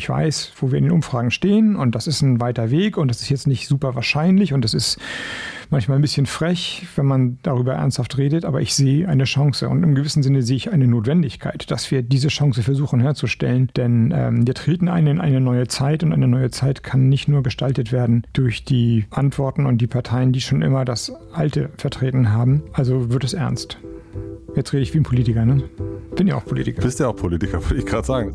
ich weiß, wo wir in den Umfragen stehen und das ist ein weiter Weg und das ist jetzt nicht super wahrscheinlich und das ist manchmal ein bisschen frech, wenn man darüber ernsthaft redet, aber ich sehe eine Chance und im gewissen Sinne sehe ich eine Notwendigkeit, dass wir diese Chance versuchen herzustellen, denn ähm, wir treten ein in eine neue Zeit und eine neue Zeit kann nicht nur gestaltet werden durch die Antworten und die Parteien, die schon immer das Alte vertreten haben. Also wird es ernst. Jetzt rede ich wie ein Politiker, ne? Bin ja auch Politiker. Bist ja auch Politiker, würde ich gerade sagen.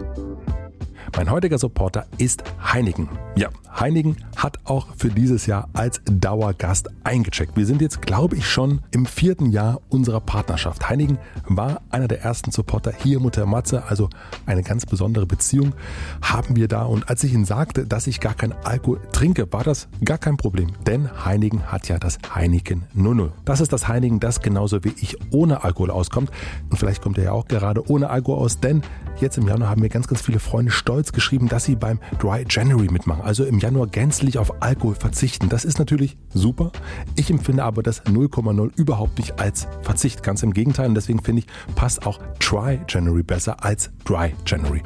Mein heutiger Supporter ist Heinigen. Ja, Heinigen hat auch für dieses Jahr als Dauergast eingecheckt. Wir sind jetzt, glaube ich, schon im vierten Jahr unserer Partnerschaft. Heinigen war einer der ersten Supporter hier Mutter Matze, also eine ganz besondere Beziehung haben wir da. Und als ich ihn sagte, dass ich gar kein Alkohol trinke, war das gar kein Problem. Denn Heinigen hat ja das Heineken 00. Das ist das Heinigen, das genauso wie ich ohne Alkohol auskommt. Und vielleicht kommt er ja auch gerade ohne Alkohol aus, denn jetzt im Januar haben mir ganz, ganz viele Freunde stolz geschrieben, dass sie beim Dry January mitmachen. Also im Januar gänzlich auf Alkohol verzichten. Das ist natürlich super. Ich empfinde aber das 0,0 überhaupt nicht als Verzicht. Ganz im Gegenteil. Und deswegen finde ich, passt auch Try January besser als Dry January.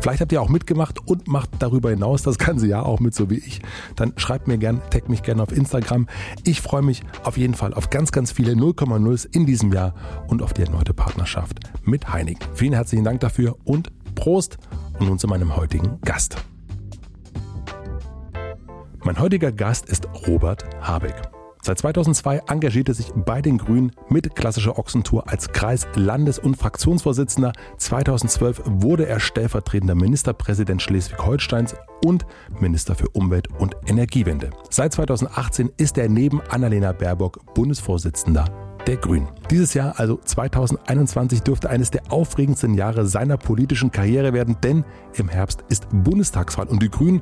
Vielleicht habt ihr auch mitgemacht und macht darüber hinaus das ganze Jahr auch mit, so wie ich. Dann schreibt mir gerne, tag mich gerne auf Instagram. Ich freue mich auf jeden Fall auf ganz, ganz viele 0,0s in diesem Jahr und auf die erneute Partnerschaft mit Heinigen. Vielen herzlichen Dank dafür und Prost und nun zu meinem heutigen Gast. Mein heutiger Gast ist Robert Habeck. Seit 2002 engagierte sich bei den Grünen mit klassischer Ochsentour als Kreis-, Landes- und Fraktionsvorsitzender. 2012 wurde er stellvertretender Ministerpräsident Schleswig-Holsteins und Minister für Umwelt und Energiewende. Seit 2018 ist er neben Annalena Baerbock Bundesvorsitzender der Grünen. Dieses Jahr, also 2021, dürfte eines der aufregendsten Jahre seiner politischen Karriere werden, denn im Herbst ist Bundestagswahl und die Grünen,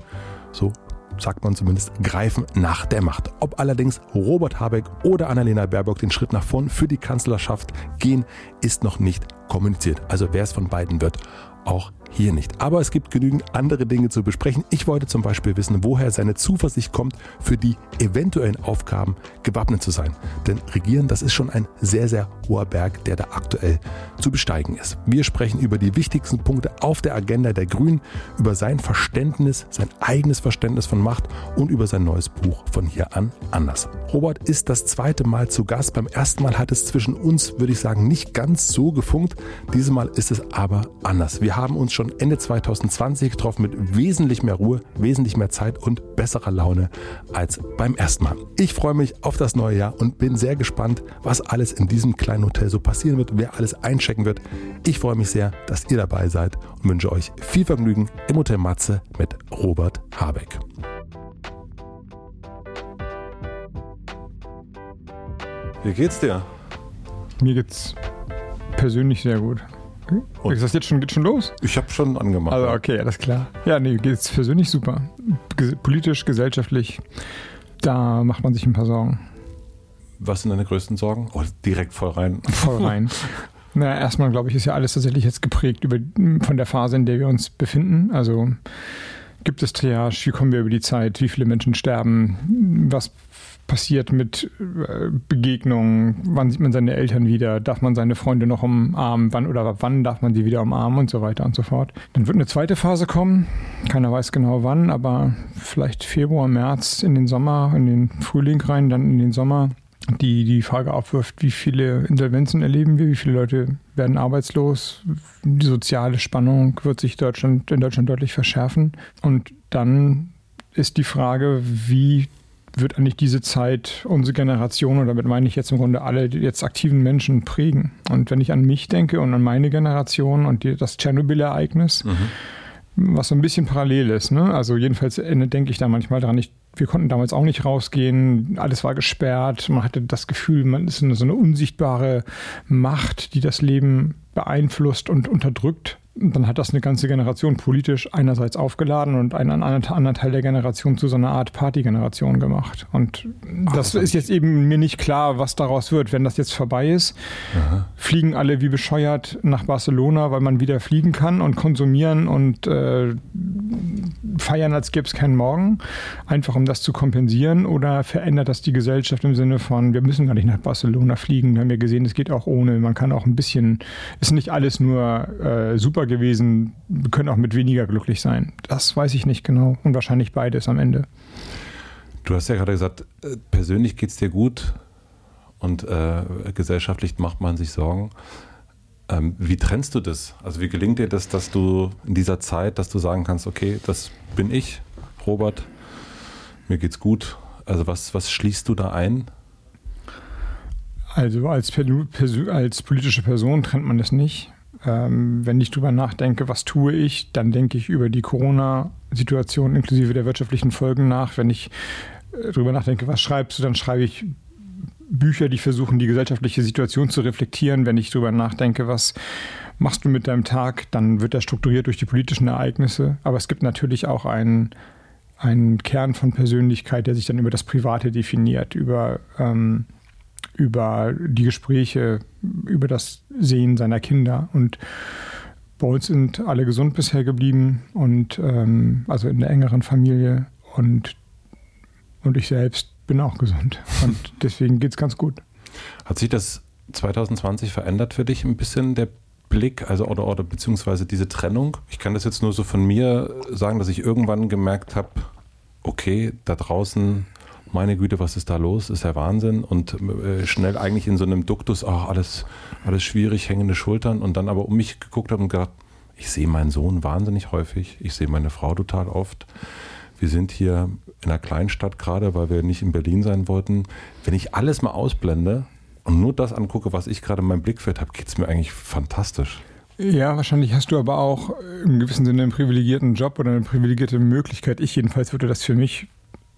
so sagt man zumindest, greifen nach der Macht. Ob allerdings Robert Habeck oder Annalena Baerbock den Schritt nach vorn für die Kanzlerschaft gehen, ist noch nicht kommuniziert. Also wer es von beiden wird, auch hier nicht. Aber es gibt genügend andere Dinge zu besprechen. Ich wollte zum Beispiel wissen, woher seine Zuversicht kommt, für die eventuellen Aufgaben gewappnet zu sein. Denn Regieren, das ist schon ein sehr, sehr hoher Berg, der da aktuell zu besteigen ist. Wir sprechen über die wichtigsten Punkte auf der Agenda der Grünen, über sein Verständnis, sein eigenes Verständnis von Macht und über sein neues Buch von hier an anders. Robert ist das zweite Mal zu Gast. Beim ersten Mal hat es zwischen uns, würde ich sagen, nicht ganz so gefunkt. Dieses Mal ist es aber anders. Wir haben uns schon Ende 2020 getroffen mit wesentlich mehr Ruhe, wesentlich mehr Zeit und besserer Laune als beim ersten Mal. Ich freue mich auf das neue Jahr und bin sehr gespannt, was alles in diesem kleinen Hotel so passieren wird, wer alles einchecken wird. Ich freue mich sehr, dass ihr dabei seid und wünsche euch viel Vergnügen im Hotel Matze mit Robert Habeck. Wie geht's dir? Mir geht's persönlich sehr gut. Und ist das jetzt schon, geht schon los? Ich habe schon angemacht. Also okay, alles klar. Ja, nee, geht's persönlich super. Politisch, gesellschaftlich, da macht man sich ein paar Sorgen. Was sind deine größten Sorgen? Oh, direkt voll rein. Voll rein. naja, erstmal glaube ich, ist ja alles tatsächlich jetzt geprägt über, von der Phase, in der wir uns befinden. Also gibt es Triage, wie kommen wir über die Zeit, wie viele Menschen sterben, was passiert mit äh, Begegnungen, wann sieht man seine Eltern wieder, darf man seine Freunde noch umarmen, wann oder wann darf man sie wieder umarmen und so weiter und so fort. Dann wird eine zweite Phase kommen, keiner weiß genau wann, aber vielleicht Februar, März in den Sommer, in den Frühling rein, dann in den Sommer, die die Frage aufwirft, wie viele Insolvenzen erleben wir, wie viele Leute werden arbeitslos, die soziale Spannung wird sich Deutschland, in Deutschland deutlich verschärfen und dann ist die Frage, wie wird eigentlich diese Zeit unsere Generation, und damit meine ich jetzt im Grunde alle jetzt aktiven Menschen prägen. Und wenn ich an mich denke und an meine Generation und die, das Tschernobyl-Ereignis, mhm. was so ein bisschen parallel ist, ne? also jedenfalls denke ich da manchmal dran, ich, wir konnten damals auch nicht rausgehen, alles war gesperrt, man hatte das Gefühl, man ist so eine unsichtbare Macht, die das Leben beeinflusst und unterdrückt dann hat das eine ganze Generation politisch einerseits aufgeladen und einen anderen Teil der Generation zu so einer Art Partygeneration gemacht. Und das Ach, ist jetzt eben mir nicht klar, was daraus wird. Wenn das jetzt vorbei ist, Aha. fliegen alle wie bescheuert nach Barcelona, weil man wieder fliegen kann und konsumieren und äh, feiern, als gäbe es keinen Morgen, einfach um das zu kompensieren. Oder verändert das die Gesellschaft im Sinne von, wir müssen gar nicht nach Barcelona fliegen. Wir haben ja gesehen, es geht auch ohne. Man kann auch ein bisschen, ist nicht alles nur äh, super gewesen, wir können auch mit weniger glücklich sein. Das weiß ich nicht genau und wahrscheinlich beides am Ende. Du hast ja gerade gesagt, äh, persönlich geht es dir gut und äh, gesellschaftlich macht man sich Sorgen. Ähm, wie trennst du das? Also wie gelingt dir das, dass du in dieser Zeit, dass du sagen kannst, okay, das bin ich, Robert, mir geht's gut. Also was, was schließt du da ein? Also als, als politische Person trennt man das nicht. Ähm, wenn ich drüber nachdenke, was tue ich, dann denke ich über die Corona-Situation inklusive der wirtschaftlichen Folgen nach. Wenn ich äh, drüber nachdenke, was schreibst du, dann schreibe ich Bücher, die versuchen, die gesellschaftliche Situation zu reflektieren. Wenn ich drüber nachdenke, was machst du mit deinem Tag, dann wird er strukturiert durch die politischen Ereignisse. Aber es gibt natürlich auch einen, einen Kern von Persönlichkeit, der sich dann über das Private definiert, über ähm, über die Gespräche, über das Sehen seiner Kinder. Und bei uns sind alle gesund bisher geblieben und ähm, also in der engeren Familie und, und ich selbst bin auch gesund. Und deswegen geht es ganz gut. Hat sich das 2020 verändert für dich ein bisschen der Blick, also oder, oder beziehungsweise diese Trennung? Ich kann das jetzt nur so von mir sagen, dass ich irgendwann gemerkt habe, okay, da draußen meine Güte, was ist da los? Ist ja Wahnsinn. Und äh, schnell eigentlich in so einem Duktus, ach, alles, alles schwierig, hängende Schultern. Und dann aber um mich geguckt habe und gedacht, ich sehe meinen Sohn wahnsinnig häufig, ich sehe meine Frau total oft. Wir sind hier in einer Kleinstadt gerade, weil wir nicht in Berlin sein wollten. Wenn ich alles mal ausblende und nur das angucke, was ich gerade in meinem Blickfeld habe, geht es mir eigentlich fantastisch. Ja, wahrscheinlich hast du aber auch im gewissen Sinne einen privilegierten Job oder eine privilegierte Möglichkeit. Ich jedenfalls würde das für mich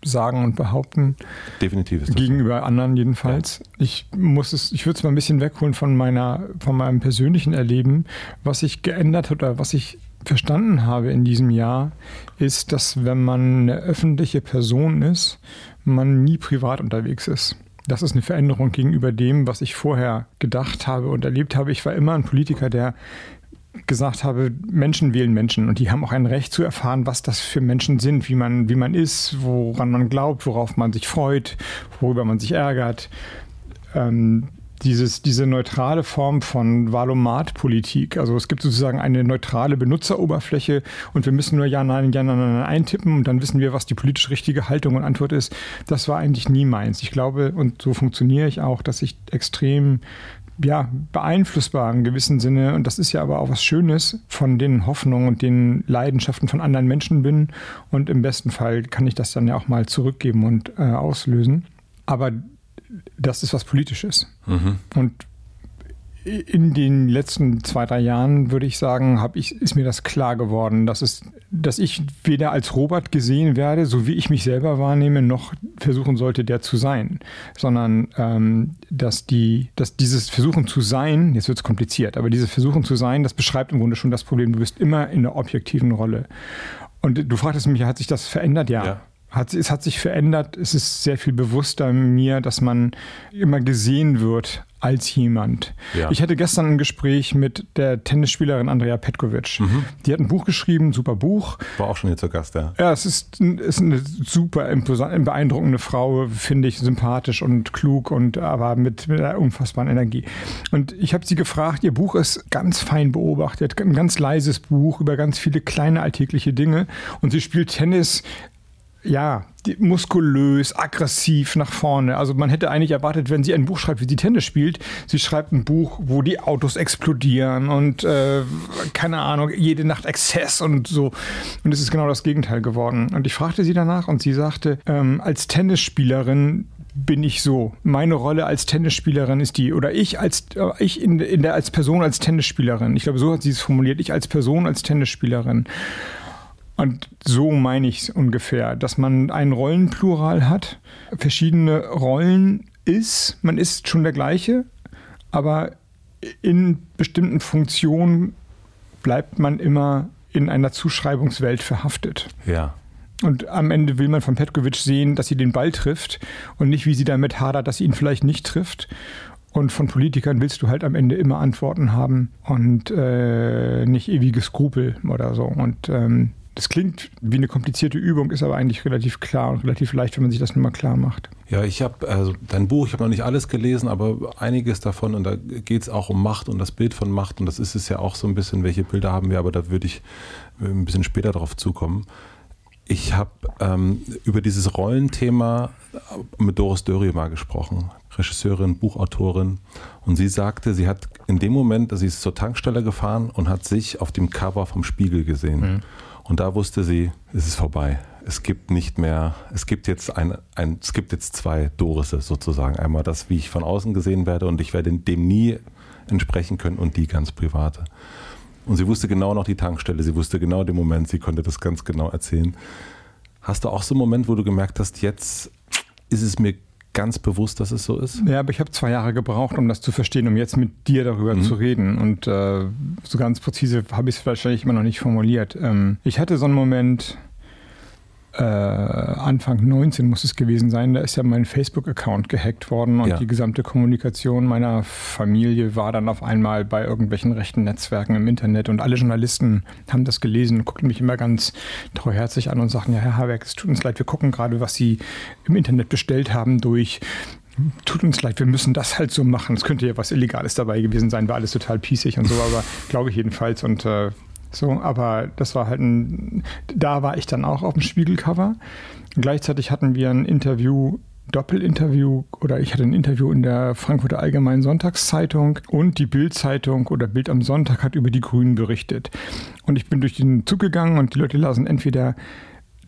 sagen und behaupten. Definitiv ist das Gegenüber so. anderen jedenfalls. Ja. Ich muss es, ich würde es mal ein bisschen wegholen von meiner, von meinem persönlichen Erleben. Was sich geändert hat oder was ich verstanden habe in diesem Jahr, ist, dass wenn man eine öffentliche Person ist, man nie privat unterwegs ist. Das ist eine Veränderung gegenüber dem, was ich vorher gedacht habe und erlebt habe. Ich war immer ein Politiker, der gesagt habe, Menschen wählen Menschen und die haben auch ein Recht zu erfahren, was das für Menschen sind, wie man, wie man ist, woran man glaubt, worauf man sich freut, worüber man sich ärgert. Ähm, dieses, diese neutrale Form von Valomat-Politik. Also es gibt sozusagen eine neutrale Benutzeroberfläche und wir müssen nur Ja, Nein, Ja, Nein, Nein eintippen und dann wissen wir, was die politisch richtige Haltung und Antwort ist. Das war eigentlich nie meins. Ich glaube, und so funktioniere ich auch, dass ich extrem ja, beeinflussbar im gewissen Sinne. Und das ist ja aber auch was Schönes von den Hoffnungen und den Leidenschaften von anderen Menschen bin. Und im besten Fall kann ich das dann ja auch mal zurückgeben und äh, auslösen. Aber das ist was Politisches. Mhm. Und in den letzten zwei, drei Jahren, würde ich sagen, ich, ist mir das klar geworden, dass, es, dass ich weder als Robert gesehen werde, so wie ich mich selber wahrnehme, noch versuchen sollte, der zu sein. Sondern ähm, dass, die, dass dieses Versuchen zu sein, jetzt wird es kompliziert, aber dieses Versuchen zu sein, das beschreibt im Grunde schon das Problem. Du bist immer in einer objektiven Rolle. Und du fragtest mich, hat sich das verändert? Ja. ja. Hat, es hat sich verändert. Es ist sehr viel bewusster mir, dass man immer gesehen wird als jemand. Ja. Ich hatte gestern ein Gespräch mit der Tennisspielerin Andrea Petkovic. Mhm. Die hat ein Buch geschrieben, super Buch. War auch schon hier zu Gast, ja. Ja, es ist, ist eine super beeindruckende Frau, finde ich, sympathisch und klug und aber mit, mit einer unfassbaren Energie. Und ich habe sie gefragt, ihr Buch ist ganz fein beobachtet, ein ganz leises Buch über ganz viele kleine alltägliche Dinge und sie spielt Tennis ja, muskulös, aggressiv nach vorne. Also man hätte eigentlich erwartet, wenn sie ein Buch schreibt, wie sie Tennis spielt, sie schreibt ein Buch, wo die Autos explodieren und äh, keine Ahnung, jede Nacht Exzess und so. Und es ist genau das Gegenteil geworden. Und ich fragte sie danach und sie sagte, ähm, als Tennisspielerin bin ich so. Meine Rolle als Tennisspielerin ist die, oder ich als äh, ich in, in der als Person als Tennisspielerin. Ich glaube, so hat sie es formuliert. Ich als Person als Tennisspielerin. Und so meine ich es ungefähr, dass man einen Rollenplural hat, verschiedene Rollen ist, man ist schon der gleiche, aber in bestimmten Funktionen bleibt man immer in einer Zuschreibungswelt verhaftet. Ja. Und am Ende will man von Petkovic sehen, dass sie den Ball trifft und nicht, wie sie damit hadert, dass sie ihn vielleicht nicht trifft. Und von Politikern willst du halt am Ende immer Antworten haben und äh, nicht ewige Skrupel oder so. Und ähm, das klingt wie eine komplizierte Übung, ist aber eigentlich relativ klar und relativ leicht, wenn man sich das nur mal klar macht. Ja, ich habe also dein Buch, ich habe noch nicht alles gelesen, aber einiges davon und da geht es auch um Macht und das Bild von Macht und das ist es ja auch so ein bisschen, welche Bilder haben wir, aber da würde ich ein bisschen später drauf zukommen. Ich habe ähm, über dieses Rollenthema mit Doris Dörrie mal gesprochen, Regisseurin, Buchautorin. Und sie sagte, sie hat in dem Moment, sie ist zur Tankstelle gefahren und hat sich auf dem Cover vom Spiegel gesehen. Mhm. Und da wusste sie, es ist vorbei. Es gibt nicht mehr, es gibt jetzt ein, ein es gibt jetzt zwei Dorisse sozusagen. Einmal das, wie ich von außen gesehen werde und ich werde dem nie entsprechen können und die ganz private. Und sie wusste genau noch die Tankstelle, sie wusste genau den Moment, sie konnte das ganz genau erzählen. Hast du auch so einen Moment, wo du gemerkt hast, jetzt ist es mir ganz bewusst, dass es so ist? Ja, aber ich habe zwei Jahre gebraucht, um das zu verstehen, um jetzt mit dir darüber mhm. zu reden. Und äh, so ganz präzise habe ich es wahrscheinlich immer noch nicht formuliert. Ähm, ich hatte so einen Moment, äh, Anfang 19 muss es gewesen sein, da ist ja mein Facebook-Account gehackt worden und ja. die gesamte Kommunikation meiner Familie war dann auf einmal bei irgendwelchen rechten Netzwerken im Internet und alle Journalisten haben das gelesen, guckten mich immer ganz treuherzig an und sagten, ja, Herr Habeck, es tut uns leid, wir gucken gerade, was Sie im Internet bestellt haben durch tut uns leid, wir müssen das halt so machen. Es könnte ja was Illegales dabei gewesen sein, war alles total pießig und so, aber glaube ich jedenfalls. Und äh, so, aber das war halt ein, da war ich dann auch auf dem Spiegelcover. Gleichzeitig hatten wir ein Interview Doppelinterview oder ich hatte ein Interview in der Frankfurter Allgemeinen Sonntagszeitung und die Bild-Zeitung oder Bild am Sonntag hat über die Grünen berichtet. Und ich bin durch den Zug gegangen und die Leute lasen entweder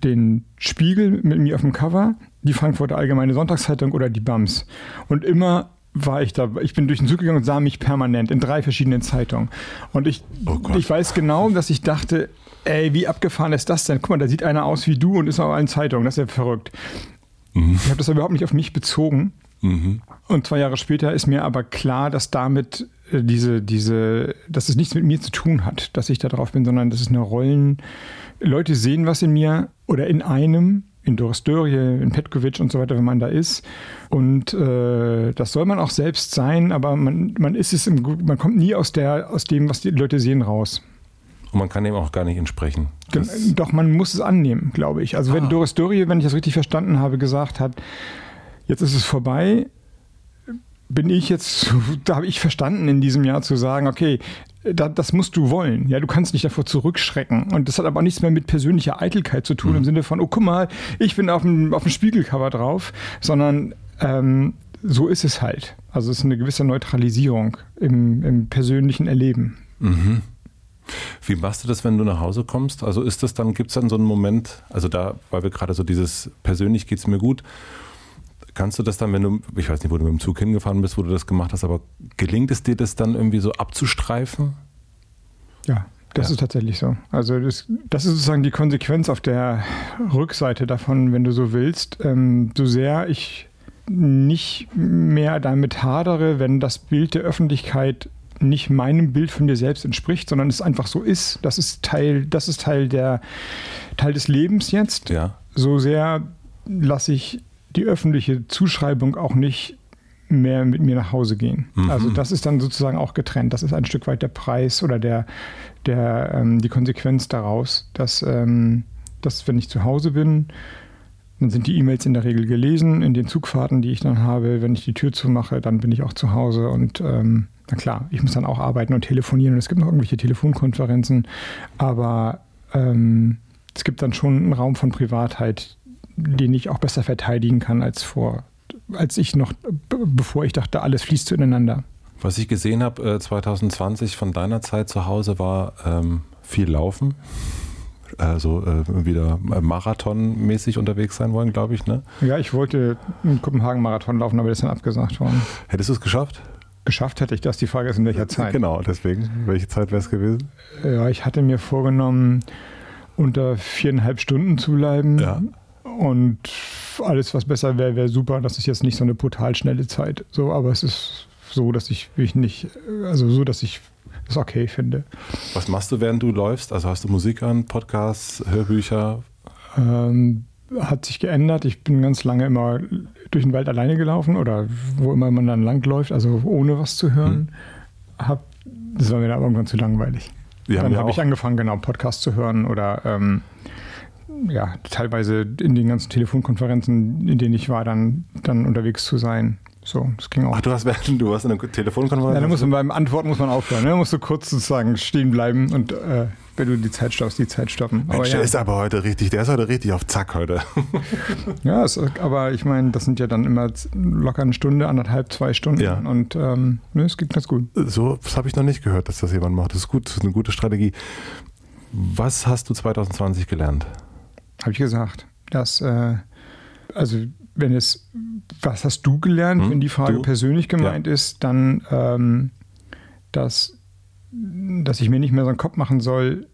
den Spiegel mit mir auf dem Cover, die Frankfurter Allgemeine Sonntagszeitung oder die BAMS. Und immer war ich da, ich bin durch den Zug gegangen und sah mich permanent in drei verschiedenen Zeitungen. Und ich, oh ich weiß genau, dass ich dachte, ey, wie abgefahren ist das denn? Guck mal, da sieht einer aus wie du und ist auf allen Zeitungen. Das ist ja verrückt. Mhm. Ich habe das überhaupt nicht auf mich bezogen. Mhm. Und zwei Jahre später ist mir aber klar, dass damit äh, diese, diese, dass es nichts mit mir zu tun hat, dass ich da drauf bin, sondern das ist eine Rollen. Leute sehen was in mir oder in einem in Doris Dörrie, in Petkovic und so weiter, wenn man da ist. Und äh, das soll man auch selbst sein, aber man, man ist es im, man kommt nie aus der, aus dem, was die Leute sehen, raus. Und man kann dem auch gar nicht entsprechen. Das Doch, man muss es annehmen, glaube ich. Also ah. wenn Doris Dörrie, wenn ich das richtig verstanden habe, gesagt hat, jetzt ist es vorbei, bin ich jetzt, da habe ich verstanden in diesem Jahr zu sagen, okay, da, das musst du wollen. Ja, du kannst nicht davor zurückschrecken. Und das hat aber nichts mehr mit persönlicher Eitelkeit zu tun, mhm. im Sinne von, oh, guck mal, ich bin auf dem, auf dem Spiegelcover drauf, sondern ähm, so ist es halt. Also es ist eine gewisse Neutralisierung im, im persönlichen Erleben. Mhm. Wie machst du das, wenn du nach Hause kommst? Also ist das dann, gibt es dann so einen Moment, also da, weil wir gerade so dieses persönlich geht es mir gut, Kannst du das dann, wenn du, ich weiß nicht, wo du mit dem Zug hingefahren bist, wo du das gemacht hast, aber gelingt es dir, das dann irgendwie so abzustreifen? Ja, das ja. ist tatsächlich so. Also das, das, ist sozusagen die Konsequenz auf der Rückseite davon, wenn du so willst. Ähm, so sehr ich nicht mehr damit hadere, wenn das Bild der Öffentlichkeit nicht meinem Bild von dir selbst entspricht, sondern es einfach so ist. Das ist Teil, das ist Teil der Teil des Lebens jetzt. Ja. So sehr lasse ich die öffentliche Zuschreibung auch nicht mehr mit mir nach Hause gehen. Mhm. Also das ist dann sozusagen auch getrennt. Das ist ein Stück weit der Preis oder der, der, ähm, die Konsequenz daraus, dass, ähm, dass wenn ich zu Hause bin, dann sind die E-Mails in der Regel gelesen in den Zugfahrten, die ich dann habe. Wenn ich die Tür zumache, dann bin ich auch zu Hause und ähm, na klar, ich muss dann auch arbeiten und telefonieren und es gibt noch irgendwelche Telefonkonferenzen, aber ähm, es gibt dann schon einen Raum von Privatheit, den ich auch besser verteidigen kann als vor, als ich noch, bevor ich dachte, alles fließt zueinander. Was ich gesehen habe 2020 von deiner Zeit zu Hause war ähm, viel Laufen. Also äh, wieder marathonmäßig unterwegs sein wollen, glaube ich, ne? Ja, ich wollte in Kopenhagen Marathon laufen, aber das ist dann abgesagt worden. Hättest du es geschafft? Geschafft hätte ich das. Die Frage ist, in welcher Zeit. Genau, deswegen. Welche Zeit wäre es gewesen? Ja, ich hatte mir vorgenommen, unter viereinhalb Stunden zu bleiben. Ja. Und alles, was besser wäre, wäre super. Das ist jetzt nicht so eine brutal schnelle Zeit. So, aber es ist so, dass ich mich nicht, also so, dass ich es okay finde. Was machst du, während du läufst? Also hast du Musik an, Podcasts, Hörbücher? Ähm, hat sich geändert. Ich bin ganz lange immer durch den Wald alleine gelaufen oder wo immer man dann langläuft, also ohne was zu hören. Hm. Hab, das war mir dann irgendwann zu langweilig. Wir dann habe ich angefangen, genau, Podcasts zu hören oder ähm, ja, teilweise in den ganzen Telefonkonferenzen, in denen ich war, dann, dann unterwegs zu sein. So, das ging auch. Ach, du hast, du warst in einer Telefonkonferenz? Ja, dann muss man beim Antworten muss man aufhören. Ne? Da musst du kurz sozusagen stehen bleiben und äh, wenn du die Zeit stoppst, die Zeit stoppen. Mensch, aber ja. der ist aber heute richtig, der ist heute richtig auf Zack heute. ja, es, aber ich meine, das sind ja dann immer locker eine Stunde, anderthalb, zwei Stunden ja. und ähm, ne, es geht ganz gut. So, das habe ich noch nicht gehört, dass das jemand macht. Das ist gut, das ist eine gute Strategie. Was hast du 2020 gelernt? Habe ich gesagt, dass, äh, also wenn es, was hast du gelernt, hm, wenn die Frage du? persönlich gemeint ja. ist, dann, ähm, dass, dass ich mir nicht mehr so einen Kopf machen soll,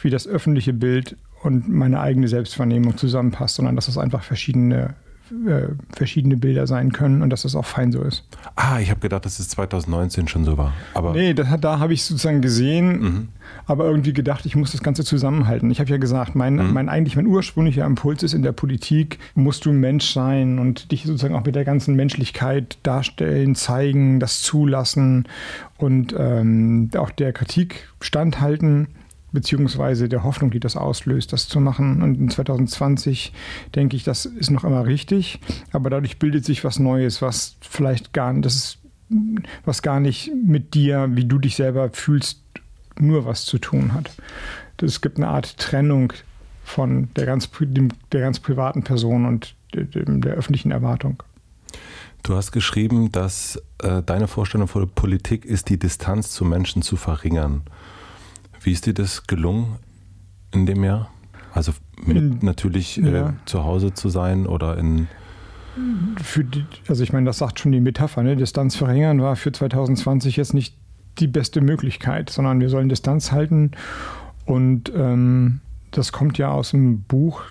wie das öffentliche Bild und meine eigene Selbstvernehmung zusammenpasst, sondern dass es einfach verschiedene äh, verschiedene Bilder sein können und dass das auch fein so ist. Ah, ich habe gedacht, dass es 2019 schon so war. Aber nee, das, da habe ich sozusagen gesehen, mhm. aber irgendwie gedacht, ich muss das Ganze zusammenhalten. Ich habe ja gesagt, mein, mhm. mein eigentlich mein ursprünglicher Impuls ist in der Politik, musst du Mensch sein und dich sozusagen auch mit der ganzen Menschlichkeit darstellen, zeigen, das zulassen und ähm, auch der Kritik standhalten beziehungsweise der Hoffnung, die das auslöst, das zu machen. Und in 2020 denke ich, das ist noch immer richtig, aber dadurch bildet sich was Neues, was vielleicht gar nicht, das ist, was gar nicht mit dir, wie du dich selber fühlst, nur was zu tun hat. Es gibt eine Art Trennung von der ganz, der ganz privaten Person und der, der öffentlichen Erwartung. Du hast geschrieben, dass äh, deine Vorstellung von Politik ist, die Distanz zu Menschen zu verringern. Wie ist dir das gelungen in dem Jahr? Also in, natürlich äh, ja. äh, zu Hause zu sein oder in. Die, also ich meine, das sagt schon die Metapher, ne? Distanz verringern war für 2020 jetzt nicht die beste Möglichkeit, sondern wir sollen Distanz halten. Und ähm, das kommt ja aus dem Buch,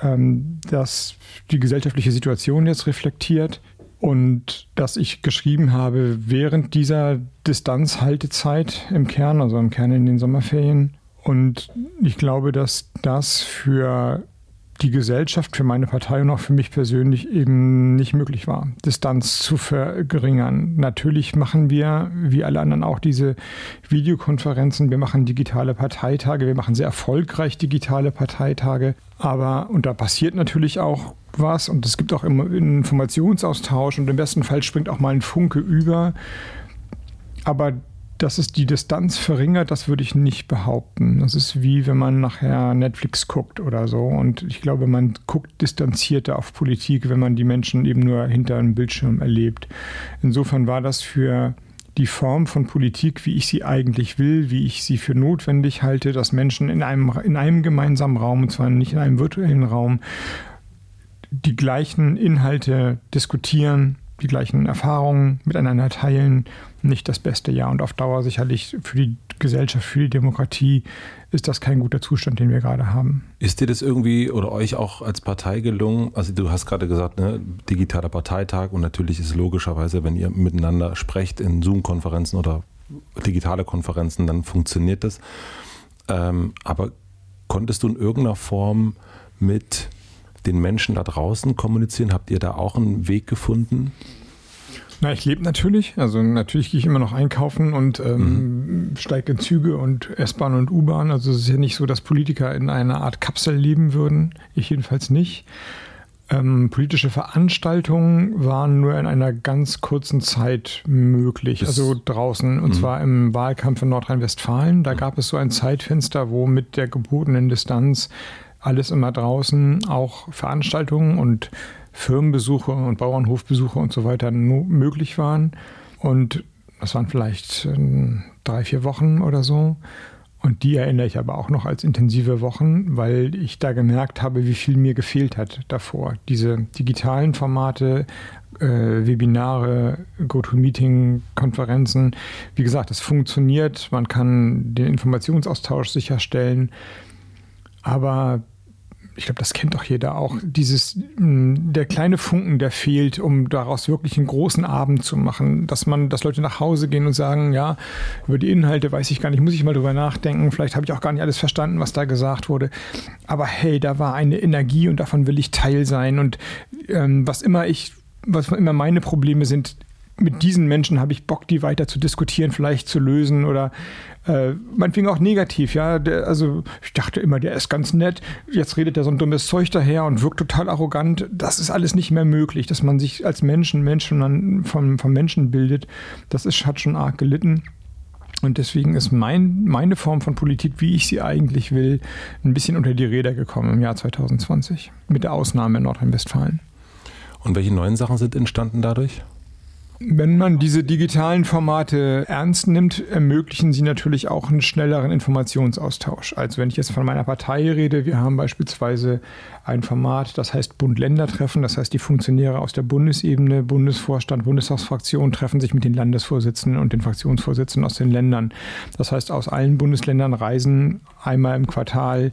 ähm, das die gesellschaftliche Situation jetzt reflektiert und dass ich geschrieben habe während dieser Distanzhaltezeit im Kern, also im Kern in den Sommerferien. Und ich glaube, dass das für die Gesellschaft, für meine Partei und auch für mich persönlich eben nicht möglich war, Distanz zu verringern. Natürlich machen wir, wie alle anderen auch, diese Videokonferenzen. Wir machen digitale Parteitage. Wir machen sehr erfolgreich digitale Parteitage. Aber, und da passiert natürlich auch was und es gibt auch immer Informationsaustausch und im besten Fall springt auch mal ein Funke über. Aber dass es die Distanz verringert, das würde ich nicht behaupten. Das ist wie wenn man nachher Netflix guckt oder so. Und ich glaube, man guckt distanzierter auf Politik, wenn man die Menschen eben nur hinter einem Bildschirm erlebt. Insofern war das für die Form von Politik, wie ich sie eigentlich will, wie ich sie für notwendig halte, dass Menschen in einem, in einem gemeinsamen Raum, und zwar nicht in einem virtuellen Raum, die gleichen Inhalte diskutieren, die gleichen Erfahrungen miteinander teilen, nicht das beste Jahr. Und auf Dauer sicherlich für die Gesellschaft, für die Demokratie ist das kein guter Zustand, den wir gerade haben. Ist dir das irgendwie oder euch auch als Partei gelungen? Also du hast gerade gesagt, ne, digitaler Parteitag und natürlich ist logischerweise, wenn ihr miteinander sprecht in Zoom-Konferenzen oder digitale Konferenzen, dann funktioniert das. Ähm, aber konntest du in irgendeiner Form mit den Menschen da draußen kommunizieren? Habt ihr da auch einen Weg gefunden? Na, ich lebe natürlich. Also natürlich gehe ich immer noch einkaufen und ähm, mhm. steige in Züge und S-Bahn und U-Bahn. Also es ist ja nicht so, dass Politiker in einer Art Kapsel leben würden. Ich jedenfalls nicht. Ähm, politische Veranstaltungen waren nur in einer ganz kurzen Zeit möglich, Bis, also draußen, und mh. zwar im Wahlkampf in Nordrhein-Westfalen. Da gab es so ein Zeitfenster, wo mit der gebotenen Distanz alles immer draußen, auch Veranstaltungen und Firmenbesuche und Bauernhofbesuche und so weiter möglich waren. Und das waren vielleicht äh, drei, vier Wochen oder so. Und die erinnere ich aber auch noch als intensive Wochen, weil ich da gemerkt habe, wie viel mir gefehlt hat davor. Diese digitalen Formate, äh, Webinare, GoToMeeting, Konferenzen. Wie gesagt, es funktioniert, man kann den Informationsaustausch sicherstellen. Aber ich glaube, das kennt doch jeder auch, dieses, der kleine Funken, der fehlt, um daraus wirklich einen großen Abend zu machen, dass man, dass Leute nach Hause gehen und sagen, ja, über die Inhalte weiß ich gar nicht, muss ich mal drüber nachdenken, vielleicht habe ich auch gar nicht alles verstanden, was da gesagt wurde, aber hey, da war eine Energie und davon will ich Teil sein. Und ähm, was immer ich, was immer meine Probleme sind, mit diesen Menschen habe ich Bock, die weiter zu diskutieren, vielleicht zu lösen oder äh, meinetwegen auch negativ, ja. Der, also ich dachte immer, der ist ganz nett. Jetzt redet er so ein dummes Zeug daher und wirkt total arrogant. Das ist alles nicht mehr möglich, dass man sich als Menschen, Menschen vom, vom Menschen bildet. Das ist, hat schon arg gelitten. Und deswegen ist mein, meine Form von Politik, wie ich sie eigentlich will, ein bisschen unter die Räder gekommen im Jahr 2020. Mit der Ausnahme Nordrhein-Westfalen. Und welche neuen Sachen sind entstanden dadurch? Wenn man diese digitalen Formate ernst nimmt, ermöglichen sie natürlich auch einen schnelleren Informationsaustausch. Also wenn ich jetzt von meiner Partei rede, wir haben beispielsweise ein Format, das heißt Bund-Länder-Treffen, das heißt die Funktionäre aus der Bundesebene, Bundesvorstand, Bundestagsfraktion treffen sich mit den Landesvorsitzenden und den Fraktionsvorsitzenden aus den Ländern. Das heißt, aus allen Bundesländern reisen einmal im Quartal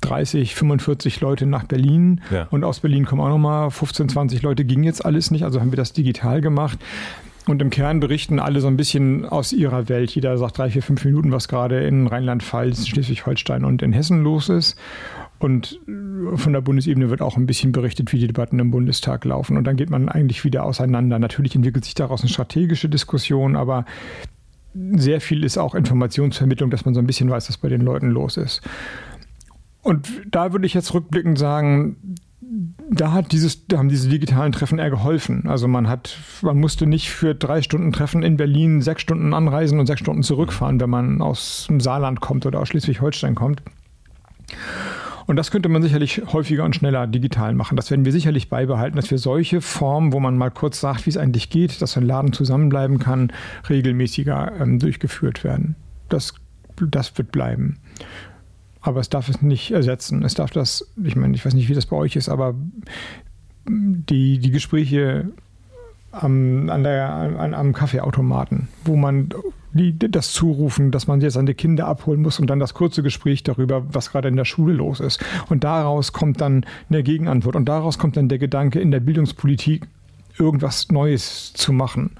30, 45 Leute nach Berlin ja. und aus Berlin kommen auch nochmal 15, 20 Leute, ging jetzt alles nicht, also haben wir das digital gemacht. Und im Kern berichten alle so ein bisschen aus ihrer Welt. Jeder sagt drei, vier, fünf Minuten, was gerade in Rheinland-Pfalz, Schleswig-Holstein und in Hessen los ist. Und von der Bundesebene wird auch ein bisschen berichtet, wie die Debatten im Bundestag laufen. Und dann geht man eigentlich wieder auseinander. Natürlich entwickelt sich daraus eine strategische Diskussion, aber sehr viel ist auch Informationsvermittlung, dass man so ein bisschen weiß, was bei den Leuten los ist. Und da würde ich jetzt rückblickend sagen, da hat dieses, da haben diese digitalen Treffen eher geholfen. Also man hat, man musste nicht für drei Stunden Treffen in Berlin sechs Stunden anreisen und sechs Stunden zurückfahren, wenn man aus dem Saarland kommt oder aus Schleswig-Holstein kommt. Und das könnte man sicherlich häufiger und schneller digital machen. Das werden wir sicherlich beibehalten, dass wir solche Formen, wo man mal kurz sagt, wie es eigentlich geht, dass ein Laden zusammenbleiben kann, regelmäßiger ähm, durchgeführt werden. Das, das wird bleiben. Aber es darf es nicht ersetzen. Es darf das, ich meine, ich weiß nicht, wie das bei euch ist, aber die, die Gespräche am, an der, an, am Kaffeeautomaten, wo man die, das Zurufen, dass man jetzt seine Kinder abholen muss und dann das kurze Gespräch darüber, was gerade in der Schule los ist. Und daraus kommt dann eine Gegenantwort und daraus kommt dann der Gedanke, in der Bildungspolitik irgendwas Neues zu machen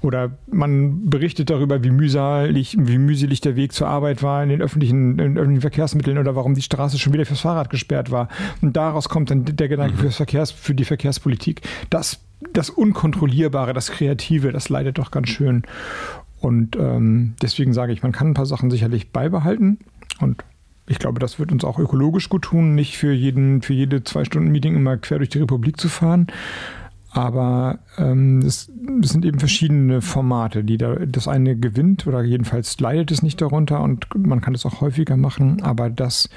oder man berichtet darüber, wie mühselig, wie mühselig der Weg zur Arbeit war in den öffentlichen, in öffentlichen Verkehrsmitteln oder warum die Straße schon wieder fürs Fahrrad gesperrt war. Und daraus kommt dann der Gedanke mhm. fürs Verkehrs, für die Verkehrspolitik. Das, das Unkontrollierbare, das Kreative, das leidet doch ganz schön. Und ähm, deswegen sage ich, man kann ein paar Sachen sicherlich beibehalten und ich glaube, das wird uns auch ökologisch gut tun, nicht für jeden, für jede zwei Stunden Meeting immer quer durch die Republik zu fahren. Aber ähm, sind eben verschiedene Formate, die da, das eine gewinnt oder jedenfalls leidet es nicht darunter und man kann es auch häufiger machen, aber das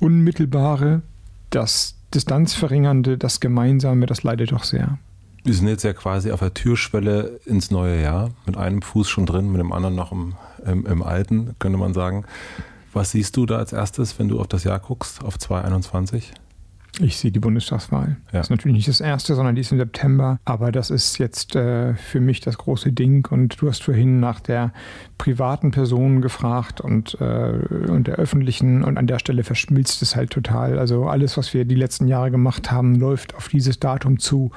Unmittelbare, das Distanzverringernde, das Gemeinsame, das leidet doch sehr. Wir sind jetzt ja quasi auf der Türschwelle ins neue Jahr, mit einem Fuß schon drin, mit dem anderen noch im, im, im alten, könnte man sagen. Was siehst du da als erstes, wenn du auf das Jahr guckst, auf 2021? Ich sehe die Bundestagswahl. Ja. Das ist natürlich nicht das erste, sondern die ist im September. Aber das ist jetzt äh, für mich das große Ding. Und du hast vorhin nach der privaten Person gefragt und, äh, und der öffentlichen. Und an der Stelle verschmilzt es halt total. Also alles, was wir die letzten Jahre gemacht haben, läuft auf dieses Datum zu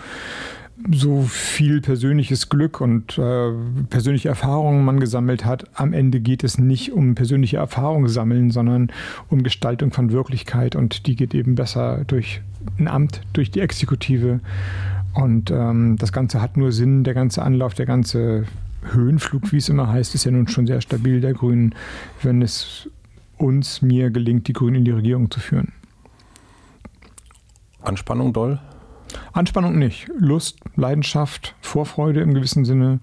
so viel persönliches Glück und äh, persönliche Erfahrungen man gesammelt hat. Am Ende geht es nicht um persönliche Erfahrungen sammeln, sondern um Gestaltung von Wirklichkeit und die geht eben besser durch ein Amt, durch die Exekutive. Und ähm, das Ganze hat nur Sinn, der ganze Anlauf, der ganze Höhenflug, wie es immer heißt, ist ja nun schon sehr stabil der Grünen, wenn es uns, mir gelingt, die Grünen in die Regierung zu führen. Anspannung doll? Anspannung nicht. Lust, Leidenschaft, Vorfreude im gewissen Sinne.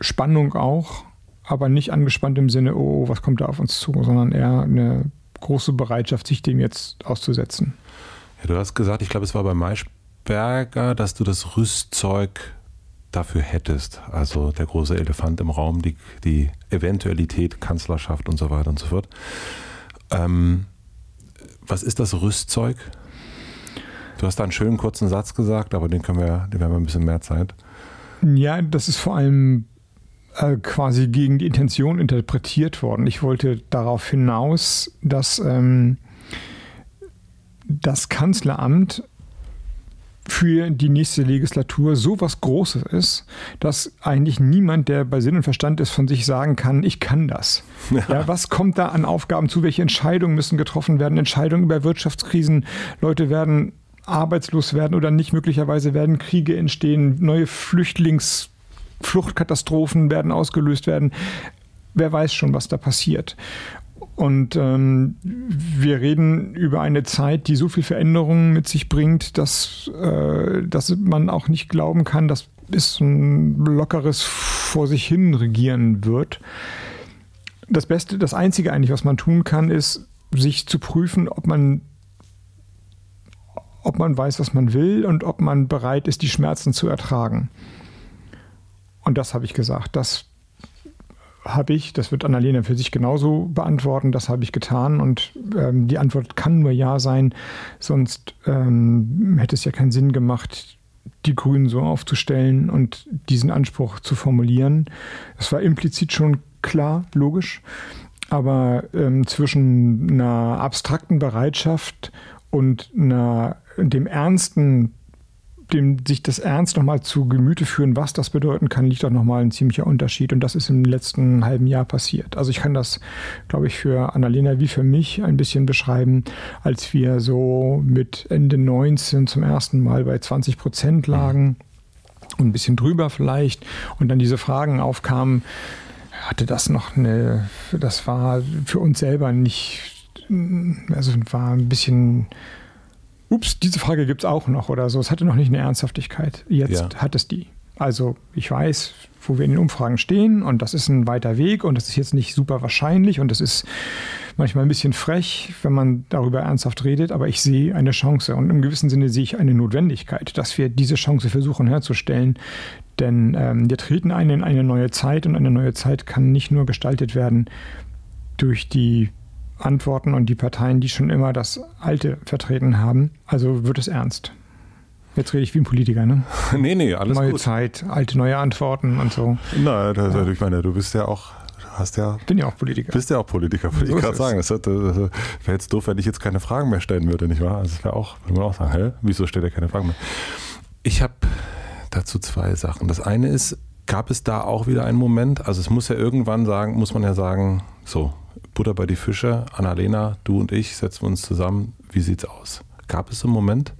Spannung auch, aber nicht angespannt im Sinne, oh, was kommt da auf uns zu, sondern eher eine große Bereitschaft, sich dem jetzt auszusetzen. Ja, du hast gesagt, ich glaube, es war bei Maischberger, dass du das Rüstzeug dafür hättest. Also der große Elefant im Raum, die, die Eventualität, Kanzlerschaft und so weiter und so fort. Ähm, was ist das Rüstzeug? Du hast da einen schönen kurzen Satz gesagt, aber den können wir, den haben wir ein bisschen mehr Zeit. Ja, das ist vor allem äh, quasi gegen die Intention interpretiert worden. Ich wollte darauf hinaus, dass ähm, das Kanzleramt für die nächste Legislatur so was Großes ist, dass eigentlich niemand, der bei Sinn und Verstand ist, von sich sagen kann, ich kann das. Ja. ja. was kommt da an Aufgaben zu? Welche Entscheidungen müssen getroffen werden? Entscheidungen über Wirtschaftskrisen. Leute werden arbeitslos werden oder nicht. Möglicherweise werden Kriege entstehen, neue Flüchtlingsfluchtkatastrophen werden ausgelöst werden. Wer weiß schon, was da passiert. Und ähm, wir reden über eine Zeit, die so viel Veränderungen mit sich bringt, dass, äh, dass man auch nicht glauben kann, dass es ein lockeres vor sich hin regieren wird. Das Beste, das Einzige eigentlich, was man tun kann, ist, sich zu prüfen, ob man ob man weiß, was man will und ob man bereit ist, die Schmerzen zu ertragen. Und das habe ich gesagt. Das habe ich, das wird Annalena für sich genauso beantworten, das habe ich getan und ähm, die Antwort kann nur Ja sein, sonst ähm, hätte es ja keinen Sinn gemacht, die Grünen so aufzustellen und diesen Anspruch zu formulieren. Das war implizit schon klar, logisch, aber ähm, zwischen einer abstrakten Bereitschaft und einer, dem ernsten dem sich das ernst nochmal zu Gemüte führen, was das bedeuten kann, liegt doch nochmal ein ziemlicher Unterschied. Und das ist im letzten halben Jahr passiert. Also ich kann das, glaube ich, für Annalena wie für mich ein bisschen beschreiben, als wir so mit Ende 19 zum ersten Mal bei 20 Prozent lagen und ein bisschen drüber vielleicht und dann diese Fragen aufkamen, hatte das noch eine, das war für uns selber nicht, also war ein bisschen ups, diese Frage gibt es auch noch oder so. Es hatte noch nicht eine Ernsthaftigkeit. Jetzt ja. hat es die. Also ich weiß, wo wir in den Umfragen stehen und das ist ein weiter Weg und das ist jetzt nicht super wahrscheinlich und das ist manchmal ein bisschen frech, wenn man darüber ernsthaft redet, aber ich sehe eine Chance und im gewissen Sinne sehe ich eine Notwendigkeit, dass wir diese Chance versuchen herzustellen, denn ähm, wir treten ein in eine neue Zeit und eine neue Zeit kann nicht nur gestaltet werden durch die Antworten und die Parteien, die schon immer das Alte vertreten haben. Also wird es ernst. Jetzt rede ich wie ein Politiker, ne? nee, nee, alles neue gut. Zeit, alte, neue Antworten und so. Na, das, ja. ich meine, du bist ja auch hast ja. Bin ja auch Politiker. Bist ja auch Politiker, würde so ich gerade sagen. Das, das wäre jetzt doof, wenn ich jetzt keine Fragen mehr stellen würde, nicht wahr? Also das wäre auch, würde man auch sagen, hä? Wieso stellt er keine Fragen mehr? Ich habe dazu zwei Sachen. Das eine ist, gab es da auch wieder einen Moment? Also es muss ja irgendwann sagen, muss man ja sagen, so, Butter bei die Fische, Annalena, du und ich setzen uns zusammen. Wie sieht's aus? Gab es einen Moment?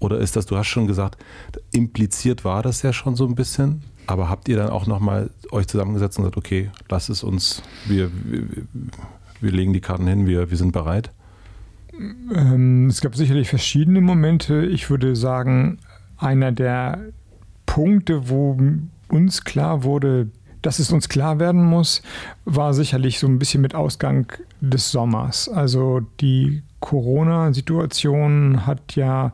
Oder ist das, du hast schon gesagt, impliziert war das ja schon so ein bisschen, aber habt ihr dann auch nochmal euch zusammengesetzt und gesagt, okay, lass es uns, wir, wir, wir legen die Karten hin, wir, wir sind bereit? Ähm, es gab sicherlich verschiedene Momente. Ich würde sagen, einer der Punkte, wo uns klar wurde, dass es uns klar werden muss, war sicherlich so ein bisschen mit Ausgang des Sommers. Also die Corona-Situation hat ja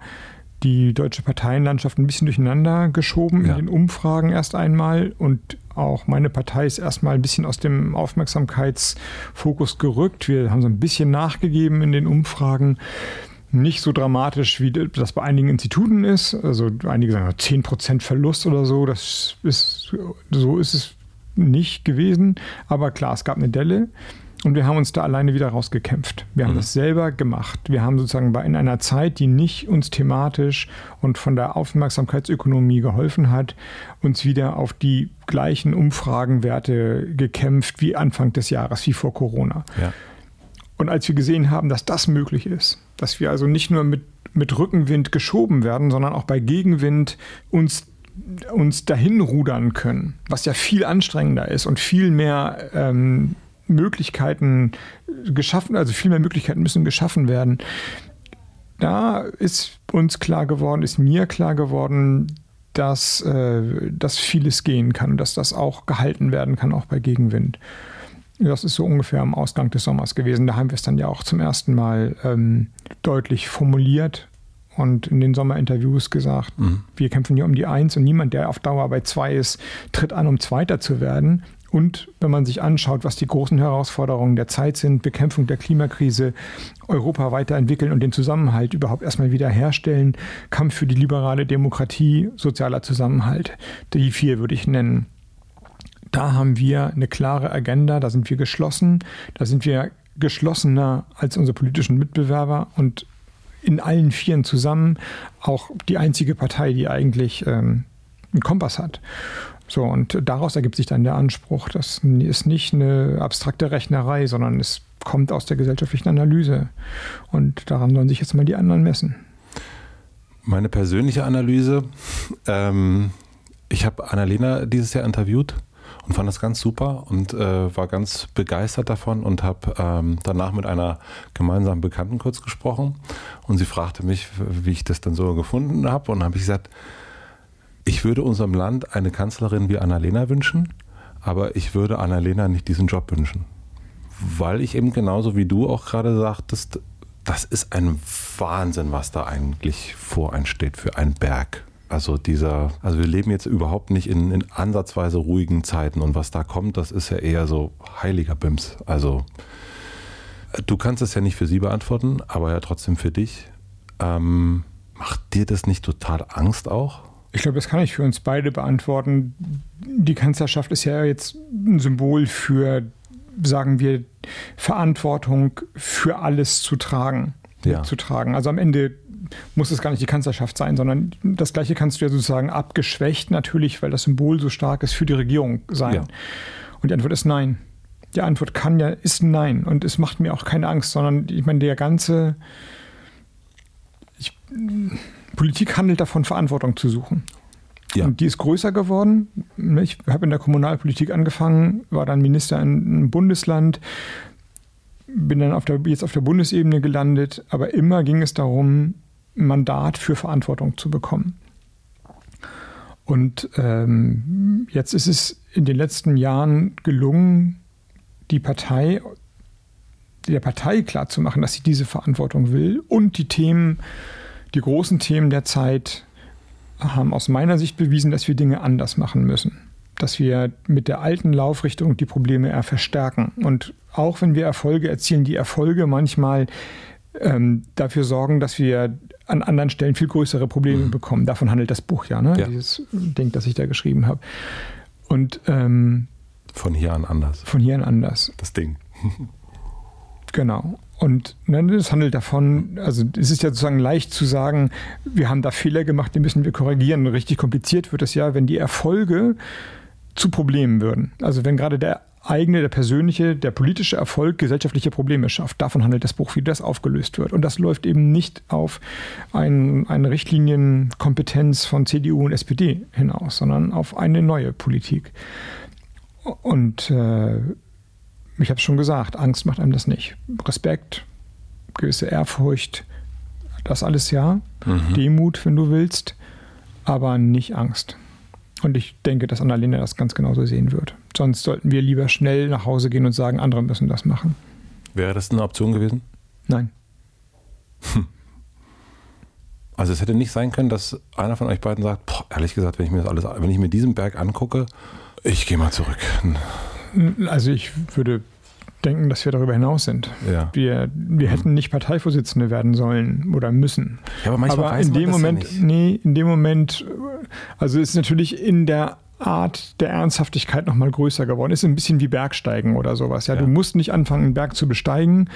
die deutsche Parteienlandschaft ein bisschen durcheinander geschoben ja. in den Umfragen erst einmal und auch meine Partei ist erstmal ein bisschen aus dem Aufmerksamkeitsfokus gerückt. Wir haben so ein bisschen nachgegeben in den Umfragen. Nicht so dramatisch, wie das bei einigen Instituten ist. Also einige sagen 10% Verlust oder so. Das ist, so ist es nicht gewesen. Aber klar, es gab eine Delle. Und wir haben uns da alleine wieder rausgekämpft. Wir haben mhm. das selber gemacht. Wir haben sozusagen in einer Zeit, die nicht uns thematisch und von der Aufmerksamkeitsökonomie geholfen hat, uns wieder auf die gleichen Umfragenwerte gekämpft wie Anfang des Jahres, wie vor Corona. Ja. Und als wir gesehen haben, dass das möglich ist, dass wir also nicht nur mit, mit Rückenwind geschoben werden, sondern auch bei Gegenwind uns uns dahin rudern können, was ja viel anstrengender ist und viel mehr ähm, Möglichkeiten geschaffen, also viel mehr Möglichkeiten müssen geschaffen werden. Da ist uns klar geworden, ist mir klar geworden, dass, äh, dass vieles gehen kann, dass das auch gehalten werden kann, auch bei Gegenwind. Das ist so ungefähr am Ausgang des Sommers gewesen. Da haben wir es dann ja auch zum ersten Mal ähm, deutlich formuliert und in den Sommerinterviews gesagt, mhm. wir kämpfen hier um die Eins und niemand, der auf Dauer bei zwei ist, tritt an, um Zweiter zu werden. Und wenn man sich anschaut, was die großen Herausforderungen der Zeit sind, Bekämpfung der Klimakrise, Europa weiterentwickeln und den Zusammenhalt überhaupt erstmal wiederherstellen, Kampf für die liberale Demokratie, sozialer Zusammenhalt. Die vier würde ich nennen. Da haben wir eine klare Agenda, da sind wir geschlossen, da sind wir geschlossener als unsere politischen Mitbewerber und in allen Vieren zusammen auch die einzige Partei, die eigentlich ähm, einen Kompass hat. So, und daraus ergibt sich dann der Anspruch. Das ist nicht eine abstrakte Rechnerei, sondern es kommt aus der gesellschaftlichen Analyse. Und daran sollen sich jetzt mal die anderen messen. Meine persönliche Analyse, ähm, ich habe Annalena dieses Jahr interviewt und fand das ganz super und äh, war ganz begeistert davon und habe ähm, danach mit einer gemeinsamen Bekannten kurz gesprochen und sie fragte mich, wie ich das dann so gefunden habe und habe ich gesagt, ich würde unserem Land eine Kanzlerin wie Annalena wünschen, aber ich würde Annalena nicht diesen Job wünschen. Weil ich eben genauso wie du auch gerade sagtest, das ist ein Wahnsinn, was da eigentlich vor einsteht für einen Berg. Also dieser, also wir leben jetzt überhaupt nicht in, in ansatzweise ruhigen Zeiten und was da kommt, das ist ja eher so heiliger Bims. Also du kannst es ja nicht für sie beantworten, aber ja trotzdem für dich. Ähm, macht dir das nicht total Angst auch? Ich glaube, das kann ich für uns beide beantworten. Die Kanzlerschaft ist ja jetzt ein Symbol für, sagen wir, Verantwortung für alles zu tragen. Ja. Zu tragen. Also am Ende muss es gar nicht die Kanzlerschaft sein, sondern das Gleiche kannst du ja sozusagen abgeschwächt natürlich, weil das Symbol so stark ist, für die Regierung sein. Ja. Und die Antwort ist nein. Die Antwort kann ja, ist nein. Und es macht mir auch keine Angst, sondern ich meine, der ganze, ich, Politik handelt davon, Verantwortung zu suchen. Ja. Und die ist größer geworden. Ich habe in der Kommunalpolitik angefangen, war dann Minister in einem Bundesland, bin dann auf der, jetzt auf der Bundesebene gelandet, aber immer ging es darum, Mandat für Verantwortung zu bekommen. Und ähm, jetzt ist es in den letzten Jahren gelungen, die Partei, der Partei klarzumachen, dass sie diese Verantwortung will und die Themen die großen Themen der Zeit haben aus meiner Sicht bewiesen, dass wir Dinge anders machen müssen. Dass wir mit der alten Laufrichtung die Probleme eher verstärken. Und auch wenn wir Erfolge erzielen, die Erfolge manchmal ähm, dafür sorgen, dass wir an anderen Stellen viel größere Probleme mhm. bekommen. Davon handelt das Buch ja, ne? ja. dieses Ding, das ich da geschrieben habe. Und ähm, von hier an anders. Von hier an anders. Das Ding. genau. Und ne, das handelt davon, also es ist ja sozusagen leicht zu sagen, wir haben da Fehler gemacht, die müssen wir korrigieren. Richtig kompliziert wird es ja, wenn die Erfolge zu Problemen würden. Also wenn gerade der eigene, der persönliche, der politische Erfolg gesellschaftliche Probleme schafft. Davon handelt das Buch, wie das aufgelöst wird. Und das läuft eben nicht auf ein, eine Richtlinienkompetenz von CDU und SPD hinaus, sondern auf eine neue Politik. Und äh, ich habe es schon gesagt, Angst macht einem das nicht. Respekt, gewisse Ehrfurcht, das alles ja. Mhm. Demut, wenn du willst, aber nicht Angst. Und ich denke, dass Annalena das ganz genauso sehen wird. Sonst sollten wir lieber schnell nach Hause gehen und sagen, andere müssen das machen. Wäre das eine Option gewesen? Nein. Hm. Also es hätte nicht sein können, dass einer von euch beiden sagt, boah, ehrlich gesagt, wenn ich mir das alles, wenn ich mir diesen Berg angucke, ich gehe mal zurück. Also ich würde denken, dass wir darüber hinaus sind. Ja. Wir, wir mhm. hätten nicht Parteivorsitzende werden sollen oder müssen. Ja, aber manchmal aber weiß in dem man Moment, das ja nicht. nee, in dem Moment, also ist natürlich in der Art der Ernsthaftigkeit nochmal größer geworden. Ist ein bisschen wie Bergsteigen oder sowas. Ja, ja. du musst nicht anfangen, einen Berg zu besteigen.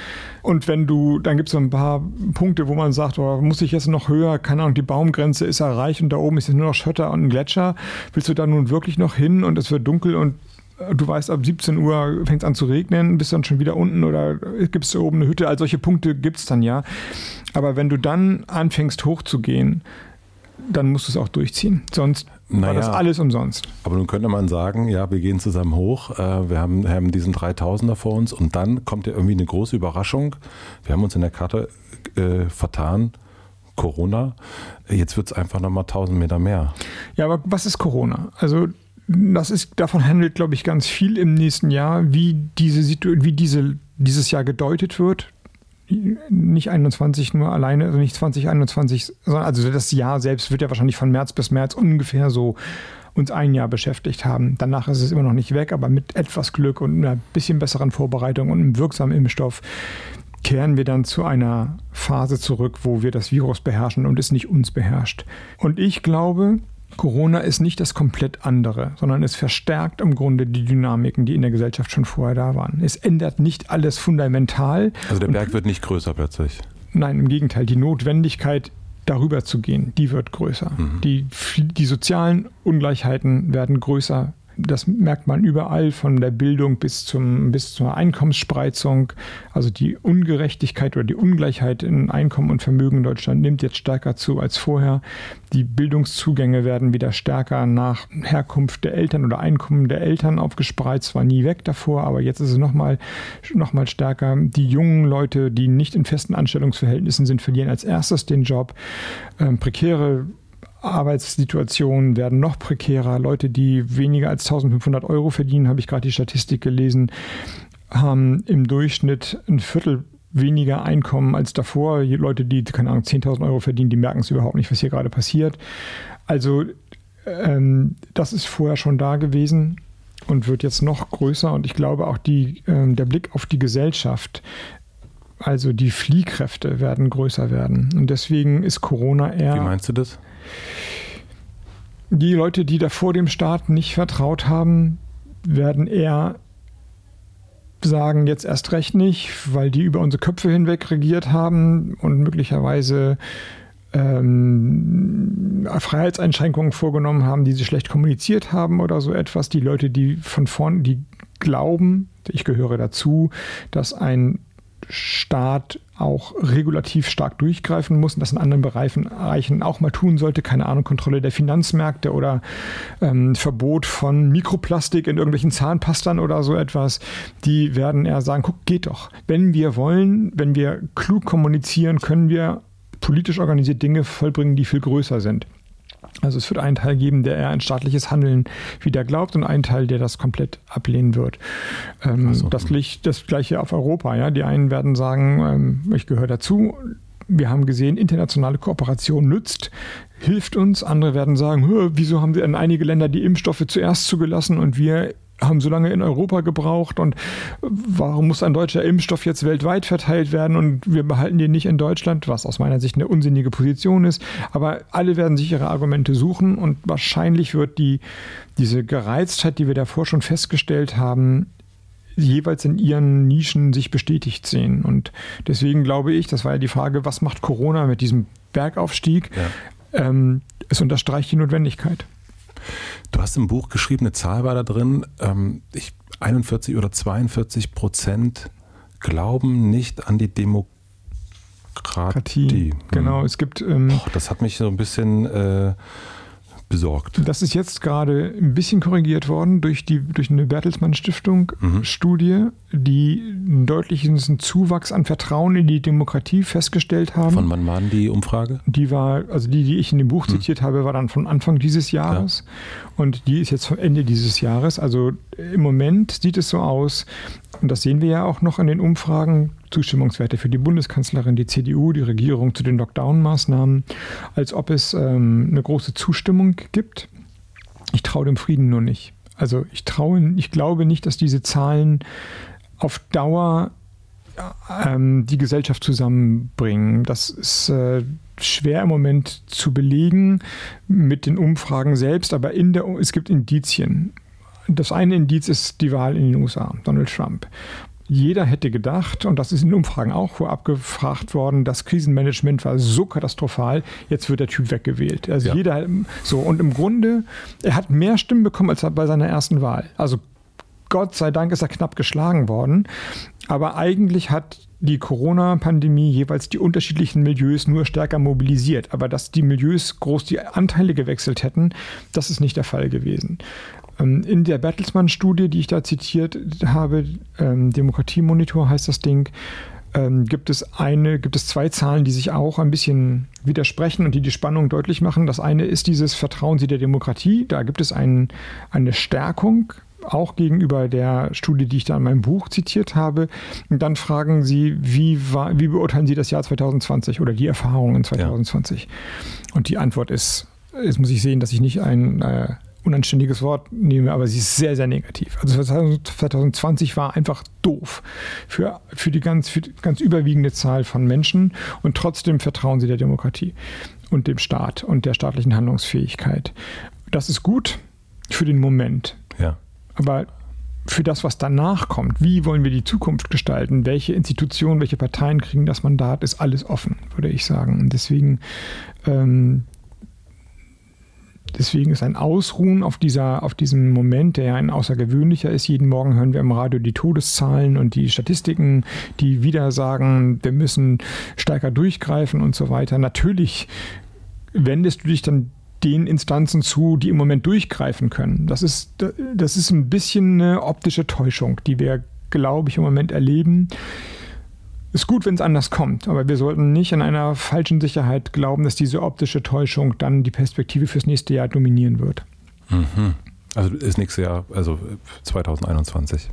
Und wenn du, dann gibt es so ein paar Punkte, wo man sagt, oh, muss ich jetzt noch höher? Keine Ahnung, die Baumgrenze ist erreicht und da oben ist jetzt nur noch Schotter und ein Gletscher. Willst du da nun wirklich noch hin und es wird dunkel und du weißt, ab 17 Uhr fängt es an zu regnen, bist dann schon wieder unten oder gibt es oben eine Hütte. All solche Punkte gibt es dann ja. Aber wenn du dann anfängst hochzugehen, dann musst du es auch durchziehen. Sonst naja, war das alles umsonst. Aber nun könnte man sagen, ja, wir gehen zusammen hoch, äh, wir haben, haben diesen 3000er vor uns und dann kommt ja irgendwie eine große Überraschung. Wir haben uns in der Karte äh, vertan. Corona. Jetzt wird es einfach nochmal 1000 Meter mehr. Ja, aber was ist Corona? Also das ist, davon handelt, glaube ich, ganz viel im nächsten Jahr, wie diese wie diese, dieses Jahr gedeutet wird. Nicht 21 nur alleine, also nicht 2021, sondern also das Jahr selbst wird ja wahrscheinlich von März bis März ungefähr so uns ein Jahr beschäftigt haben. Danach ist es immer noch nicht weg, aber mit etwas Glück und einer bisschen besseren Vorbereitung und einem wirksamen Impfstoff kehren wir dann zu einer Phase zurück, wo wir das Virus beherrschen und es nicht uns beherrscht. Und ich glaube, Corona ist nicht das komplett andere, sondern es verstärkt im Grunde die Dynamiken, die in der Gesellschaft schon vorher da waren. Es ändert nicht alles fundamental. Also der Berg wird nicht größer plötzlich. Nein, im Gegenteil, die Notwendigkeit, darüber zu gehen, die wird größer. Mhm. Die, die sozialen Ungleichheiten werden größer das merkt man überall von der Bildung bis, zum, bis zur Einkommensspreizung. Also die Ungerechtigkeit oder die Ungleichheit in Einkommen und Vermögen in Deutschland nimmt jetzt stärker zu als vorher. Die Bildungszugänge werden wieder stärker nach Herkunft der Eltern oder Einkommen der Eltern aufgespreizt. War nie weg davor, aber jetzt ist es nochmal noch mal stärker. Die jungen Leute, die nicht in festen Anstellungsverhältnissen sind, verlieren als erstes den Job. Ähm, prekäre Arbeitssituationen werden noch prekärer. Leute, die weniger als 1500 Euro verdienen, habe ich gerade die Statistik gelesen, haben im Durchschnitt ein Viertel weniger Einkommen als davor. Leute, die, keine Ahnung, 10.000 Euro verdienen, die merken es überhaupt nicht, was hier gerade passiert. Also ähm, das ist vorher schon da gewesen und wird jetzt noch größer. Und ich glaube auch die, ähm, der Blick auf die Gesellschaft, also die Fliehkräfte werden größer werden. Und deswegen ist Corona eher. Wie meinst du das? Die Leute, die da vor dem Staat nicht vertraut haben, werden eher sagen jetzt erst recht nicht, weil die über unsere Köpfe hinweg regiert haben und möglicherweise ähm, Freiheitseinschränkungen vorgenommen haben, die sie schlecht kommuniziert haben oder so etwas. Die Leute, die von vorn, die glauben, ich gehöre dazu, dass ein Staat auch regulativ stark durchgreifen muss und das in anderen Bereichen auch mal tun sollte. Keine Ahnung, Kontrolle der Finanzmärkte oder ähm, Verbot von Mikroplastik in irgendwelchen Zahnpastern oder so etwas. Die werden eher sagen, guck, geht doch. Wenn wir wollen, wenn wir klug kommunizieren, können wir politisch organisiert Dinge vollbringen, die viel größer sind. Also es wird einen Teil geben, der eher ein staatliches Handeln wieder glaubt und einen Teil, der das komplett ablehnen wird. Ähm, so. das, liegt das gleiche auf Europa. Ja? Die einen werden sagen, ähm, ich gehöre dazu. Wir haben gesehen, internationale Kooperation nützt, hilft uns. Andere werden sagen, wieso haben wir in einige Länder die Impfstoffe zuerst zugelassen und wir haben so lange in Europa gebraucht und warum muss ein deutscher Impfstoff jetzt weltweit verteilt werden und wir behalten den nicht in Deutschland, was aus meiner Sicht eine unsinnige Position ist. Aber alle werden sich ihre Argumente suchen und wahrscheinlich wird die, diese Gereiztheit, die wir davor schon festgestellt haben, jeweils in ihren Nischen sich bestätigt sehen. Und deswegen glaube ich, das war ja die Frage, was macht Corona mit diesem Bergaufstieg? Ja. Ähm, es unterstreicht die Notwendigkeit. Du hast im Buch geschrieben, eine Zahl war da drin, ähm, ich, 41 oder 42 Prozent glauben nicht an die Demokratie. Hm. Genau, es gibt. Ähm, Boah, das hat mich so ein bisschen. Äh, besorgt. Das ist jetzt gerade ein bisschen korrigiert worden durch, die, durch eine Bertelsmann Stiftung mhm. Studie, die einen deutlichen Zuwachs an Vertrauen in die Demokratie festgestellt haben. Von wann war die Umfrage? Die war, also die, die ich in dem Buch mhm. zitiert habe, war dann von Anfang dieses Jahres ja. und die ist jetzt vom Ende dieses Jahres. Also im Moment sieht es so aus, und das sehen wir ja auch noch in den Umfragen, Zustimmungswerte für die Bundeskanzlerin, die CDU, die Regierung zu den Lockdown-Maßnahmen, als ob es ähm, eine große Zustimmung gibt. Ich traue dem Frieden nur nicht. Also ich traue, ich glaube nicht, dass diese Zahlen auf Dauer ähm, die Gesellschaft zusammenbringen. Das ist äh, schwer im Moment zu belegen mit den Umfragen selbst, aber in der, es gibt Indizien. Das eine Indiz ist die Wahl in den USA, Donald Trump. Jeder hätte gedacht, und das ist in Umfragen auch vorab gefragt worden, das Krisenmanagement war so katastrophal, jetzt wird der Typ weggewählt. Also ja. jeder, so, und im Grunde, er hat mehr Stimmen bekommen als bei seiner ersten Wahl. Also Gott sei Dank ist er knapp geschlagen worden. Aber eigentlich hat die Corona-Pandemie jeweils die unterschiedlichen Milieus nur stärker mobilisiert. Aber dass die Milieus groß die Anteile gewechselt hätten, das ist nicht der Fall gewesen. Ähm, in der Bertelsmann-Studie, die ich da zitiert habe, ähm, Demokratiemonitor heißt das Ding, ähm, gibt es eine, gibt es zwei Zahlen, die sich auch ein bisschen widersprechen und die die Spannung deutlich machen. Das eine ist dieses Vertrauen Sie der Demokratie. Da gibt es ein, eine Stärkung auch gegenüber der Studie, die ich da in meinem Buch zitiert habe. Und dann fragen Sie, wie, war, wie beurteilen Sie das Jahr 2020 oder die Erfahrungen 2020? Ja. Und die Antwort ist, jetzt muss ich sehen, dass ich nicht ein äh, unanständiges Wort nehme, aber sie ist sehr, sehr negativ. Also 2020 war einfach doof für, für, die ganz, für die ganz überwiegende Zahl von Menschen und trotzdem vertrauen sie der Demokratie und dem Staat und der staatlichen Handlungsfähigkeit. Das ist gut für den Moment. Ja. Aber für das, was danach kommt, wie wollen wir die Zukunft gestalten, welche Institutionen, welche Parteien kriegen das Mandat, ist alles offen, würde ich sagen. Und deswegen, ähm, deswegen ist ein Ausruhen auf, dieser, auf diesem Moment, der ja ein außergewöhnlicher ist. Jeden Morgen hören wir im Radio die Todeszahlen und die Statistiken, die wieder sagen, wir müssen stärker durchgreifen und so weiter. Natürlich wendest du dich dann den Instanzen zu, die im Moment durchgreifen können. Das ist, das ist ein bisschen eine optische Täuschung, die wir, glaube ich, im Moment erleben. Ist gut, wenn es anders kommt, aber wir sollten nicht in einer falschen Sicherheit glauben, dass diese optische Täuschung dann die Perspektive fürs nächste Jahr dominieren wird. Mhm. Also ist nächstes Jahr, also 2021.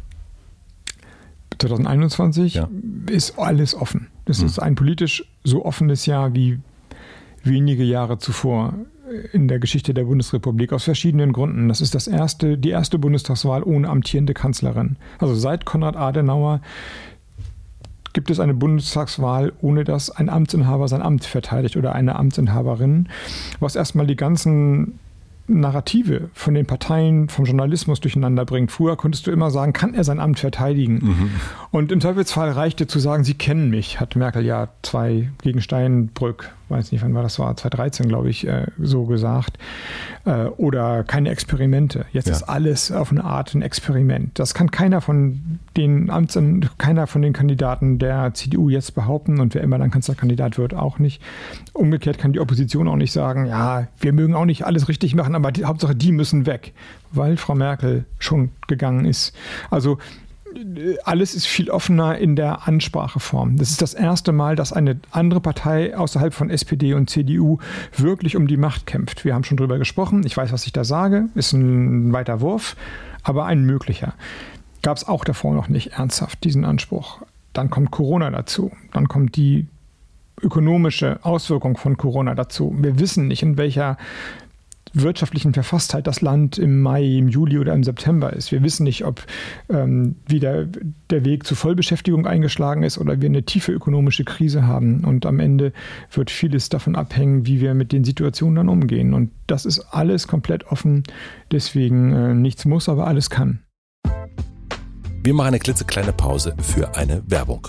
2021 ja. ist alles offen. Das mhm. ist ein politisch so offenes Jahr wie wenige Jahre zuvor in der Geschichte der Bundesrepublik aus verschiedenen Gründen. Das ist das erste, die erste Bundestagswahl ohne amtierende Kanzlerin. Also seit Konrad Adenauer gibt es eine Bundestagswahl, ohne dass ein Amtsinhaber sein Amt verteidigt oder eine Amtsinhaberin, was erstmal die ganzen Narrative von den Parteien, vom Journalismus durcheinander bringt. Früher konntest du immer sagen, kann er sein Amt verteidigen? Mhm. Und im Zweifelsfall reichte zu sagen, sie kennen mich, hat Merkel ja zwei gegen Steinbrück weiß nicht, wann war das war, 2013, glaube ich, äh, so gesagt. Äh, oder keine Experimente. Jetzt ja. ist alles auf eine Art ein Experiment. Das kann keiner von den Amts, keiner von den Kandidaten der CDU jetzt behaupten und wer immer dann Kanzlerkandidat wird, auch nicht. Umgekehrt kann die Opposition auch nicht sagen, ja, wir mögen auch nicht alles richtig machen, aber die, Hauptsache die müssen weg, weil Frau Merkel schon gegangen ist. Also alles ist viel offener in der Anspracheform. Das ist das erste Mal, dass eine andere Partei außerhalb von SPD und CDU wirklich um die Macht kämpft. Wir haben schon drüber gesprochen. Ich weiß, was ich da sage. Ist ein weiter Wurf, aber ein möglicher. Gab es auch davor noch nicht ernsthaft diesen Anspruch. Dann kommt Corona dazu. Dann kommt die ökonomische Auswirkung von Corona dazu. Wir wissen nicht, in welcher wirtschaftlichen Verfasstheit das Land im Mai, im Juli oder im September ist. Wir wissen nicht, ob ähm, wieder der Weg zu Vollbeschäftigung eingeschlagen ist oder wir eine tiefe ökonomische Krise haben. Und am Ende wird vieles davon abhängen, wie wir mit den Situationen dann umgehen. Und das ist alles komplett offen. Deswegen äh, nichts muss, aber alles kann. Wir machen eine klitzekleine Pause für eine Werbung.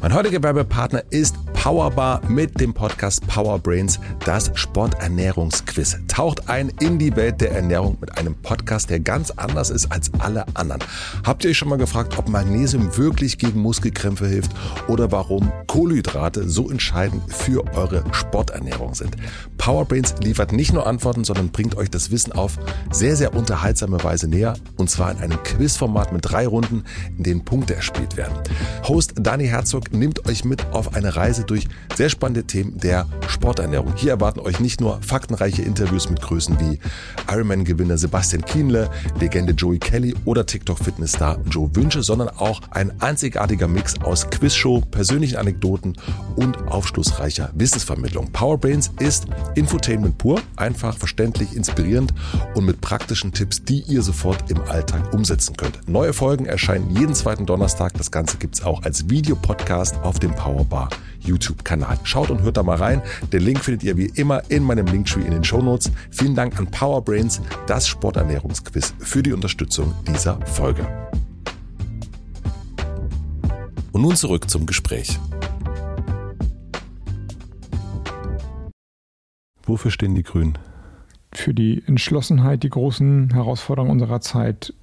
Mein heutiger Werbepartner ist Powerbar mit dem Podcast Power Brains, das Sporternährungsquiz. Taucht ein in die Welt der Ernährung mit einem Podcast, der ganz anders ist als alle anderen. Habt ihr euch schon mal gefragt, ob Magnesium wirklich gegen Muskelkrämpfe hilft oder warum Kohlenhydrate so entscheidend für eure Sporternährung sind? Power Brains liefert nicht nur Antworten, sondern bringt euch das Wissen auf sehr, sehr unterhaltsame Weise näher und zwar in einem Quizformat mit drei Runden, in denen Punkte erspielt werden. Host Dani Herzog nimmt euch mit auf eine Reise durch sehr spannende Themen der Sporternährung. Hier erwarten euch nicht nur faktenreiche Interviews mit Größen wie Ironman-Gewinner Sebastian Kienle, Legende Joey Kelly oder TikTok-Fitnessstar Joe Wünsche, sondern auch ein einzigartiger Mix aus Quizshow, persönlichen Anekdoten und aufschlussreicher Wissensvermittlung. Powerbrains ist Infotainment pur, einfach, verständlich, inspirierend und mit praktischen Tipps, die ihr sofort im Alltag umsetzen könnt. Neue Folgen erscheinen jeden zweiten Donnerstag. Das Ganze gibt es auch als Videopodcast auf dem Powerbar YouTube-Kanal. Schaut und hört da mal rein. Den Link findet ihr wie immer in meinem Linktree in den Shownotes. Vielen Dank an Powerbrains, das Sporternährungsquiz, für die Unterstützung dieser Folge. Und nun zurück zum Gespräch. Wofür stehen die Grünen? Für die Entschlossenheit, die großen Herausforderungen unserer Zeit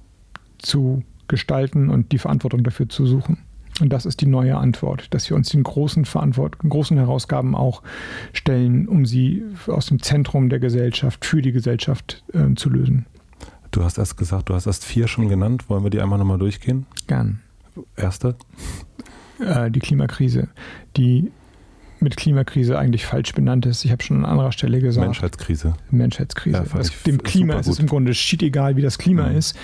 zu gestalten und die Verantwortung dafür zu suchen. Und das ist die neue Antwort, dass wir uns den großen Verantwortung, großen Herausgaben auch stellen, um sie aus dem Zentrum der Gesellschaft für die Gesellschaft äh, zu lösen. Du hast erst gesagt, du hast erst vier schon genannt. Wollen wir die einmal nochmal durchgehen? Gern. Erste? Äh, die Klimakrise, die mit Klimakrise eigentlich falsch benannt ist. Ich habe schon an anderer Stelle gesagt. Menschheitskrise. Menschheitskrise. Ja, das, dem Klima ist es im Grunde schied egal, wie das Klima mhm. ist.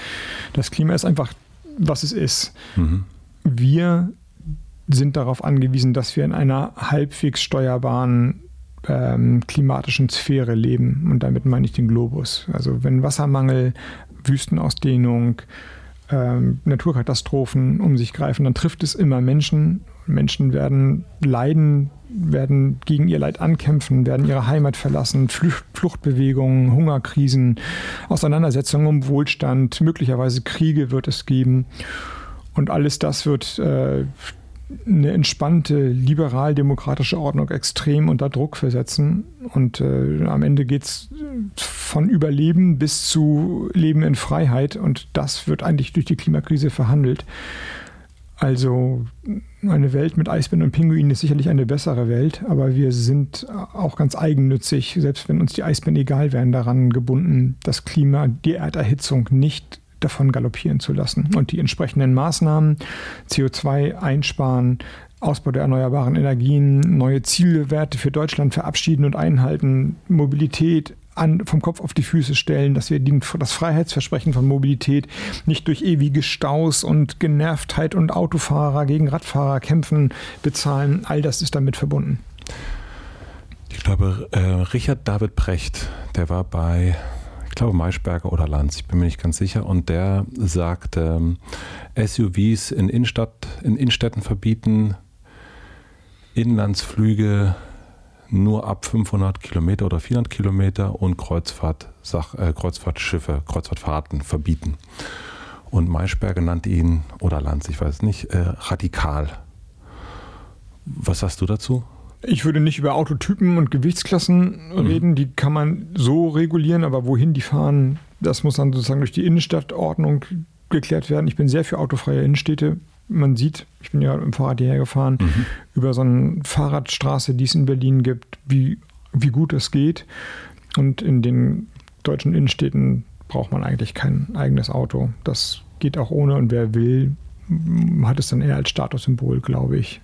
Das Klima ist einfach, was es ist. Mhm wir sind darauf angewiesen, dass wir in einer halbwegs steuerbaren ähm, klimatischen Sphäre leben. Und damit meine ich den Globus. Also wenn Wassermangel, Wüstenausdehnung, ähm, Naturkatastrophen um sich greifen, dann trifft es immer Menschen Menschen werden leiden, werden gegen ihr Leid ankämpfen, werden ihre Heimat verlassen, Flucht, Fluchtbewegungen, Hungerkrisen, Auseinandersetzungen um Wohlstand, möglicherweise Kriege wird es geben. Und alles das wird äh, eine entspannte, liberal-demokratische Ordnung extrem unter Druck versetzen. Und äh, am Ende geht es von Überleben bis zu Leben in Freiheit. Und das wird eigentlich durch die Klimakrise verhandelt. Also eine Welt mit Eisbären und Pinguinen ist sicherlich eine bessere Welt, aber wir sind auch ganz eigennützig, selbst wenn uns die Eisbären egal wären, daran gebunden, das Klima, die Erderhitzung nicht davon galoppieren zu lassen. Und die entsprechenden Maßnahmen, CO2 einsparen, Ausbau der erneuerbaren Energien, neue Zielwerte für Deutschland verabschieden und einhalten, Mobilität an, vom Kopf auf die Füße stellen, dass wir die, das Freiheitsversprechen von Mobilität nicht durch ewige Staus und Genervtheit und Autofahrer gegen Radfahrer kämpfen, bezahlen. All das ist damit verbunden. Ich glaube, äh, Richard David Precht, der war bei ich glaube Maischberger oder Lanz, ich bin mir nicht ganz sicher. Und der sagt, ähm, SUVs in, Innenstadt, in Innenstädten verbieten, Inlandsflüge nur ab 500 Kilometer oder 400 Kilometer und Kreuzfahrt, Sach, äh, Kreuzfahrtschiffe, Kreuzfahrtfahrten verbieten. Und Maischberger nannte ihn, oder Lanz, ich weiß nicht, äh, radikal. Was sagst du dazu? Ich würde nicht über Autotypen und Gewichtsklassen mhm. reden, die kann man so regulieren, aber wohin die fahren, das muss dann sozusagen durch die Innenstadtordnung geklärt werden. Ich bin sehr für autofreie Innenstädte. Man sieht, ich bin ja im Fahrrad hierher gefahren, mhm. über so eine Fahrradstraße, die es in Berlin gibt, wie, wie gut es geht. Und in den deutschen Innenstädten braucht man eigentlich kein eigenes Auto. Das geht auch ohne und wer will, hat es dann eher als Statussymbol, glaube ich.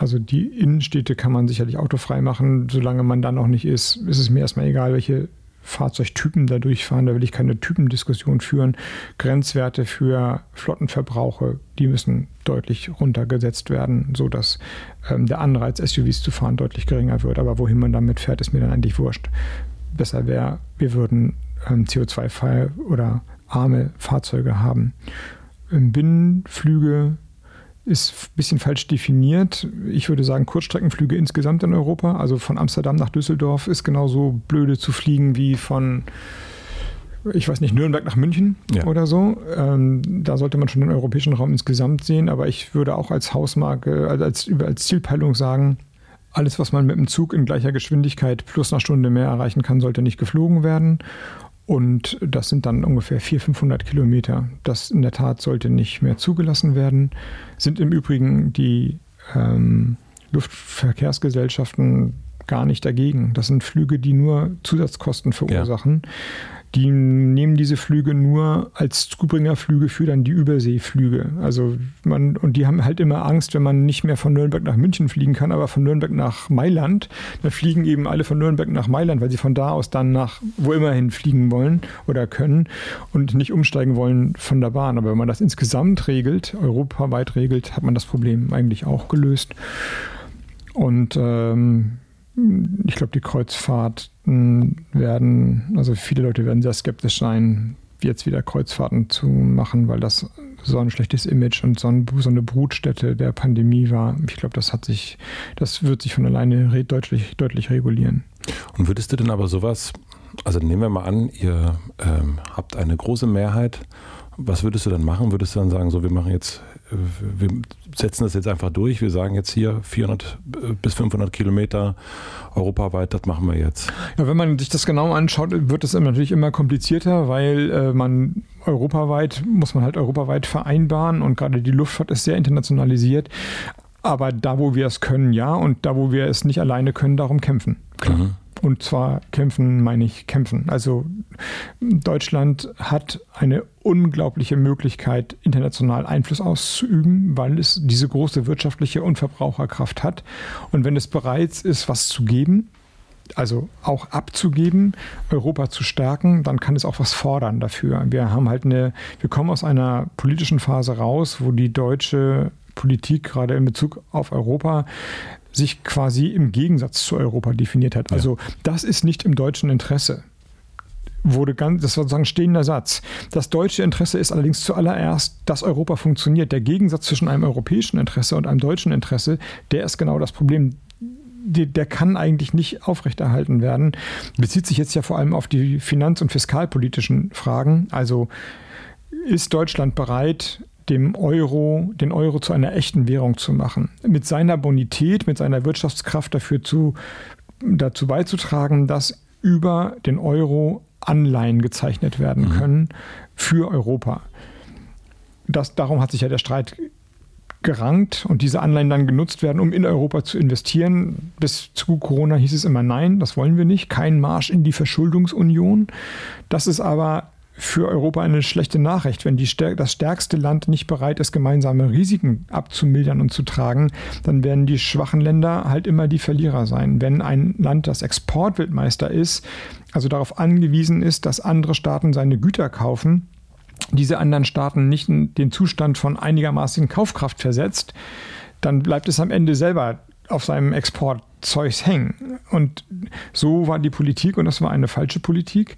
Also die Innenstädte kann man sicherlich autofrei machen, solange man da noch nicht ist. Ist es mir erstmal egal, welche Fahrzeugtypen da durchfahren. Da will ich keine Typendiskussion führen. Grenzwerte für Flottenverbrauche, die müssen deutlich runtergesetzt werden, sodass ähm, der Anreiz, SUVs zu fahren, deutlich geringer wird. Aber wohin man damit fährt, ist mir dann eigentlich wurscht. Besser wäre, wir würden ähm, CO2-freie oder arme Fahrzeuge haben. Binnenflüge ist ein bisschen falsch definiert. Ich würde sagen, Kurzstreckenflüge insgesamt in Europa. Also von Amsterdam nach Düsseldorf ist genauso blöde zu fliegen wie von, ich weiß nicht, Nürnberg nach München ja. oder so. Ähm, da sollte man schon den europäischen Raum insgesamt sehen. Aber ich würde auch als Hausmarke, also als, als Zielpeilung sagen, alles, was man mit dem Zug in gleicher Geschwindigkeit plus einer Stunde mehr erreichen kann, sollte nicht geflogen werden. Und das sind dann ungefähr 400, 500 Kilometer. Das in der Tat sollte nicht mehr zugelassen werden. Sind im Übrigen die ähm, Luftverkehrsgesellschaften gar nicht dagegen. Das sind Flüge, die nur Zusatzkosten verursachen. Ja. Die nehmen diese Flüge nur als Zubringerflüge für dann die Überseeflüge. Also man, und die haben halt immer Angst, wenn man nicht mehr von Nürnberg nach München fliegen kann, aber von Nürnberg nach Mailand, dann fliegen eben alle von Nürnberg nach Mailand, weil sie von da aus dann nach wo immerhin fliegen wollen oder können und nicht umsteigen wollen von der Bahn. Aber wenn man das insgesamt regelt, europaweit regelt, hat man das Problem eigentlich auch gelöst. Und ähm, ich glaube, die Kreuzfahrten werden, also viele Leute werden sehr skeptisch sein, jetzt wieder Kreuzfahrten zu machen, weil das so ein schlechtes Image und so, eine Brutstätte der Pandemie war. Ich glaube, das hat sich, das wird sich von alleine deutlich, deutlich regulieren. Und würdest du denn aber sowas, also nehmen wir mal an, ihr ähm, habt eine große Mehrheit, was würdest du dann machen? Würdest du dann sagen, so wir machen jetzt wir setzen das jetzt einfach durch. Wir sagen jetzt hier 400 bis 500 Kilometer europaweit, das machen wir jetzt. Ja, wenn man sich das genau anschaut, wird es natürlich immer komplizierter, weil äh, man europaweit, muss man halt europaweit vereinbaren und gerade die Luftfahrt ist sehr internationalisiert. Aber da, wo wir es können, ja, und da, wo wir es nicht alleine können, darum kämpfen. Klar. Mhm. Und zwar kämpfen, meine ich kämpfen. Also Deutschland hat eine unglaubliche Möglichkeit, international Einfluss auszuüben, weil es diese große wirtschaftliche und Verbraucherkraft hat. Und wenn es bereit ist, was zu geben, also auch abzugeben, Europa zu stärken, dann kann es auch was fordern dafür. Wir haben halt eine, wir kommen aus einer politischen Phase raus, wo die deutsche Politik gerade in Bezug auf Europa sich quasi im Gegensatz zu Europa definiert hat. Also das ist nicht im deutschen Interesse. wurde ganz, das war sozusagen ein stehender Satz. Das deutsche Interesse ist allerdings zuallererst, dass Europa funktioniert. Der Gegensatz zwischen einem europäischen Interesse und einem deutschen Interesse, der ist genau das Problem. Der, der kann eigentlich nicht aufrechterhalten werden. Bezieht sich jetzt ja vor allem auf die finanz- und fiskalpolitischen Fragen. Also ist Deutschland bereit, dem Euro, den Euro zu einer echten Währung zu machen, mit seiner Bonität, mit seiner Wirtschaftskraft dafür zu, dazu beizutragen, dass über den Euro Anleihen gezeichnet werden mhm. können für Europa. Das, darum hat sich ja der Streit gerankt und diese Anleihen dann genutzt werden, um in Europa zu investieren. Bis zu Corona hieß es immer nein, das wollen wir nicht, kein Marsch in die Verschuldungsunion. Das ist aber für Europa eine schlechte Nachricht. Wenn die, das stärkste Land nicht bereit ist, gemeinsame Risiken abzumildern und zu tragen, dann werden die schwachen Länder halt immer die Verlierer sein. Wenn ein Land, das Exportweltmeister ist, also darauf angewiesen ist, dass andere Staaten seine Güter kaufen, diese anderen Staaten nicht in den Zustand von einigermaßen Kaufkraft versetzt, dann bleibt es am Ende selber auf seinem Exportzeugs hängen. Und so war die Politik und das war eine falsche Politik.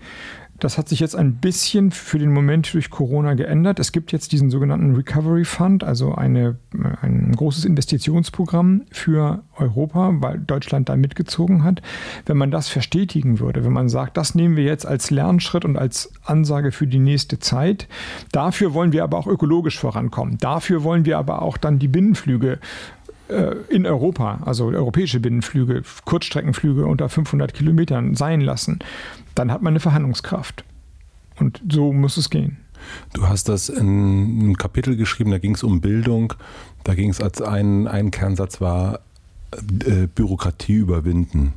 Das hat sich jetzt ein bisschen für den Moment durch Corona geändert. Es gibt jetzt diesen sogenannten Recovery Fund, also eine, ein großes Investitionsprogramm für Europa, weil Deutschland da mitgezogen hat. Wenn man das verstetigen würde, wenn man sagt, das nehmen wir jetzt als Lernschritt und als Ansage für die nächste Zeit, dafür wollen wir aber auch ökologisch vorankommen. Dafür wollen wir aber auch dann die Binnenflüge äh, in Europa, also europäische Binnenflüge, Kurzstreckenflüge unter 500 Kilometern sein lassen, dann hat man eine Verhandlungskraft. Und so muss es gehen. Du hast das in einem Kapitel geschrieben, da ging es um Bildung. Da ging es als ein, ein Kernsatz war äh, Bürokratie überwinden.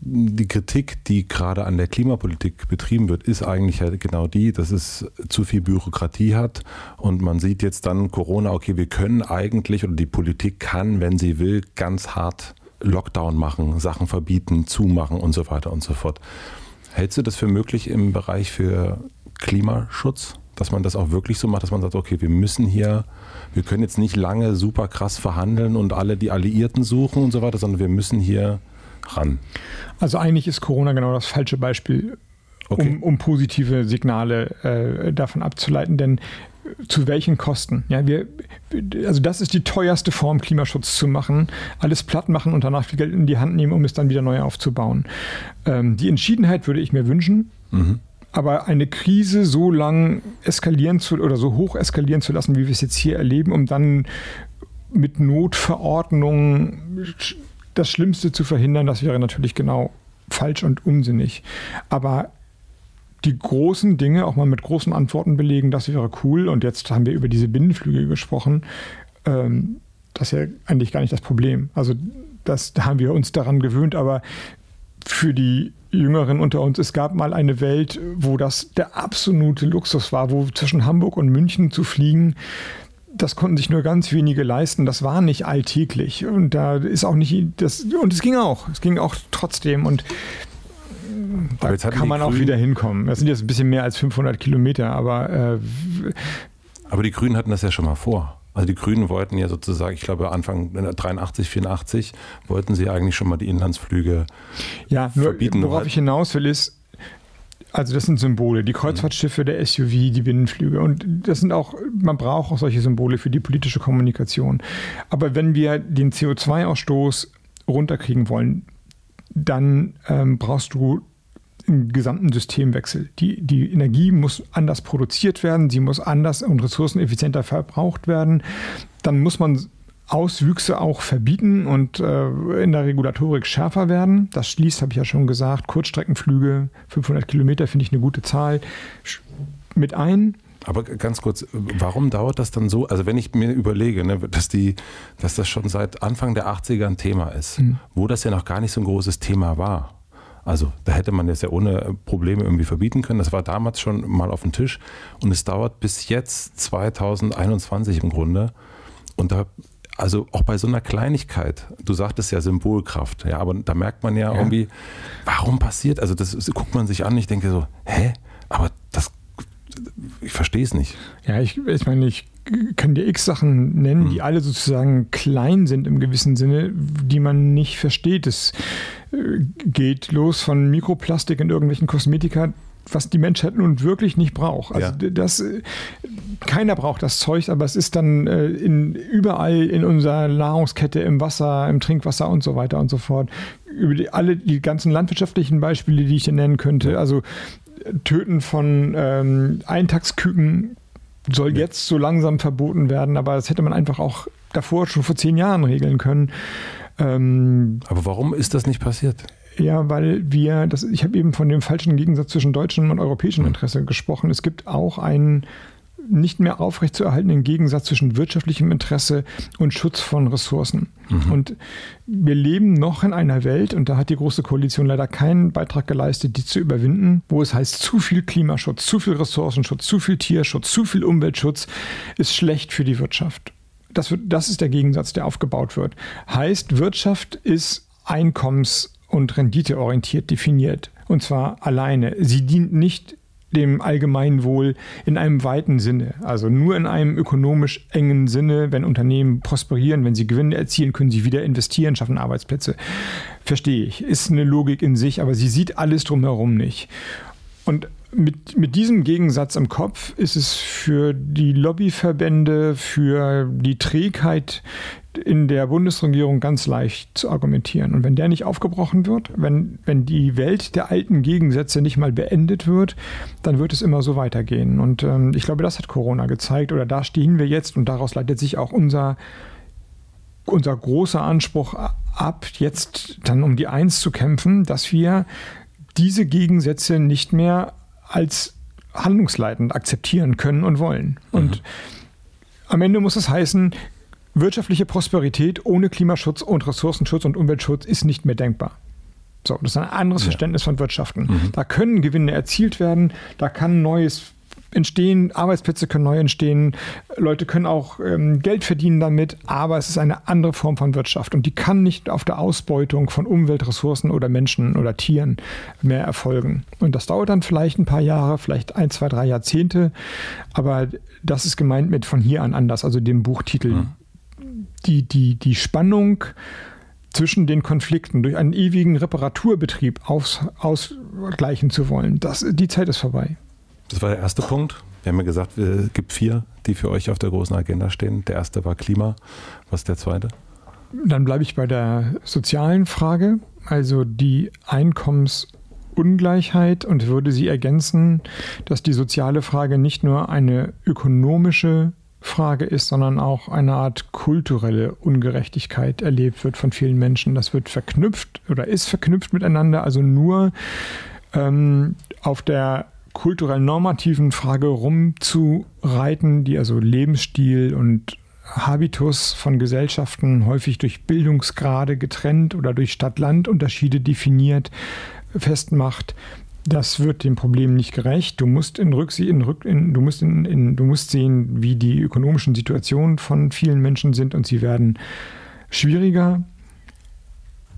Die Kritik, die gerade an der Klimapolitik betrieben wird, ist eigentlich ja genau die, dass es zu viel Bürokratie hat. Und man sieht jetzt dann Corona, okay, wir können eigentlich oder die Politik kann, wenn sie will, ganz hart Lockdown machen, Sachen verbieten, zumachen und so weiter und so fort. Hältst du das für möglich im Bereich für Klimaschutz, dass man das auch wirklich so macht, dass man sagt, okay, wir müssen hier, wir können jetzt nicht lange super krass verhandeln und alle die Alliierten suchen und so weiter, sondern wir müssen hier ran? Also eigentlich ist Corona genau das falsche Beispiel, okay. um, um, positive Signale äh, davon abzuleiten, denn zu welchen Kosten? Ja, wir, also das ist die teuerste Form, Klimaschutz zu machen. Alles platt machen und danach viel Geld in die Hand nehmen, um es dann wieder neu aufzubauen. Ähm, die Entschiedenheit würde ich mir wünschen. Mhm. Aber eine Krise so lang eskalieren zu oder so hoch eskalieren zu lassen, wie wir es jetzt hier erleben, um dann mit Notverordnungen das Schlimmste zu verhindern, das wäre natürlich genau falsch und unsinnig. Aber die großen Dinge auch mal mit großen Antworten belegen, das wäre cool. Und jetzt haben wir über diese Binnenflüge gesprochen. Ähm, das ist ja eigentlich gar nicht das Problem. Also das, da haben wir uns daran gewöhnt, aber für die Jüngeren unter uns, es gab mal eine Welt, wo das der absolute Luxus war, wo zwischen Hamburg und München zu fliegen, das konnten sich nur ganz wenige leisten. Das war nicht alltäglich. Und da ist auch nicht das, und es ging auch. Es ging auch trotzdem. Und da kann man auch wieder hinkommen. Das sind jetzt ein bisschen mehr als 500 Kilometer, aber. Äh, aber die Grünen hatten das ja schon mal vor. Also die Grünen wollten ja sozusagen, ich glaube Anfang 83, 84, wollten sie eigentlich schon mal die Inlandsflüge ja, nur, verbieten. Worauf ich hinaus will, ist, also das sind Symbole, die Kreuzfahrtschiffe, der SUV, die Binnenflüge. Und das sind auch, man braucht auch solche Symbole für die politische Kommunikation. Aber wenn wir den CO2-Ausstoß runterkriegen wollen, dann ähm, brauchst du einen gesamten Systemwechsel. Die, die Energie muss anders produziert werden, sie muss anders und ressourceneffizienter verbraucht werden. Dann muss man Auswüchse auch verbieten und äh, in der Regulatorik schärfer werden. Das schließt, habe ich ja schon gesagt, Kurzstreckenflüge, 500 Kilometer finde ich eine gute Zahl, mit ein. Aber ganz kurz, warum dauert das dann so? Also wenn ich mir überlege, ne, dass, die, dass das schon seit Anfang der 80er ein Thema ist, mhm. wo das ja noch gar nicht so ein großes Thema war. Also da hätte man das ja ohne Probleme irgendwie verbieten können. Das war damals schon mal auf dem Tisch und es dauert bis jetzt 2021 im Grunde. Und da also auch bei so einer Kleinigkeit, du sagtest ja Symbolkraft, ja, aber da merkt man ja, ja. irgendwie, warum passiert, also das, guckt man sich an, ich denke so, hä, aber das, ich verstehe es nicht. Ja, ich, ich meine, ich kann dir x Sachen nennen, die alle sozusagen klein sind im gewissen Sinne, die man nicht versteht. Es äh, geht los von Mikroplastik in irgendwelchen Kosmetika was die Menschheit nun wirklich nicht braucht. Also ja. das, keiner braucht das Zeug, aber es ist dann äh, in, überall in unserer Nahrungskette, im Wasser, im Trinkwasser und so weiter und so fort. Über die, alle die ganzen landwirtschaftlichen Beispiele, die ich hier nennen könnte. Also Töten von ähm, Eintagsküken soll jetzt so langsam verboten werden, aber das hätte man einfach auch davor schon vor zehn Jahren regeln können. Ähm, aber warum ist das nicht passiert? Ja, weil wir, das, ich habe eben von dem falschen Gegensatz zwischen deutschem und europäischem hm. Interesse gesprochen. Es gibt auch einen nicht mehr aufrechtzuerhaltenden Gegensatz zwischen wirtschaftlichem Interesse und Schutz von Ressourcen. Mhm. Und wir leben noch in einer Welt, und da hat die Große Koalition leider keinen Beitrag geleistet, die zu überwinden, wo es heißt, zu viel Klimaschutz, zu viel Ressourcenschutz, zu viel Tierschutz, zu viel Umweltschutz ist schlecht für die Wirtschaft. Das, wird, das ist der Gegensatz, der aufgebaut wird. Heißt, Wirtschaft ist einkommens- und renditeorientiert definiert. Und zwar alleine. Sie dient nicht dem Allgemeinwohl in einem weiten Sinne. Also nur in einem ökonomisch engen Sinne. Wenn Unternehmen prosperieren, wenn sie Gewinne erzielen, können sie wieder investieren, schaffen Arbeitsplätze. Verstehe ich. Ist eine Logik in sich, aber sie sieht alles drumherum nicht. Und mit, mit diesem Gegensatz im Kopf ist es für die Lobbyverbände, für die Trägheit in der Bundesregierung ganz leicht zu argumentieren. Und wenn der nicht aufgebrochen wird, wenn, wenn die Welt der alten Gegensätze nicht mal beendet wird, dann wird es immer so weitergehen. Und ähm, ich glaube, das hat Corona gezeigt oder da stehen wir jetzt und daraus leitet sich auch unser, unser großer Anspruch ab, jetzt dann um die Eins zu kämpfen, dass wir diese Gegensätze nicht mehr als handlungsleitend akzeptieren können und wollen. Und mhm. am Ende muss es heißen, wirtschaftliche Prosperität ohne Klimaschutz und Ressourcenschutz und Umweltschutz ist nicht mehr denkbar. So, das ist ein anderes ja. Verständnis von Wirtschaften. Mhm. Da können Gewinne erzielt werden, da kann neues entstehen, Arbeitsplätze können neu entstehen, Leute können auch ähm, Geld verdienen damit, aber es ist eine andere Form von Wirtschaft und die kann nicht auf der Ausbeutung von Umweltressourcen oder Menschen oder Tieren mehr erfolgen. Und das dauert dann vielleicht ein paar Jahre, vielleicht ein, zwei, drei Jahrzehnte, aber das ist gemeint mit von hier an anders, also dem Buchtitel. Mhm. Die, die, die Spannung zwischen den Konflikten durch einen ewigen Reparaturbetrieb aus, ausgleichen zu wollen, das, die Zeit ist vorbei. Das war der erste Punkt. Wir haben ja gesagt, es gibt vier, die für euch auf der großen Agenda stehen. Der erste war Klima. Was ist der zweite? Dann bleibe ich bei der sozialen Frage, also die Einkommensungleichheit und würde sie ergänzen, dass die soziale Frage nicht nur eine ökonomische Frage ist, sondern auch eine Art kulturelle Ungerechtigkeit erlebt wird von vielen Menschen. Das wird verknüpft oder ist verknüpft miteinander, also nur ähm, auf der kulturell normativen Frage rumzureiten, die also Lebensstil und Habitus von Gesellschaften häufig durch Bildungsgrade getrennt oder durch Stadt-Land-Unterschiede definiert festmacht, das wird dem Problem nicht gerecht. Du musst in Rücksicht, in Rück, in, du musst in, in, du musst sehen, wie die ökonomischen Situationen von vielen Menschen sind und sie werden schwieriger.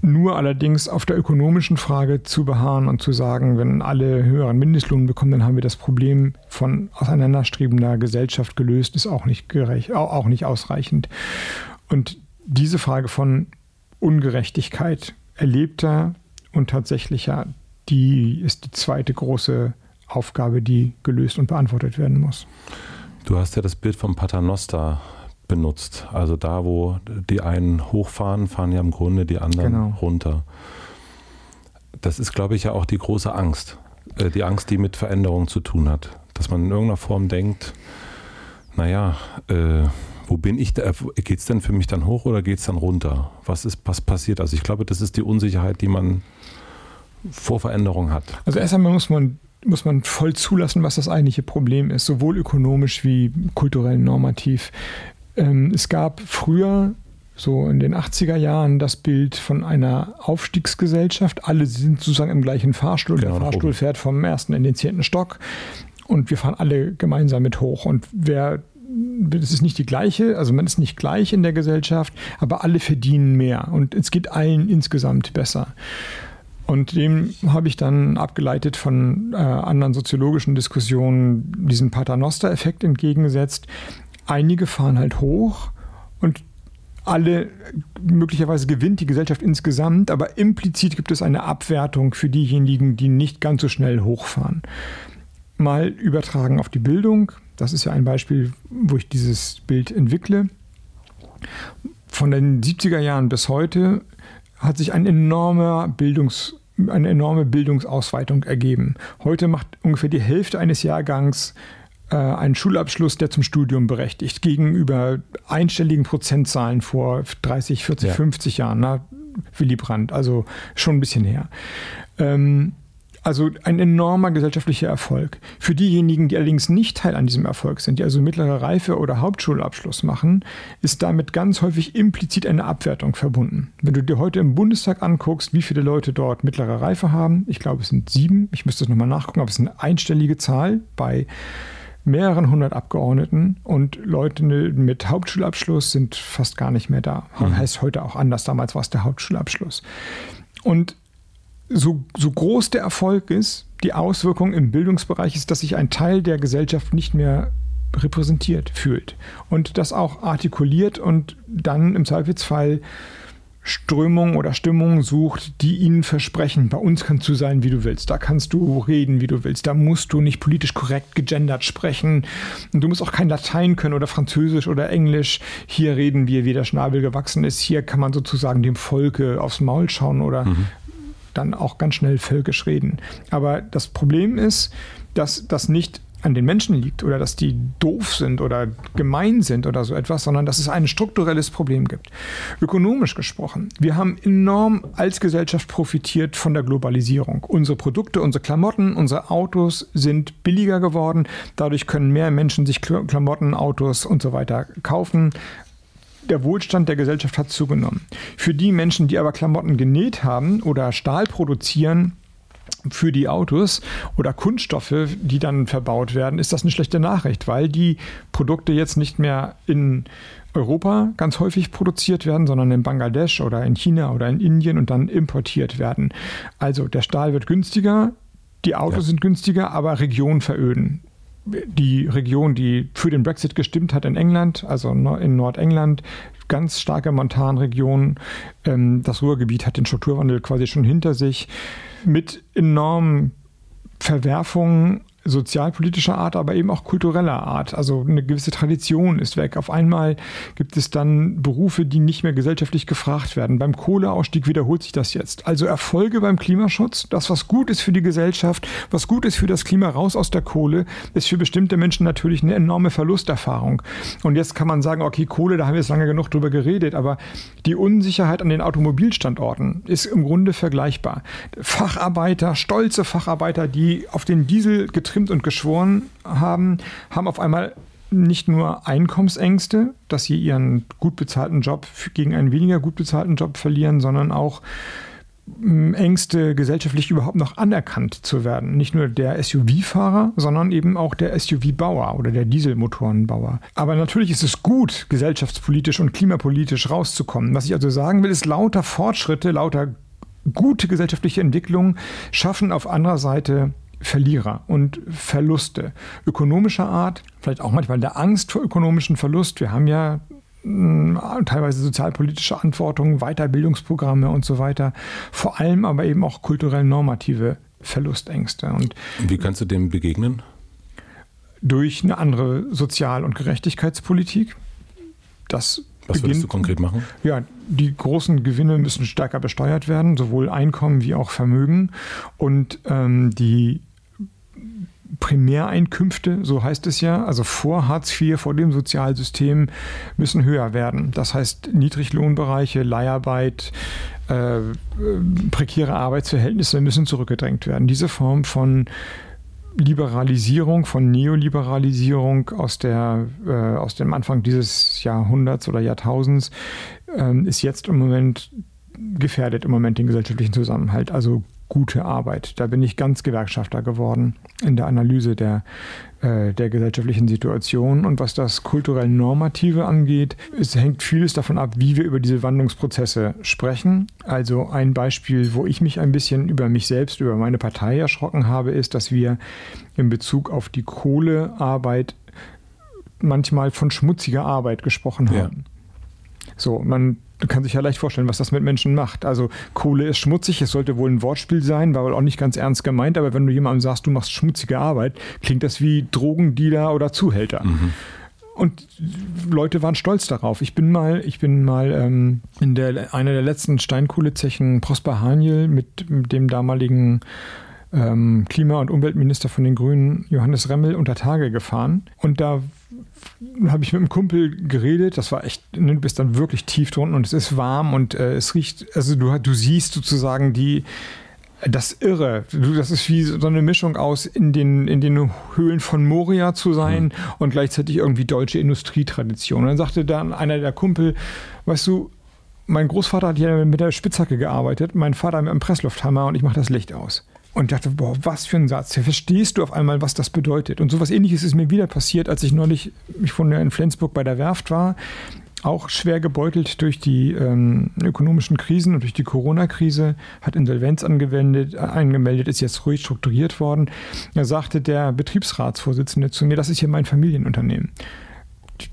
Nur allerdings auf der ökonomischen Frage zu beharren und zu sagen, wenn alle höheren Mindestlohn bekommen, dann haben wir das Problem von auseinanderstrebender Gesellschaft gelöst, ist auch nicht gerecht, auch nicht ausreichend. Und diese Frage von Ungerechtigkeit, erlebter und tatsächlicher, die ist die zweite große Aufgabe, die gelöst und beantwortet werden muss. Du hast ja das Bild vom Paternoster benutzt. Also da, wo die einen hochfahren, fahren ja im Grunde die anderen genau. runter. Das ist, glaube ich, ja auch die große Angst. Äh, die Angst, die mit Veränderung zu tun hat. Dass man in irgendeiner Form denkt, naja, äh, wo bin ich da? Geht es denn für mich dann hoch oder geht es dann runter? Was ist, was passiert? Also ich glaube, das ist die Unsicherheit, die man vor Veränderung hat. Also erst einmal muss man muss man voll zulassen, was das eigentliche Problem ist, sowohl ökonomisch wie kulturell normativ. Ähm, es gab früher, so in den 80er Jahren, das Bild von einer Aufstiegsgesellschaft. Alle sind sozusagen im gleichen Fahrstuhl. Genau, Der Fahrstuhl fährt vom ersten in den zehnten Stock und wir fahren alle gemeinsam mit hoch. Und wer es ist nicht die gleiche, also man ist nicht gleich in der Gesellschaft, aber alle verdienen mehr und es geht allen insgesamt besser. Und dem habe ich dann abgeleitet von äh, anderen soziologischen Diskussionen diesen Paternoster-Effekt entgegengesetzt einige fahren halt hoch und alle möglicherweise gewinnt die Gesellschaft insgesamt, aber implizit gibt es eine Abwertung für diejenigen, die nicht ganz so schnell hochfahren. Mal übertragen auf die Bildung. Das ist ja ein Beispiel, wo ich dieses Bild entwickle. Von den 70er Jahren bis heute hat sich ein enormer Bildungs, eine enorme Bildungsausweitung ergeben. Heute macht ungefähr die Hälfte eines Jahrgangs äh, einen Schulabschluss, der zum Studium berechtigt, gegenüber einstelligen Prozentzahlen vor 30, 40, ja. 50 Jahren. Na, Willy Brandt, also schon ein bisschen her. Ähm, also ein enormer gesellschaftlicher Erfolg. Für diejenigen, die allerdings nicht Teil an diesem Erfolg sind, die also mittlere Reife oder Hauptschulabschluss machen, ist damit ganz häufig implizit eine Abwertung verbunden. Wenn du dir heute im Bundestag anguckst, wie viele Leute dort mittlere Reife haben, ich glaube es sind sieben, ich müsste es nochmal nachgucken, aber es ist eine einstellige Zahl bei mehreren hundert Abgeordneten und Leute mit Hauptschulabschluss sind fast gar nicht mehr da. Mhm. Heißt heute auch anders, damals war es der Hauptschulabschluss. Und so, so groß der Erfolg ist, die Auswirkung im Bildungsbereich ist, dass sich ein Teil der Gesellschaft nicht mehr repräsentiert fühlt und das auch artikuliert und dann im Zweifelsfall Strömungen oder Stimmungen sucht, die ihnen versprechen, bei uns kannst du sein, wie du willst, da kannst du reden, wie du willst, da musst du nicht politisch korrekt gegendert sprechen und du musst auch kein Latein können oder Französisch oder Englisch, hier reden wir, wie der Schnabel gewachsen ist, hier kann man sozusagen dem Volke aufs Maul schauen oder mhm dann auch ganz schnell völkisch reden. Aber das Problem ist, dass das nicht an den Menschen liegt oder dass die doof sind oder gemein sind oder so etwas, sondern dass es ein strukturelles Problem gibt. Ökonomisch gesprochen, wir haben enorm als Gesellschaft profitiert von der Globalisierung. Unsere Produkte, unsere Klamotten, unsere Autos sind billiger geworden. Dadurch können mehr Menschen sich Klamotten, Autos und so weiter kaufen der Wohlstand der Gesellschaft hat zugenommen. Für die Menschen, die aber Klamotten genäht haben oder Stahl produzieren, für die Autos oder Kunststoffe, die dann verbaut werden, ist das eine schlechte Nachricht, weil die Produkte jetzt nicht mehr in Europa ganz häufig produziert werden, sondern in Bangladesch oder in China oder in Indien und dann importiert werden. Also der Stahl wird günstiger, die Autos ja. sind günstiger, aber Regionen veröden die Region, die für den Brexit gestimmt hat in England, also in Nordengland, ganz starke Montanregion. Ähm, das Ruhrgebiet hat den Strukturwandel quasi schon hinter sich mit enormen Verwerfungen sozialpolitischer Art, aber eben auch kultureller Art. Also eine gewisse Tradition ist weg. Auf einmal gibt es dann Berufe, die nicht mehr gesellschaftlich gefragt werden. Beim Kohleausstieg wiederholt sich das jetzt. Also Erfolge beim Klimaschutz, das, was gut ist für die Gesellschaft, was gut ist für das Klima raus aus der Kohle, ist für bestimmte Menschen natürlich eine enorme Verlusterfahrung. Und jetzt kann man sagen, okay, Kohle, da haben wir jetzt lange genug drüber geredet, aber die Unsicherheit an den Automobilstandorten ist im Grunde vergleichbar. Facharbeiter, stolze Facharbeiter, die auf den Diesel getrimmt und geschworen haben, haben auf einmal nicht nur Einkommensängste, dass sie ihren gut bezahlten Job gegen einen weniger gut bezahlten Job verlieren, sondern auch Ängste, gesellschaftlich überhaupt noch anerkannt zu werden. Nicht nur der SUV-Fahrer, sondern eben auch der SUV-Bauer oder der Dieselmotorenbauer. Aber natürlich ist es gut, gesellschaftspolitisch und klimapolitisch rauszukommen. Was ich also sagen will, ist lauter Fortschritte, lauter gute gesellschaftliche Entwicklungen schaffen auf anderer Seite Verlierer und Verluste ökonomischer Art, vielleicht auch manchmal der Angst vor ökonomischen Verlust. Wir haben ja hm, teilweise sozialpolitische Verantwortung, Weiterbildungsprogramme und so weiter. Vor allem aber eben auch kulturell normative Verlustängste. Und wie kannst du dem begegnen? Durch eine andere Sozial- und Gerechtigkeitspolitik. Das was würdest du konkret machen? Ja, die großen Gewinne müssen stärker besteuert werden, sowohl Einkommen wie auch Vermögen. Und ähm, die Primäreinkünfte, so heißt es ja, also vor Hartz IV, vor dem Sozialsystem, müssen höher werden. Das heißt, Niedriglohnbereiche, Leiharbeit, äh, prekäre Arbeitsverhältnisse müssen zurückgedrängt werden. Diese Form von Liberalisierung, von Neoliberalisierung aus, der, äh, aus dem Anfang dieses Jahrhunderts oder Jahrtausends äh, ist jetzt im Moment gefährdet im Moment den gesellschaftlichen Zusammenhalt. Also gute Arbeit. Da bin ich ganz Gewerkschafter geworden in der Analyse der, äh, der gesellschaftlichen Situation. Und was das kulturell Normative angeht, es hängt vieles davon ab, wie wir über diese Wandlungsprozesse sprechen. Also ein Beispiel, wo ich mich ein bisschen über mich selbst, über meine Partei erschrocken habe, ist, dass wir in Bezug auf die Kohlearbeit manchmal von schmutziger Arbeit gesprochen haben. Ja. So, man kann sich ja leicht vorstellen, was das mit Menschen macht. Also Kohle ist schmutzig, es sollte wohl ein Wortspiel sein, war wohl auch nicht ganz ernst gemeint, aber wenn du jemandem sagst, du machst schmutzige Arbeit, klingt das wie Drogendealer oder Zuhälter. Mhm. Und Leute waren stolz darauf. Ich bin mal, ich bin mal ähm, in der, einer der letzten Steinkohlezechen Prosper Haniel mit, mit dem damaligen ähm, Klima- und Umweltminister von den Grünen, Johannes Remmel, unter Tage gefahren. Und da habe ich mit einem Kumpel geredet. Das war echt, ne, du bist dann wirklich tief drunten und es ist warm und äh, es riecht, also du, du siehst sozusagen die, das Irre. Das ist wie so eine Mischung aus, in den, in den Höhlen von Moria zu sein mhm. und gleichzeitig irgendwie deutsche Industrietradition. Und dann sagte dann einer der Kumpel, weißt du, mein Großvater hat ja mit der Spitzhacke gearbeitet, mein Vater mit einem Presslufthammer und ich mache das Licht aus. Und dachte, boah, was für ein Satz. Verstehst du auf einmal, was das bedeutet. Und sowas ähnliches ist mir wieder passiert, als ich neulich mich von in Flensburg bei der Werft war auch schwer gebeutelt durch die ähm, ökonomischen Krisen und durch die Corona-Krise, hat Insolvenz angewendet, äh, angemeldet, ist jetzt ruhig strukturiert worden. Da sagte der Betriebsratsvorsitzende zu mir, das ist hier mein Familienunternehmen.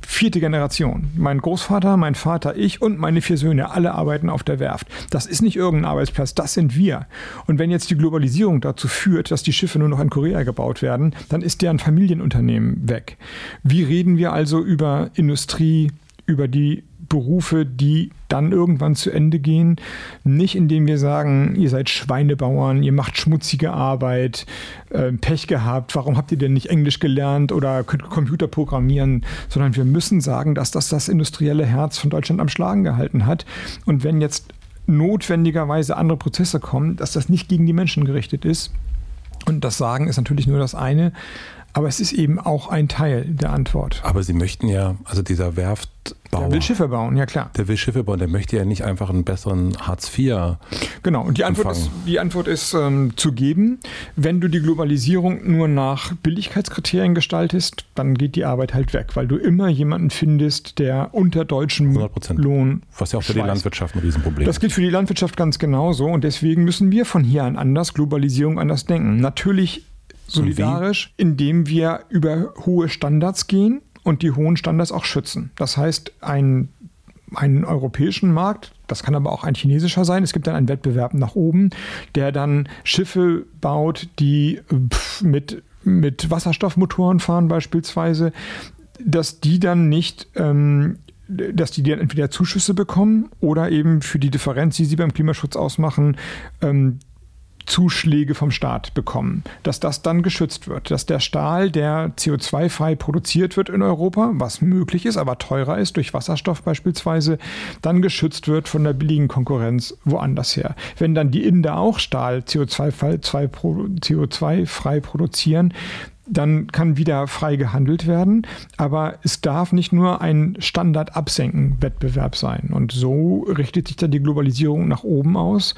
Vierte Generation. Mein Großvater, mein Vater, ich und meine vier Söhne, alle arbeiten auf der Werft. Das ist nicht irgendein Arbeitsplatz, das sind wir. Und wenn jetzt die Globalisierung dazu führt, dass die Schiffe nur noch in Korea gebaut werden, dann ist deren Familienunternehmen weg. Wie reden wir also über Industrie, über die Berufe, die dann irgendwann zu Ende gehen. Nicht indem wir sagen, ihr seid Schweinebauern, ihr macht schmutzige Arbeit, äh, Pech gehabt, warum habt ihr denn nicht Englisch gelernt oder könnt Computer programmieren, sondern wir müssen sagen, dass das das industrielle Herz von Deutschland am Schlagen gehalten hat. Und wenn jetzt notwendigerweise andere Prozesse kommen, dass das nicht gegen die Menschen gerichtet ist. Und das Sagen ist natürlich nur das eine. Aber es ist eben auch ein Teil der Antwort. Aber Sie möchten ja, also dieser Werftbauer. Der will Schiffe bauen, ja klar. Der will Schiffe bauen, der möchte ja nicht einfach einen besseren Hartz IV. Genau, und die Antwort ist, die Antwort ist ähm, zu geben. Wenn du die Globalisierung nur nach Billigkeitskriterien gestaltest, dann geht die Arbeit halt weg, weil du immer jemanden findest, der unter deutschem 100%. Lohn. Was ja auch für schweißt. die Landwirtschaft ein Riesenproblem ist. Das gilt für die Landwirtschaft ganz genauso und deswegen müssen wir von hier an anders Globalisierung anders denken. Natürlich solidarisch, indem wir über hohe Standards gehen und die hohen Standards auch schützen. Das heißt, ein, einen europäischen Markt, das kann aber auch ein chinesischer sein, es gibt dann einen Wettbewerb nach oben, der dann Schiffe baut, die mit, mit Wasserstoffmotoren fahren beispielsweise, dass die dann nicht ähm, dass die dann entweder Zuschüsse bekommen oder eben für die Differenz, die sie beim Klimaschutz ausmachen, ähm, Zuschläge vom Staat bekommen, dass das dann geschützt wird, dass der Stahl, der CO2-frei produziert wird in Europa, was möglich ist, aber teurer ist durch Wasserstoff beispielsweise, dann geschützt wird von der billigen Konkurrenz woanders her. Wenn dann die Inder auch Stahl CO2-frei CO2 produzieren, dann kann wieder frei gehandelt werden. Aber es darf nicht nur ein Standard-Absenken-Wettbewerb sein. Und so richtet sich dann die Globalisierung nach oben aus.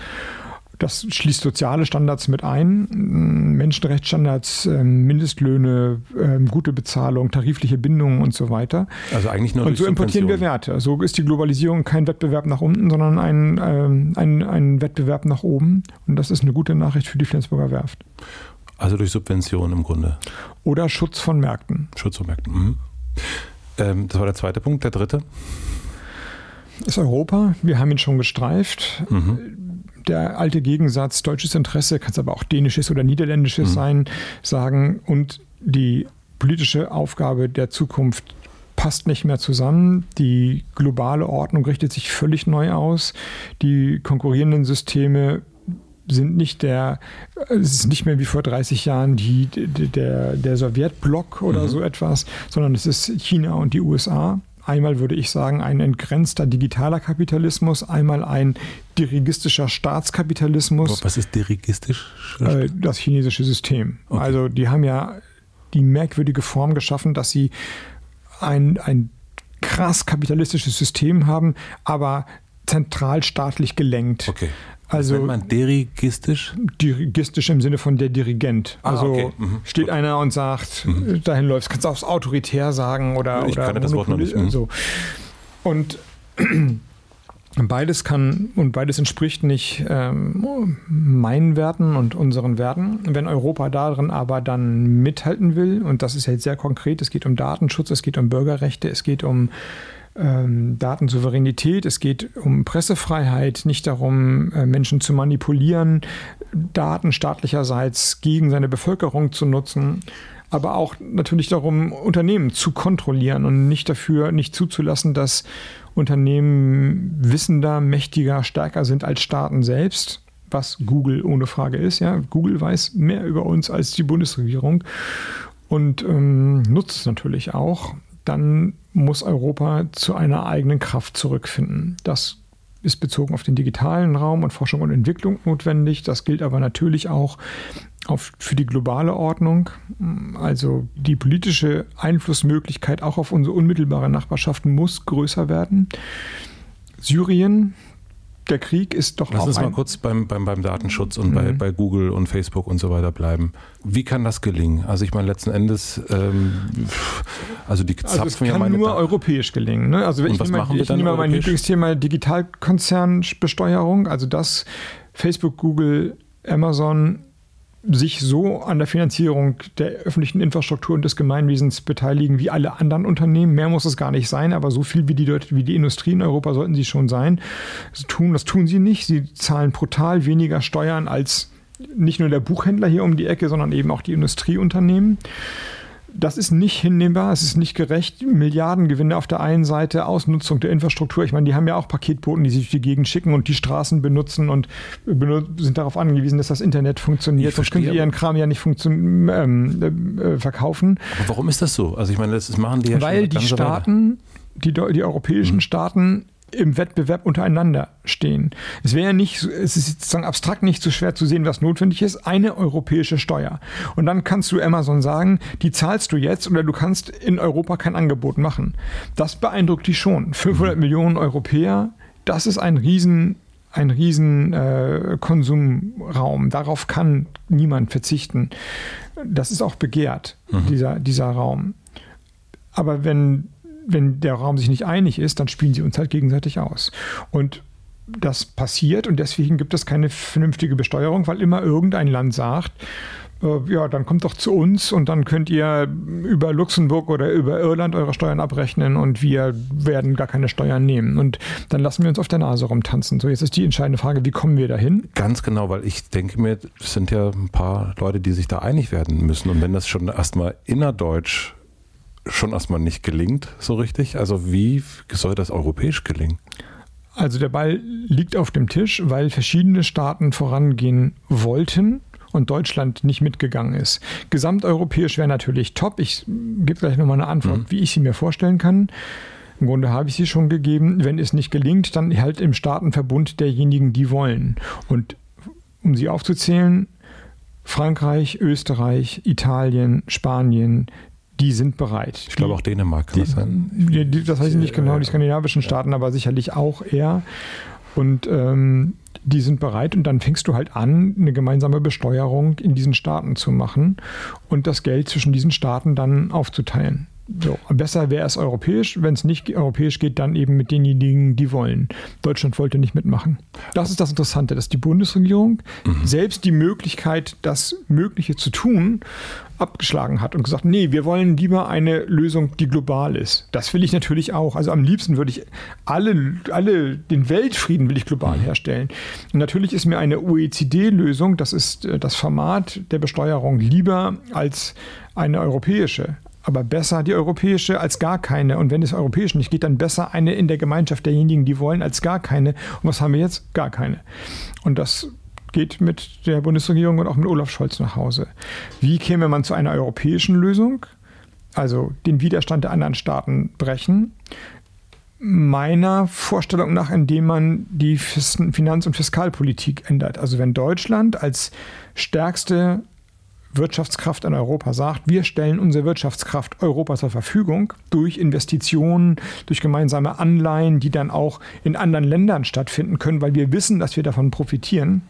Das schließt soziale Standards mit ein, Menschenrechtsstandards, ähm, Mindestlöhne, ähm, gute Bezahlung, tarifliche Bindungen und so weiter. Also eigentlich nur Und so importieren wir Werte. So ist die Globalisierung kein Wettbewerb nach unten, sondern ein, ähm, ein, ein Wettbewerb nach oben. Und das ist eine gute Nachricht für die Flensburger Werft. Also durch Subventionen im Grunde. Oder Schutz von Märkten. Schutz von Märkten. Mhm. das war der zweite Punkt. Der dritte? Ist Europa. Wir haben ihn schon gestreift. Mhm der alte Gegensatz deutsches Interesse, kann es aber auch dänisches oder niederländisches mhm. sein, sagen und die politische Aufgabe der Zukunft passt nicht mehr zusammen. Die globale Ordnung richtet sich völlig neu aus. Die konkurrierenden Systeme sind nicht der, es ist nicht mehr wie vor 30 Jahren die, der, der Sowjetblock oder mhm. so etwas, sondern es ist China und die USA. Einmal würde ich sagen, ein entgrenzter digitaler Kapitalismus, einmal ein dirigistischer Staatskapitalismus. Was ist dirigistisch? Äh, das chinesische System. Okay. Also die haben ja die merkwürdige Form geschaffen, dass sie ein, ein krass kapitalistisches System haben, aber zentralstaatlich gelenkt. Okay. Also nennt man dirigistisch? Dirigistisch im Sinne von der Dirigent. Ah, also okay. mhm. steht Gut. einer und sagt, mhm. dahin läuft. Kannst du auch autoritär sagen oder Ich oder kann das Wort noch nicht. Mhm. So. Und beides kann und beides entspricht nicht ähm, meinen Werten und unseren Werten. Wenn Europa darin aber dann mithalten will, und das ist jetzt sehr konkret, es geht um Datenschutz, es geht um Bürgerrechte, es geht um ähm, Datensouveränität, es geht um Pressefreiheit, nicht darum, äh, Menschen zu manipulieren, Daten staatlicherseits gegen seine Bevölkerung zu nutzen, aber auch natürlich darum, Unternehmen zu kontrollieren und nicht dafür, nicht zuzulassen, dass Unternehmen wissender, mächtiger, stärker sind als Staaten selbst was Google ohne Frage ist. Ja, Google weiß mehr über uns als die Bundesregierung und ähm, nutzt es natürlich auch. Dann muss Europa zu einer eigenen Kraft zurückfinden. Das ist bezogen auf den digitalen Raum und Forschung und Entwicklung notwendig. Das gilt aber natürlich auch auf, für die globale Ordnung. Also die politische Einflussmöglichkeit auch auf unsere unmittelbare Nachbarschaft muss größer werden. Syrien der Krieg ist doch Lass auch. uns mal kurz beim, beim, beim Datenschutz und mhm. bei, bei Google und Facebook und so weiter bleiben. Wie kann das gelingen? Also ich meine, letzten Endes, ähm, also die zapfen also es kann ja meine nur Daten. europäisch gelingen. Ne? Also ich, nehme, ich nehme mal mein Lieblingsthema Digitalkonzernbesteuerung. Also dass Facebook, Google, Amazon sich so an der Finanzierung der öffentlichen Infrastruktur und des Gemeinwesens beteiligen wie alle anderen Unternehmen. Mehr muss es gar nicht sein, aber so viel wie die, wie die Industrie in Europa sollten sie schon sein. Das tun, das tun sie nicht. Sie zahlen brutal weniger Steuern als nicht nur der Buchhändler hier um die Ecke, sondern eben auch die Industrieunternehmen das ist nicht hinnehmbar, es ist nicht gerecht. Milliardengewinne auf der einen Seite, Ausnutzung der Infrastruktur. Ich meine, die haben ja auch Paketboten, die sich durch die Gegend schicken und die Straßen benutzen und sind darauf angewiesen, dass das Internet funktioniert. Sonst können die ihren Kram ja nicht ähm, äh, verkaufen. Aber warum ist das so? Also ich meine, das machen die ja Weil die Staaten, die, die europäischen hm. Staaten im Wettbewerb untereinander stehen. Es wäre nicht, es ist sozusagen abstrakt nicht so schwer zu sehen, was notwendig ist. Eine europäische Steuer. Und dann kannst du Amazon sagen, die zahlst du jetzt oder du kannst in Europa kein Angebot machen. Das beeindruckt die schon. 500 mhm. Millionen Europäer, das ist ein riesen ein riesen äh, Konsumraum. Darauf kann niemand verzichten. Das ist auch begehrt, mhm. dieser, dieser Raum. Aber wenn wenn der Raum sich nicht einig ist, dann spielen sie uns halt gegenseitig aus. Und das passiert und deswegen gibt es keine vernünftige Besteuerung, weil immer irgendein Land sagt, äh, ja, dann kommt doch zu uns und dann könnt ihr über Luxemburg oder über Irland eure Steuern abrechnen und wir werden gar keine Steuern nehmen. Und dann lassen wir uns auf der Nase rumtanzen. So, jetzt ist die entscheidende Frage, wie kommen wir dahin? Ganz genau, weil ich denke mir, es sind ja ein paar Leute, die sich da einig werden müssen. Und wenn das schon erstmal innerdeutsch schon erstmal nicht gelingt, so richtig. Also wie soll das europäisch gelingen? Also der Ball liegt auf dem Tisch, weil verschiedene Staaten vorangehen wollten und Deutschland nicht mitgegangen ist. Gesamteuropäisch wäre natürlich top. Ich gebe gleich nochmal eine Antwort, mhm. wie ich sie mir vorstellen kann. Im Grunde habe ich sie schon gegeben. Wenn es nicht gelingt, dann halt im Staatenverbund derjenigen, die wollen. Und um sie aufzuzählen, Frankreich, Österreich, Italien, Spanien, die sind bereit. Ich glaube auch Dänemark kann die, das sein. Die, das weiß ich nicht genau, die skandinavischen Staaten, aber sicherlich auch eher. Und ähm, die sind bereit und dann fängst du halt an, eine gemeinsame Besteuerung in diesen Staaten zu machen und das Geld zwischen diesen Staaten dann aufzuteilen. So, besser wäre es europäisch. Wenn es nicht europäisch geht, dann eben mit denjenigen, die wollen. Deutschland wollte nicht mitmachen. Das ist das Interessante, dass die Bundesregierung mhm. selbst die Möglichkeit, das Mögliche zu tun, abgeschlagen hat und gesagt, nee, wir wollen lieber eine Lösung, die global ist. Das will ich natürlich auch. Also am liebsten würde ich alle, alle, den Weltfrieden will ich global mhm. herstellen. Und natürlich ist mir eine OECD-Lösung, das ist äh, das Format der Besteuerung, lieber als eine europäische aber besser die europäische als gar keine. Und wenn es europäisch nicht geht, dann besser eine in der Gemeinschaft derjenigen, die wollen, als gar keine. Und was haben wir jetzt? Gar keine. Und das geht mit der Bundesregierung und auch mit Olaf Scholz nach Hause. Wie käme man zu einer europäischen Lösung? Also den Widerstand der anderen Staaten brechen. Meiner Vorstellung nach, indem man die Finanz- und Fiskalpolitik ändert. Also wenn Deutschland als stärkste Wirtschaftskraft in Europa sagt, wir stellen unsere Wirtschaftskraft Europa zur Verfügung durch Investitionen, durch gemeinsame Anleihen, die dann auch in anderen Ländern stattfinden können, weil wir wissen, dass wir davon profitieren.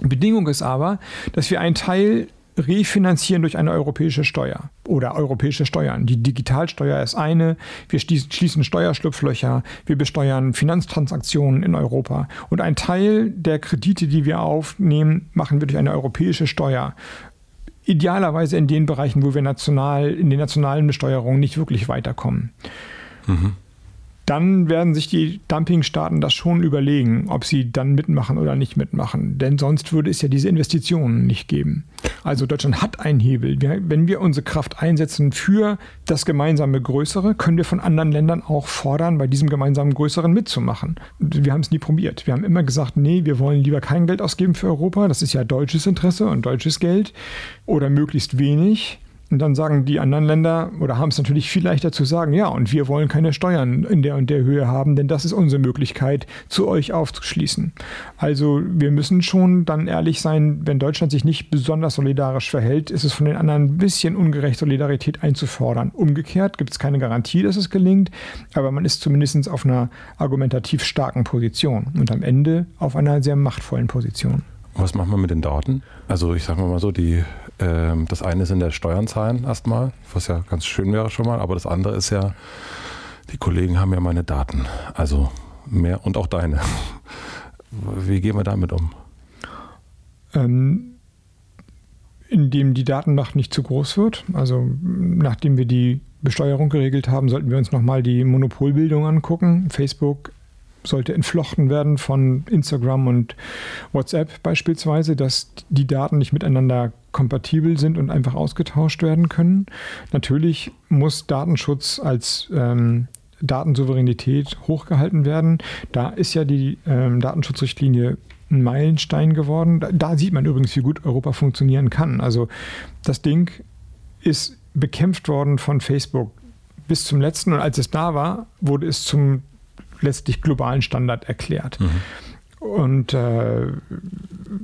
Bedingung ist aber, dass wir einen Teil refinanzieren durch eine europäische Steuer oder europäische Steuern. Die Digitalsteuer ist eine, wir schließen Steuerschlupflöcher, wir besteuern Finanztransaktionen in Europa und ein Teil der Kredite, die wir aufnehmen, machen wir durch eine europäische Steuer idealerweise in den Bereichen, wo wir national, in den nationalen Besteuerungen nicht wirklich weiterkommen. Mhm. Dann werden sich die Dumpingstaaten das schon überlegen, ob sie dann mitmachen oder nicht mitmachen. Denn sonst würde es ja diese Investitionen nicht geben. Also Deutschland hat einen Hebel. wenn wir unsere Kraft einsetzen für das gemeinsame Größere, können wir von anderen Ländern auch fordern, bei diesem gemeinsamen Größeren mitzumachen. Wir haben es nie probiert. Wir haben immer gesagt, nee, wir wollen lieber kein Geld ausgeben für Europa. Das ist ja deutsches Interesse und deutsches Geld oder möglichst wenig. Und dann sagen die anderen Länder oder haben es natürlich viel leichter zu sagen, ja, und wir wollen keine Steuern in der und der Höhe haben, denn das ist unsere Möglichkeit, zu euch aufzuschließen. Also wir müssen schon dann ehrlich sein, wenn Deutschland sich nicht besonders solidarisch verhält, ist es von den anderen ein bisschen ungerecht, Solidarität einzufordern. Umgekehrt gibt es keine Garantie, dass es gelingt, aber man ist zumindest auf einer argumentativ starken Position und am Ende auf einer sehr machtvollen Position. Was machen wir mit den Daten? Also ich sage mal so, die ähm, das eine sind der Steuern zahlen erstmal, was ja ganz schön wäre schon mal, aber das andere ist ja, die Kollegen haben ja meine Daten, also mehr und auch deine. Wie gehen wir damit um? Ähm, indem die Datenmacht nicht zu groß wird. Also nachdem wir die Besteuerung geregelt haben, sollten wir uns nochmal die Monopolbildung angucken. Facebook, sollte entflochten werden von Instagram und WhatsApp beispielsweise, dass die Daten nicht miteinander kompatibel sind und einfach ausgetauscht werden können. Natürlich muss Datenschutz als ähm, Datensouveränität hochgehalten werden. Da ist ja die ähm, Datenschutzrichtlinie ein Meilenstein geworden. Da, da sieht man übrigens, wie gut Europa funktionieren kann. Also das Ding ist bekämpft worden von Facebook bis zum letzten und als es da war, wurde es zum letztlich globalen Standard erklärt. Mhm. Und äh,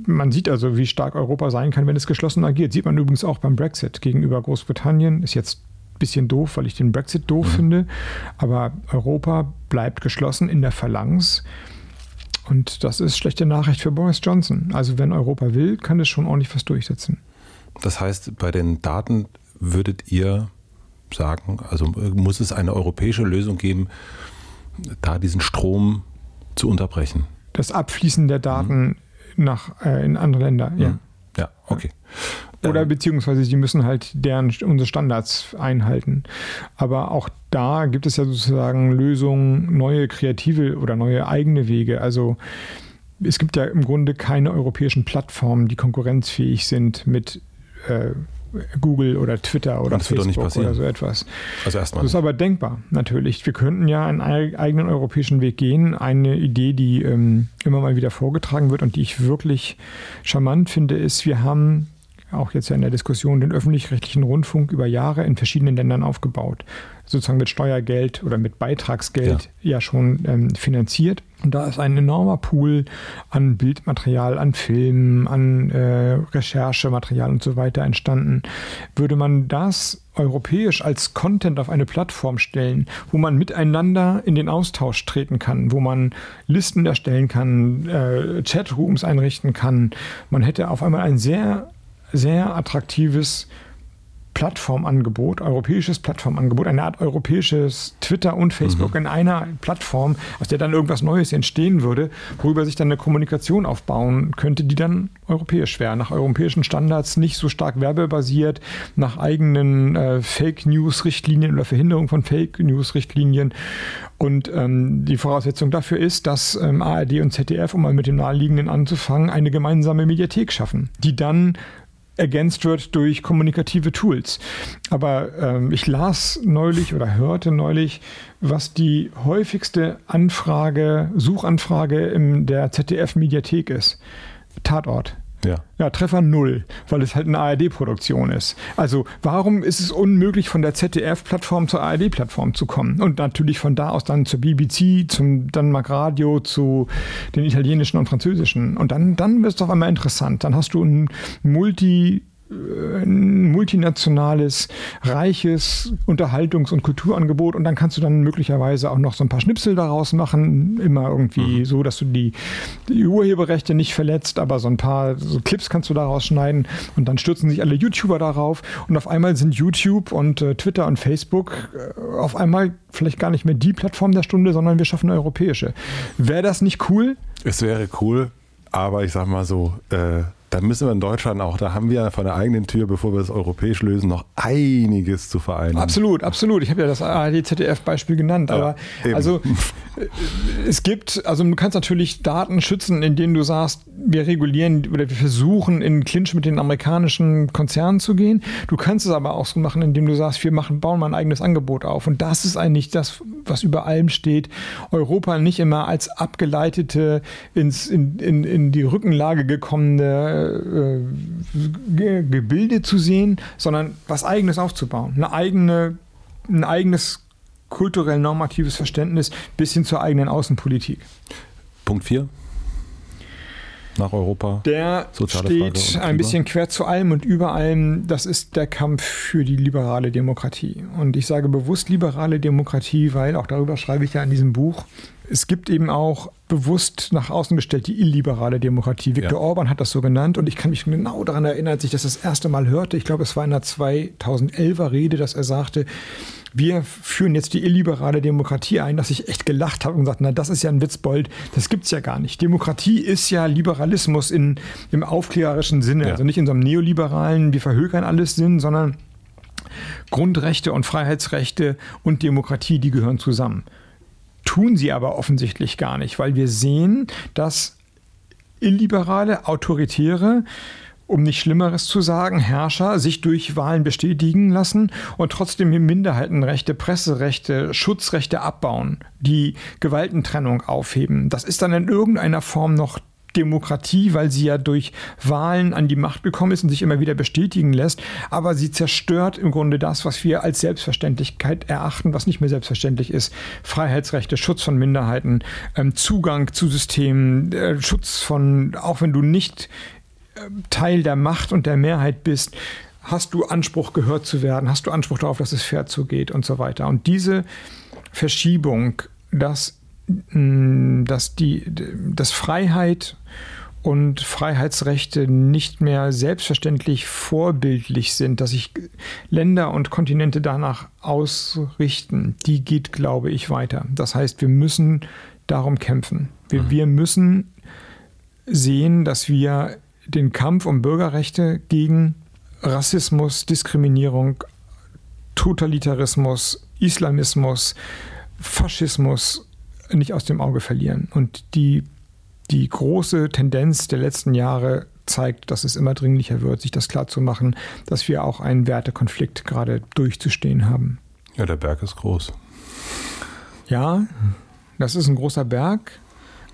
man sieht also, wie stark Europa sein kann, wenn es geschlossen agiert. Sieht man übrigens auch beim Brexit gegenüber Großbritannien. Ist jetzt ein bisschen doof, weil ich den Brexit doof mhm. finde. Aber Europa bleibt geschlossen in der Phalanx. Und das ist schlechte Nachricht für Boris Johnson. Also wenn Europa will, kann es schon ordentlich was durchsetzen. Das heißt, bei den Daten würdet ihr sagen, also muss es eine europäische Lösung geben, da diesen Strom zu unterbrechen. Das Abfließen der Daten mhm. nach, äh, in andere Länder, ja. Mhm. Ja, okay. Oder beziehungsweise sie müssen halt deren unsere Standards einhalten. Aber auch da gibt es ja sozusagen Lösungen, neue kreative oder neue eigene Wege. Also es gibt ja im Grunde keine europäischen Plattformen, die konkurrenzfähig sind mit äh, Google oder Twitter oder das Facebook oder so etwas. Also erstmal. Das ist aber denkbar, natürlich. Wir könnten ja einen eigenen europäischen Weg gehen. Eine Idee, die ähm, immer mal wieder vorgetragen wird und die ich wirklich charmant finde, ist, wir haben auch jetzt ja in der Diskussion den öffentlich-rechtlichen Rundfunk über Jahre in verschiedenen Ländern aufgebaut. Sozusagen mit Steuergeld oder mit Beitragsgeld ja, ja schon ähm, finanziert. Und da ist ein enormer Pool an Bildmaterial, an Filmen, an äh, Recherchematerial und so weiter entstanden. Würde man das europäisch als Content auf eine Plattform stellen, wo man miteinander in den Austausch treten kann, wo man Listen erstellen kann, äh, Chatrooms einrichten kann, man hätte auf einmal ein sehr sehr attraktives Plattformangebot, europäisches Plattformangebot, eine Art europäisches Twitter und Facebook mhm. in einer Plattform, aus der dann irgendwas Neues entstehen würde, worüber sich dann eine Kommunikation aufbauen könnte, die dann europäisch wäre, nach europäischen Standards, nicht so stark werbebasiert, nach eigenen äh, Fake News-Richtlinien oder Verhinderung von Fake News-Richtlinien. Und ähm, die Voraussetzung dafür ist, dass ähm, ARD und ZDF, um mal mit dem Naheliegenden anzufangen, eine gemeinsame Mediathek schaffen, die dann ergänzt wird durch kommunikative Tools. Aber ähm, ich las neulich oder hörte neulich, was die häufigste Anfrage, Suchanfrage in der ZDF-Mediathek ist. Tatort. Ja. ja, Treffer null, weil es halt eine ARD-Produktion ist. Also warum ist es unmöglich, von der ZDF-Plattform zur ARD-Plattform zu kommen? Und natürlich von da aus dann zur BBC, zum Danmark Radio, zu den italienischen und französischen. Und dann, dann wird es auf einmal interessant. Dann hast du ein Multi- ein multinationales, reiches Unterhaltungs- und Kulturangebot und dann kannst du dann möglicherweise auch noch so ein paar Schnipsel daraus machen, immer irgendwie mhm. so, dass du die, die, Urheberrechte nicht verletzt, aber so ein paar so Clips kannst du daraus schneiden und dann stürzen sich alle YouTuber darauf und auf einmal sind YouTube und äh, Twitter und Facebook äh, auf einmal vielleicht gar nicht mehr die Plattform der Stunde, sondern wir schaffen eine europäische. Wäre das nicht cool? Es wäre cool, aber ich sag mal so, äh Da müssen wir in Deutschland auch, da haben wir von der eigenen Tür, bevor wir das europäisch lösen, noch einiges zu vereinen. Absolut, absolut. Ich habe ja das ARD-ZDF-Beispiel genannt, aber ja, also äh, es gibt, also du kannst natürlich Daten schützen, indem du sagst, wir regulieren oder wir versuchen in Clinch mit den amerikanischen Konzernen zu gehen. Du kannst es aber auch so machen, indem du sagst, wir machen, bauen mal ein eigenes Angebot auf. Und das ist eigentlich das, was über allem steht. Europa nicht immer als abgeleitete, ins, in, in, in die Rückenlage gekommene äh, Gebilde zu sehen, sondern was Eigenes aufzubauen. Eine eigene, ein eigenes kulturell normatives Verständnis bis hin zur eigenen Außenpolitik. Punkt 4 nach Europa. Der steht ein bisschen quer zu allem und über allem. Das ist der Kampf für die liberale Demokratie. Und ich sage bewusst liberale Demokratie, weil auch darüber schreibe ich ja in diesem Buch. Es gibt eben auch bewusst nach außen gestellt die illiberale Demokratie. Viktor ja. Orban hat das so genannt und ich kann mich genau daran erinnern, als ich das das erste Mal hörte. Ich glaube, es war in einer 2011er Rede, dass er sagte, wir führen jetzt die illiberale Demokratie ein, dass ich echt gelacht habe und gesagt, na, das ist ja ein Witzbold, das gibt es ja gar nicht. Demokratie ist ja Liberalismus in, im aufklärerischen Sinne, ja. also nicht in so einem neoliberalen, wir verhökern alles Sinn, sondern Grundrechte und Freiheitsrechte und Demokratie, die gehören zusammen. Tun sie aber offensichtlich gar nicht, weil wir sehen, dass illiberale, autoritäre, um nicht Schlimmeres zu sagen, Herrscher sich durch Wahlen bestätigen lassen und trotzdem Minderheitenrechte, Presserechte, Schutzrechte abbauen, die Gewaltentrennung aufheben. Das ist dann in irgendeiner Form noch Demokratie, weil sie ja durch Wahlen an die Macht gekommen ist und sich immer wieder bestätigen lässt. Aber sie zerstört im Grunde das, was wir als Selbstverständlichkeit erachten, was nicht mehr selbstverständlich ist. Freiheitsrechte, Schutz von Minderheiten, ähm, Zugang zu Systemen, äh, Schutz von, auch wenn du nicht äh, Teil der Macht und der Mehrheit bist, hast du Anspruch gehört zu werden, hast du Anspruch darauf, dass es fair zugeht und so weiter. Und diese Verschiebung, dass dass die dass Freiheit und Freiheitsrechte nicht mehr selbstverständlich vorbildlich sind, dass sich Länder und Kontinente danach ausrichten, die geht, glaube ich, weiter. Das heißt, wir müssen darum kämpfen. Wir, mhm. wir müssen sehen, dass wir den Kampf um Bürgerrechte gegen Rassismus, Diskriminierung, Totalitarismus, Islamismus, Faschismus nicht aus dem Auge verlieren. Und die, die große Tendenz der letzten Jahre zeigt, dass es immer dringlicher wird, sich das klarzumachen, dass wir auch einen Wertekonflikt gerade durchzustehen haben. Ja, der Berg ist groß. Ja, das ist ein großer Berg,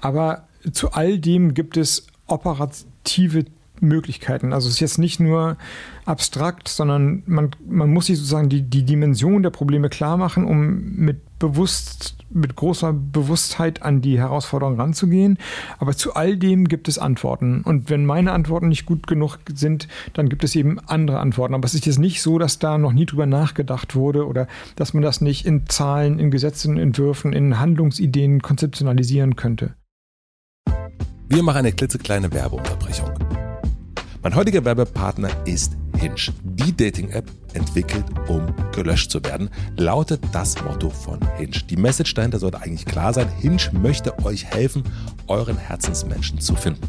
aber zu all dem gibt es operative Möglichkeiten. Also es ist jetzt nicht nur abstrakt, sondern man, man muss sich sozusagen die, die Dimension der Probleme klar machen, um mit bewusst, mit großer Bewusstheit an die Herausforderung ranzugehen. Aber zu all dem gibt es Antworten. Und wenn meine Antworten nicht gut genug sind, dann gibt es eben andere Antworten. Aber es ist jetzt nicht so, dass da noch nie drüber nachgedacht wurde oder dass man das nicht in Zahlen, in Gesetzen, Entwürfen, in Handlungsideen konzeptionalisieren könnte. Wir machen eine klitzekleine Werbeunterbrechung. Mein heutiger Werbepartner ist Hinge. Die Dating-App entwickelt, um gelöscht zu werden, lautet das Motto von Hinge. Die Message dahinter sollte eigentlich klar sein. Hinge möchte euch helfen, euren Herzensmenschen zu finden.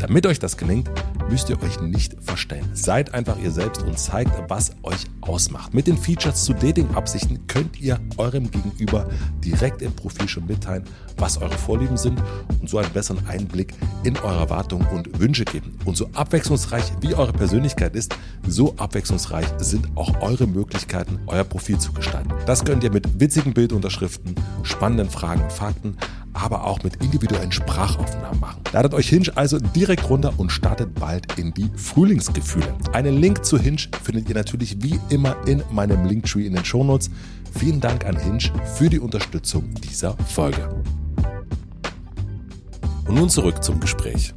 Damit euch das gelingt, müsst ihr euch nicht verstellen. Seid einfach ihr selbst und zeigt, was euch ausmacht. Mit den Features zu Dating-Absichten könnt ihr eurem Gegenüber direkt im Profil schon mitteilen, was eure Vorlieben sind und so einen besseren Einblick in eure Erwartungen und Wünsche geben. Und so abwechslungsreich wie eure Persönlichkeit ist, so abwechslungsreich sind auch eure Möglichkeiten, euer Profil zu gestalten. Das könnt ihr mit witzigen Bildunterschriften, spannenden Fragen und Fakten aber auch mit individuellen Sprachaufnahmen machen. Ladet euch Hinge also direkt runter und startet bald in die Frühlingsgefühle. Einen Link zu Hinge findet ihr natürlich wie immer in meinem Linktree in den Shownotes. Vielen Dank an Hinge für die Unterstützung dieser Folge. Und nun zurück zum Gespräch.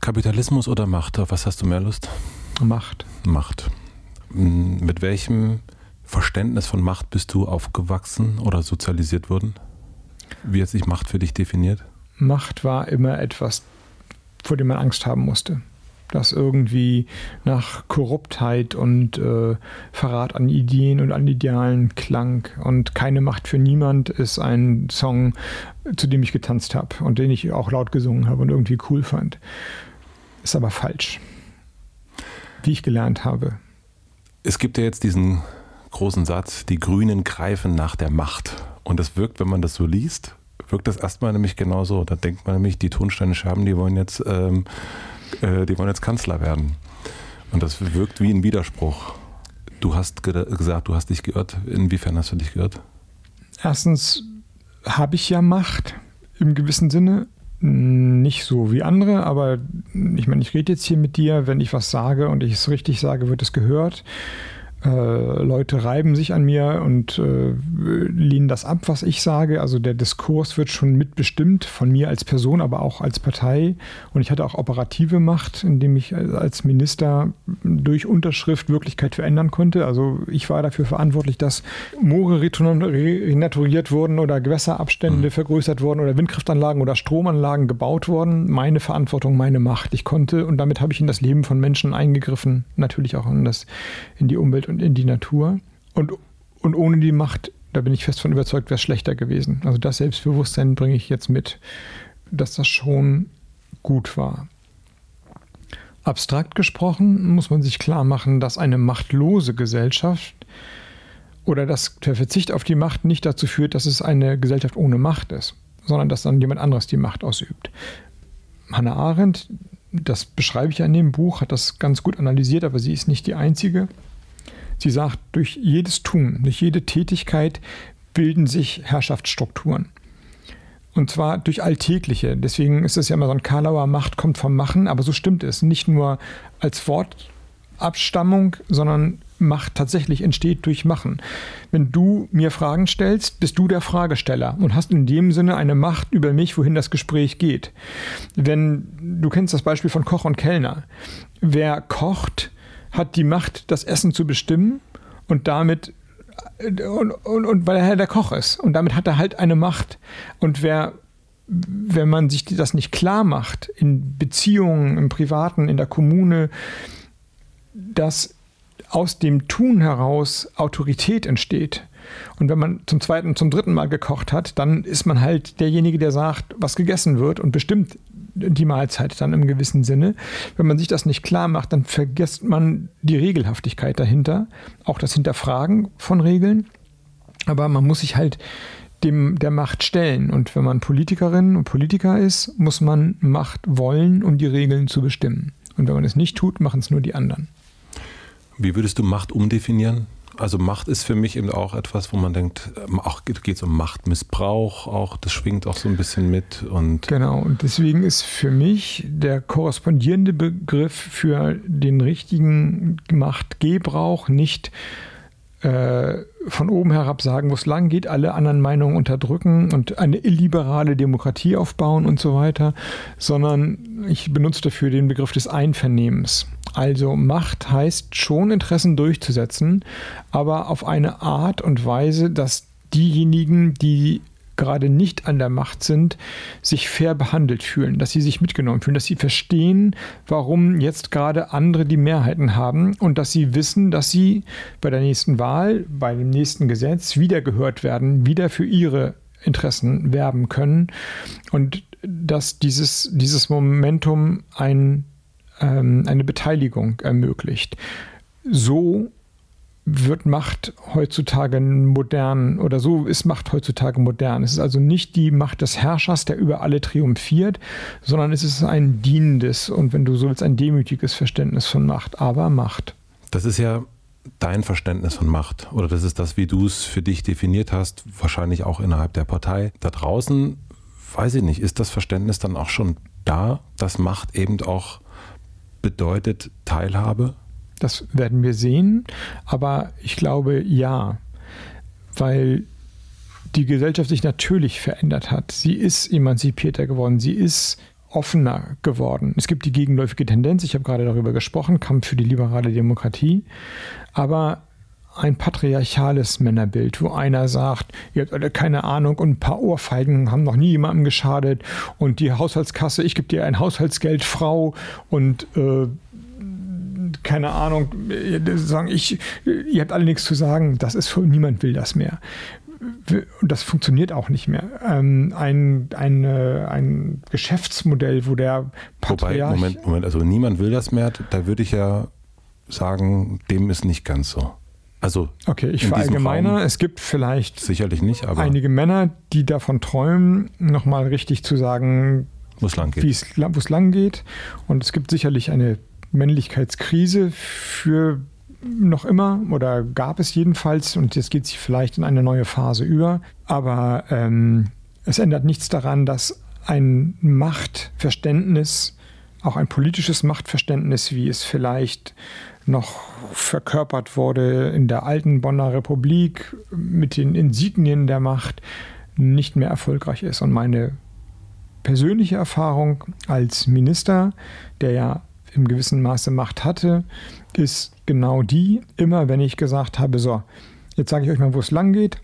Kapitalismus oder Macht? Auf was hast du mehr Lust? Macht. Macht. Mit welchem Verständnis von Macht bist du aufgewachsen oder sozialisiert worden? Wie hat sich Macht für dich definiert? Macht war immer etwas, vor dem man Angst haben musste. Das irgendwie nach Korruptheit und äh, Verrat an Ideen und an Idealen klang. Und Keine Macht für niemand ist ein Song, zu dem ich getanzt habe und den ich auch laut gesungen habe und irgendwie cool fand. Ist aber falsch. Wie ich gelernt habe. Es gibt ja jetzt diesen großen Satz, die Grünen greifen nach der Macht. Und das wirkt, wenn man das so liest, wirkt das erstmal nämlich genauso. Da denkt man nämlich, die Tonsteine Scherben, die wollen jetzt, ähm, äh, die wollen jetzt Kanzler werden. Und das wirkt wie ein Widerspruch. Du hast ge gesagt, du hast dich geirrt. Inwiefern hast du dich geirrt? Erstens habe ich ja Macht im gewissen Sinne. Nicht so wie andere, aber ich meine, ich rede jetzt hier mit dir, wenn ich was sage und ich es richtig sage, wird es gehört. Äh, Leute reiben sich an mir und äh, lehnen das ab, was ich sage. Also der Diskurs wird schon mitbestimmt von mir als Person, aber auch als Partei. Und ich hatte auch operative Macht, indem ich als Minister durch Unterschrift Wirklichkeit verändern konnte. Also ich war dafür verantwortlich, dass Moore renaturiert wurden oder Gewässerabstände mhm. vergrößert wurden oder Windkraftanlagen oder Stromanlagen gebaut wurden. Meine Verantwortung, meine Macht. Ich konnte und damit habe ich in das Leben von Menschen eingegriffen, natürlich auch in, das, in die Umwelt und in die Natur. Und, und ohne die Macht, da bin ich fest von überzeugt, wäre es schlechter gewesen. Also das Selbstbewusstsein bringe ich jetzt mit, dass das schon gut war. Abstrakt gesprochen muss man sich klar machen, dass eine machtlose Gesellschaft oder dass der Verzicht auf die Macht nicht dazu führt, dass es eine Gesellschaft ohne Macht ist, sondern dass dann jemand anderes die Macht ausübt. Hannah Arendt, das beschreibe ich ja in dem Buch, hat das ganz gut analysiert, aber sie ist nicht die einzige. Sie sagt, durch jedes Tun, durch jede Tätigkeit bilden sich Herrschaftsstrukturen. Und zwar durch alltägliche. Deswegen ist es ja immer so ein Karlauer Macht kommt vom Machen, aber so stimmt es. Nicht nur als Wortabstammung, sondern Macht tatsächlich entsteht durch Machen. Wenn du mir Fragen stellst, bist du der Fragesteller und hast in dem Sinne eine Macht über mich, wohin das Gespräch geht. Wenn du kennst das Beispiel von Koch und Kellner. Wer kocht, hat die Macht, das Essen zu bestimmen und damit und, und, und weil er der Koch ist und damit hat er halt eine Macht und wer wenn man sich das nicht klar macht in Beziehungen, im Privaten, in der Kommune, dass aus dem Tun heraus Autorität entsteht. Und wenn man zum zweiten, zum dritten Mal gekocht hat, dann ist man halt derjenige, der sagt, was gegessen wird und bestimmt die Mahlzeit dann im gewissen Sinne. Wenn man sich das nicht klar macht, dann vergisst man die Regelhaftigkeit dahinter, auch das Hinterfragen von Regeln. Aber man muss sich halt dem der Macht stellen. Und wenn man Politikerin und Politiker ist, muss man Macht wollen, um die Regeln zu bestimmen. Und wenn man es nicht tut, machen es nur die anderen. Wie würdest du Macht umdefinieren? Also Macht ist für mich eben auch etwas, wo man denkt, ähm, auch geht es um Machtmissbrauch, auch das schwingt auch so ein bisschen mit und genau. Und deswegen ist für mich der korrespondierende Begriff für den richtigen Machtgebrauch nicht äh, von oben herab sagen, wo es lang geht, alle anderen Meinungen unterdrücken und eine illiberale Demokratie aufbauen und so weiter, sondern ich benutze dafür den Begriff des Einvernehmens. Also Macht heißt schon Interessen durchzusetzen, aber auf eine Art und Weise, dass diejenigen, die gerade nicht an der Macht sind, sich fair behandelt fühlen, dass sie sich mitgenommen fühlen, dass sie verstehen, warum jetzt gerade andere die Mehrheiten haben und dass sie wissen, dass sie bei der nächsten Wahl, bei dem nächsten Gesetz wieder gehört werden, wieder für ihre Interessen werben können und dass dieses, dieses Momentum ein ähm, eine Beteiligung ermöglicht. So wird Macht heutzutage modern oder so ist Macht heutzutage modern. Es ist also nicht die Macht des Herrschers, der über alle triumphiert, sondern es ist ein dienendes und wenn du so willst, ein demütiges Verständnis von Macht, aber Macht. Das ist ja dein Verständnis von Macht oder das ist das, wie du es für dich definiert hast, wahrscheinlich auch innerhalb der Partei. Da draußen, weiß ich nicht, ist das Verständnis dann auch schon da, dass Macht eben auch bedeutet Teilhabe? Das werden wir sehen, aber ich glaube ja, weil die Gesellschaft sich natürlich verändert hat. Sie ist emanzipierter geworden, sie ist offener geworden. Es gibt die gegenläufige Tendenz, ich habe gerade darüber gesprochen, Kampf für die liberale Demokratie, aber ein patriarchales Männerbild, wo einer sagt, ihr habt alle keine Ahnung und ein paar Ohrfeigen haben noch nie jemandem geschadet und die Haushaltskasse, ich gebe dir ein Haushaltsgeld, Frau und äh, keine Ahnung, sagen ich, ihr habt alle nichts zu sagen, das ist für niemand will das mehr. das funktioniert auch nicht mehr. Ähm, ein, eine, ein Geschäftsmodell, wo der Patriarch... Wobei, Moment, Moment, also niemand will das mehr. Da würde ich ja sagen, dem ist nicht ganz so. Also okay, ich verallgemeine. Es gibt vielleicht sicherlich nicht, aber einige Männer, die davon träumen, nochmal richtig zu sagen, wo es lang geht. Wo es lang geht. Und es gibt sicherlich eine Männlichkeitskrise für noch immer oder gab es jedenfalls und jetzt geht sie vielleicht in eine neue Phase über. Aber ähm, es ändert nichts daran, dass ein Machtverständnis, auch ein politisches Machtverständnis, wie es vielleicht noch verkörpert wurde in der alten Bonner Republik mit den Insignien der Macht, nicht mehr erfolgreich ist. Und meine persönliche Erfahrung als Minister, der ja im gewissen Maße Macht hatte, ist genau die, immer wenn ich gesagt habe, so, jetzt sage ich euch mal, wo es lang geht,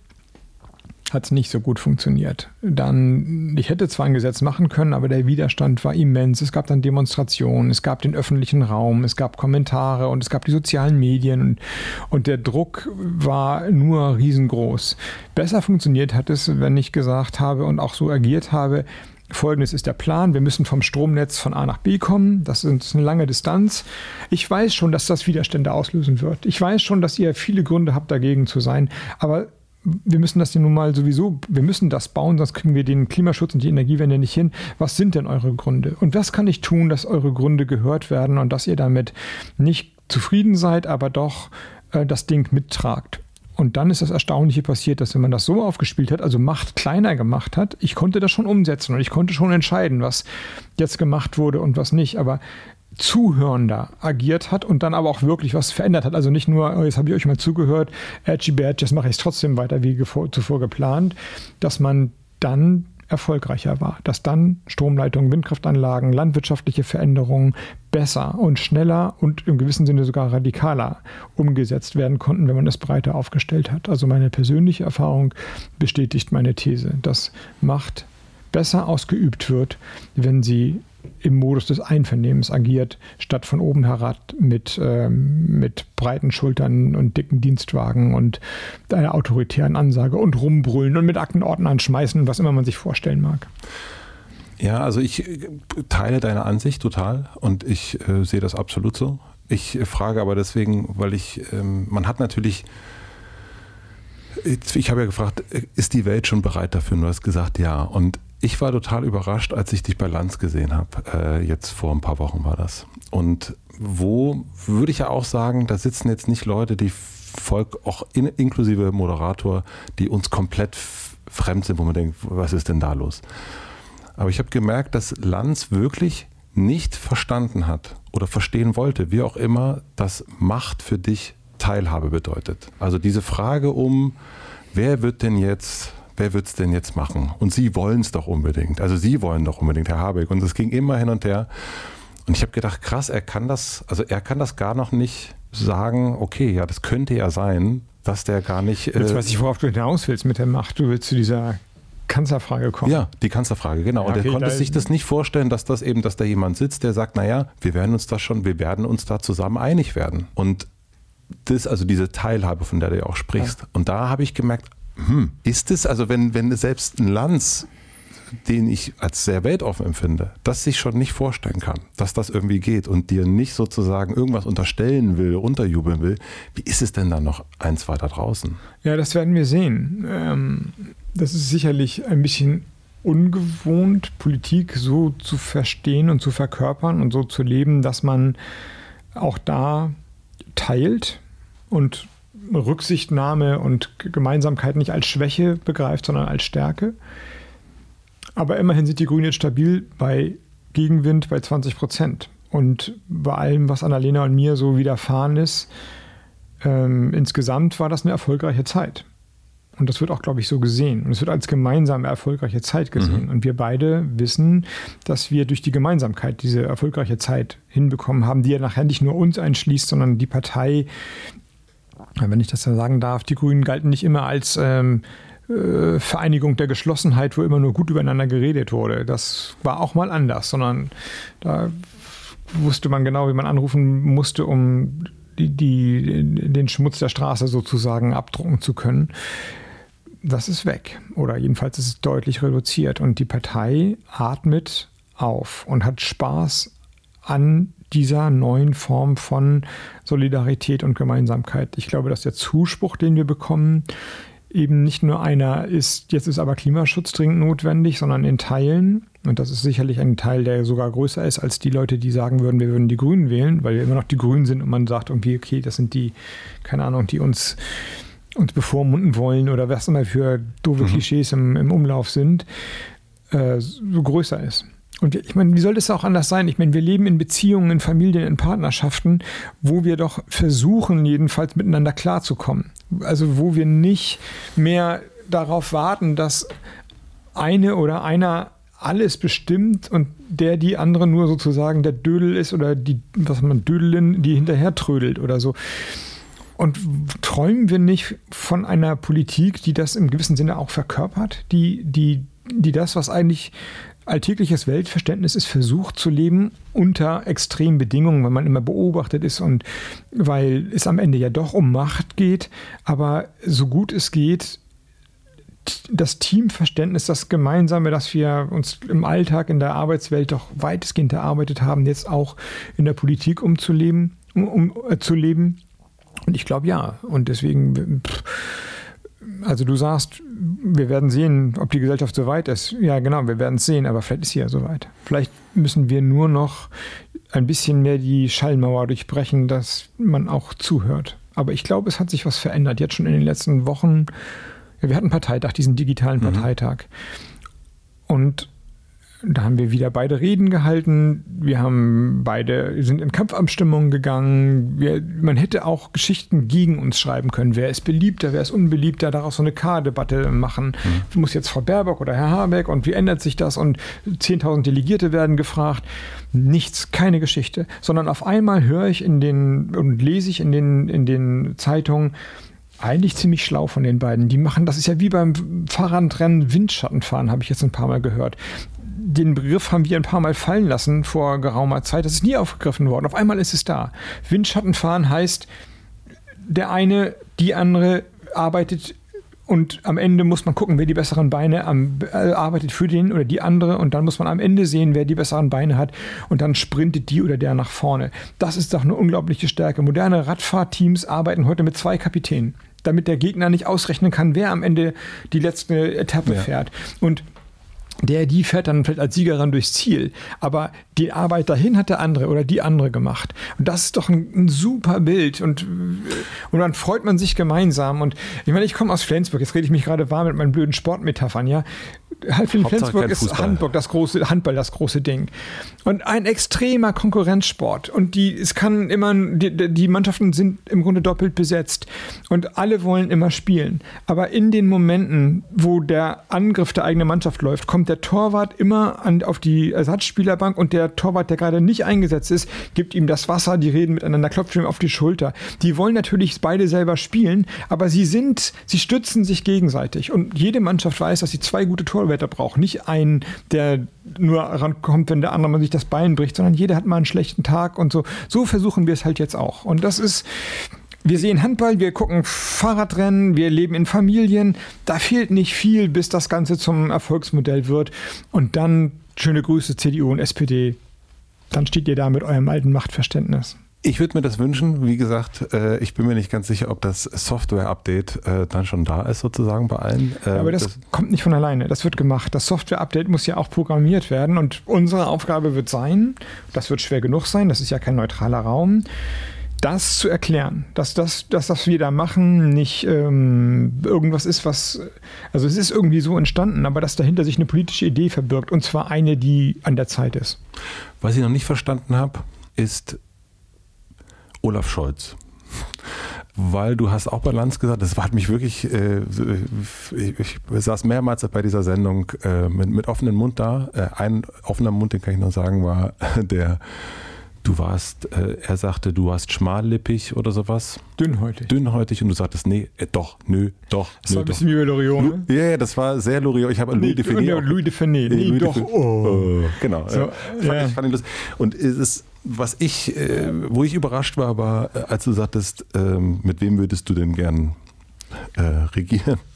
hat es nicht so gut funktioniert. Dann, ich hätte zwar ein Gesetz machen können, aber der Widerstand war immens. Es gab dann Demonstrationen, es gab den öffentlichen Raum, es gab Kommentare und es gab die sozialen Medien und, und der Druck war nur riesengroß. Besser funktioniert hat es, wenn ich gesagt habe und auch so agiert habe, Folgendes ist der Plan. Wir müssen vom Stromnetz von A nach B kommen. Das ist eine lange Distanz. Ich weiß schon, dass das Widerstände auslösen wird. Ich weiß schon, dass ihr viele Gründe habt, dagegen zu sein. Aber wir müssen das ja nun mal sowieso, wir müssen das bauen, sonst kriegen wir den Klimaschutz und die Energiewende nicht hin. Was sind denn eure Gründe? Und was kann ich tun, dass eure Gründe gehört werden und dass ihr damit nicht zufrieden seid, aber doch äh, das Ding mittragt? Und dann ist das Erstaunliche passiert, dass wenn man das so aufgespielt hat, also Macht kleiner gemacht hat, ich konnte das schon umsetzen und ich konnte schon entscheiden, was jetzt gemacht wurde und was nicht. Aber zuhörender agiert hat und dann aber auch wirklich was verändert hat. Also nicht nur, oh, jetzt habe ich euch mal zugehört, edgy bad, jetzt mache ich es trotzdem weiter wie zuvor geplant, dass man dann erfolgreicher war, dass dann Stromleitungen, Windkraftanlagen, landwirtschaftliche Veränderungen besser und schneller und im gewissen Sinne sogar radikaler umgesetzt werden konnten, wenn man es breiter aufgestellt hat. Also meine persönliche Erfahrung bestätigt meine These, dass Macht besser ausgeübt wird, wenn sie im Modus des Einvernehmens agiert, statt von oben herab mit, ähm, mit breiten Schultern und dicken Dienstwagen und einer autoritären Ansage und rumbrüllen und mit Aktenordnern schmeißen, was immer man sich vorstellen mag. Ja, also ich äh, teile deine Ansicht total und ich äh, sehe das absolut so. Ich frage aber deswegen, weil ich, ähm, man hat natürlich, ich habe ja gefragt, äh, ist die Welt schon bereit dafür? Und du hast gesagt, ja. Und ich war total überrascht, als ich dich bei Lanz gesehen habe. Äh, jetzt vor ein paar Wochen war das. Und wo würde ich ja auch sagen, da sitzen jetzt nicht Leute, die Volk, auch in, inklusive Moderator, die uns komplett fremd sind, wo man denkt, was ist denn da los? Aber ich habe gemerkt, dass Lanz wirklich nicht verstanden hat oder verstehen wollte, wie auch immer, dass Macht für dich Teilhabe bedeutet. Also diese Frage um, wer wird denn jetzt wer wird es denn jetzt machen? Und Sie wollen es doch unbedingt. Also Sie wollen doch unbedingt, Herr Habeck. Und es ging immer hin und her. Und ich habe gedacht, krass, er kann das, also er kann das gar noch nicht sagen, okay, ja, das könnte ja sein, dass der gar nicht. Jetzt äh, weiß ich, worauf du hinaus willst mit der Macht. Du willst zu dieser Kanzlerfrage kommen. Ja, die Kanzlerfrage, genau. Ja, okay, und er konnte da sich das nicht vorstellen, dass das eben, dass da jemand sitzt, der sagt, naja, wir werden uns da schon, wir werden uns da zusammen einig werden. Und das, also diese Teilhabe, von der du ja auch sprichst. Ja. Und da habe ich gemerkt, hm, ist es, also wenn, wenn selbst ein Lanz, den ich als sehr weltoffen empfinde, das sich schon nicht vorstellen kann, dass das irgendwie geht und dir nicht sozusagen irgendwas unterstellen will, unterjubeln will, wie ist es denn dann noch eins weiter draußen? Ja, das werden wir sehen. Ähm, das ist sicherlich ein bisschen ungewohnt, Politik so zu verstehen und zu verkörpern und so zu leben, dass man auch da teilt und Rücksichtnahme und Gemeinsamkeit nicht als Schwäche begreift, sondern als Stärke. Aber immerhin sind die Grünen jetzt stabil bei Gegenwind bei 20 Prozent. Und bei allem, was Annalena und mir so widerfahren ist, ähm, insgesamt war das eine erfolgreiche Zeit. Und das wird auch, glaube ich, so gesehen. Und es wird als gemeinsame erfolgreiche Zeit gesehen. Mhm. Und wir beide wissen, dass wir durch die Gemeinsamkeit diese erfolgreiche Zeit hinbekommen haben, die ja nachher nicht nur uns einschließt, sondern die Partei, wenn ich das ja sagen darf, die Grünen galten nicht immer als ähm, äh, Vereinigung der Geschlossenheit, wo immer nur gut übereinander geredet wurde. Das war auch mal anders, sondern da wusste man genau, wie man anrufen musste, um die, die, den Schmutz der Straße sozusagen abdrucken zu können. das ist weg. Oder jedenfalls ist es deutlich reduziert. Und die Partei atmet auf und hat Spaß an dieser neuen Form von Solidarität und Gemeinsamkeit. Ich glaube, dass der Zuspruch, den wir bekommen, eben nicht nur einer ist, jetzt ist aber Klimaschutz dringend notwendig, sondern in Teilen, und das ist sicherlich ein Teil, der sogar größer ist als die Leute, die sagen würden, wir würden die Grünen wählen, weil wir immer noch die Grünen sind und man sagt irgendwie, okay, das sind die, keine Ahnung, die uns, uns bevormunden wollen oder was immer für doofe mhm. Klischees im, im Umlauf sind, äh, so größer ist. Und ich meine, wie soll das auch anders sein? Ich meine, wir leben in Beziehungen, in Familien, in Partnerschaften, wo wir doch versuchen, jedenfalls miteinander klarzukommen. Also wo wir nicht mehr darauf warten, dass eine oder einer alles bestimmt und der die andere nur sozusagen der Dödel ist oder die, was man Dödelin, die hinterher trödelt oder so. Und träumen wir nicht von einer Politik, die das im gewissen Sinne auch verkörpert, die, die, die das, was eigentlich alltägliches Weltverständnis ist, versucht zu leben unter extremen Bedingungen, weil man immer beobachtet ist und weil es am Ende ja doch um Macht geht, aber so gut es geht, das Teamverständnis, das Gemeinsame, das wir uns im Alltag in der Arbeitswelt doch weitestgehend erarbeitet haben, jetzt auch in der Politik umzuleben, um, um äh, zu leben. Und ich glaube ja. Und deswegen, pff, also du sagst, wir werden sehen, ob die Gesellschaft so weit ist. Ja, genau, wir werden es sehen, aber vielleicht ist sie ja so weit. Vielleicht müssen wir nur noch ein bisschen mehr die Schallmauer durchbrechen, dass man auch zuhört. Aber ich glaube, es hat sich was verändert. Jetzt schon in den letzten Wochen. Wir hatten Parteitag, diesen digitalen mhm. Parteitag. Und da haben wir wieder beide Reden gehalten. Wir haben beide sind in Kampfabstimmungen gegangen. Wir, man hätte auch Geschichten gegen uns schreiben können. Wer ist beliebter, wer ist unbeliebter? Daraus so eine K-Debatte machen. Mhm. Muss jetzt Frau Baerbock oder Herr Habeck und wie ändert sich das? Und 10.000 Delegierte werden gefragt. Nichts, keine Geschichte, sondern auf einmal höre ich in den und lese ich in den in den Zeitungen eigentlich ziemlich schlau von den beiden. Die machen, das ist ja wie beim Fahrradrennen Windschattenfahren, habe ich jetzt ein paar Mal gehört den Begriff haben wir ein paar Mal fallen lassen vor geraumer Zeit. Das ist nie aufgegriffen worden. Auf einmal ist es da. Windschattenfahren heißt, der eine, die andere arbeitet und am Ende muss man gucken, wer die besseren Beine am, äh, arbeitet für den oder die andere und dann muss man am Ende sehen, wer die besseren Beine hat und dann sprintet die oder der nach vorne. Das ist doch eine unglaubliche Stärke. Moderne Radfahrteams arbeiten heute mit zwei Kapitänen, damit der Gegner nicht ausrechnen kann, wer am Ende die letzte Etappe ja. fährt. Und der, die fährt dann vielleicht als Siegerin durchs Ziel. Aber die Arbeit dahin hat der andere oder die andere gemacht. Und das ist doch ein, ein super Bild. Und, und dann freut man sich gemeinsam. Und ich meine, ich komme aus Flensburg. Jetzt rede ich mich gerade warm mit meinen blöden Sportmetaphern, ja. Halt in Flensburg ist Handball das, große, Handball das große Ding. Und ein extremer Konkurrenzsport. Und die, es kann immer, die, die Mannschaften sind im Grunde doppelt besetzt. Und alle wollen immer spielen. Aber in den Momenten, wo der Angriff der eigenen Mannschaft läuft, kommt der Torwart immer an, auf die Ersatzspielerbank und der Torwart, der gerade nicht eingesetzt ist, gibt ihm das Wasser, die reden miteinander, klopft ihm auf die Schulter. Die wollen natürlich beide selber spielen, aber sie sind, sie stützen sich gegenseitig. Und jede Mannschaft weiß, dass sie zwei gute Torwärter Torwärter braucht. Nicht einen, der nur rankommt, wenn der andere sich das Bein bricht, sondern jeder hat mal einen schlechten Tag und so. So versuchen wir es halt jetzt auch. Und das ist, wir sehen Handball, wir gucken Fahrradrennen, wir leben in Familien. Da fehlt nicht viel, bis das Ganze zum Erfolgsmodell wird. Und dann schöne Grüße CDU und SPD. Dann steht ihr da mit eurem alten Machtverständnis. Ich würde mir das wünschen. Wie gesagt, äh, ich bin mir nicht ganz sicher, ob das Software-Update äh, dann schon da ist, sozusagen bei allen. Ähm, aber das, das, kommt nicht von alleine. Das wird gemacht. Das Software-Update muss ja auch programmiert werden. Und unsere Aufgabe wird sein, das wird schwer genug sein, das ist ja kein neutraler Raum, das zu erklären, dass das, dass das wir da machen, nicht ähm, irgendwas ist, was, also es ist irgendwie so entstanden, aber dass dahinter sich eine politische Idee verbirgt und zwar eine, die an der Zeit ist. Was ich noch nicht verstanden habe, ist, Olaf Scholz. Weil du hast auch bei Lanz gesagt, das hat mich wirklich, äh, ich, ich, saß mehrmals bei dieser Sendung äh, mit, mit offenem Mund da. Äh, ein offener Mund, den kann ich noch sagen, war der, du warst, äh, er sagte, du warst schmallippig oder sowas. Dünnhäutig. Dünnhäutig und du sagtest, nee, äh, doch, nö, doch. Das nö, war ein bisschen wie bei Loriot, ne? Ja, ja, das war sehr Loriot. Ich habe nee, Louis de Finet. Louis de Finet, nee, Louis doch, de oh. Genau, so, fand, ja. ich, fand ich lustig. Und es ist was ich, äh, wo ich überrascht war, war, äh, als du sagtest, ähm, mit wem würdest du denn gern äh, regieren?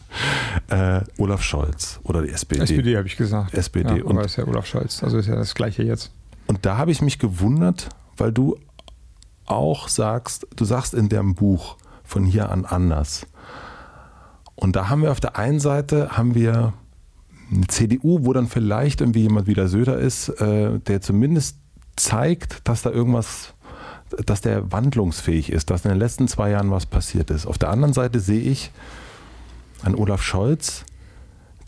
Äh, Olaf Scholz oder die SPD. SPD habe ich gesagt. SPD. Ja, aber ist ja Olaf Scholz. Also ist ja das Gleiche jetzt. Und da habe ich mich gewundert, weil du auch sagst, du sagst in dem Buch von hier an anders. Und da haben wir auf der einen Seite haben wir eine CDU, wo dann vielleicht irgendwie jemand wie der Söder ist, äh, der zumindest zeigt, dass da irgendwas, dass der wandlungsfähig ist, dass in den letzten zwei Jahren was passiert ist. Auf der anderen Seite sehe ich einen Olaf Scholz,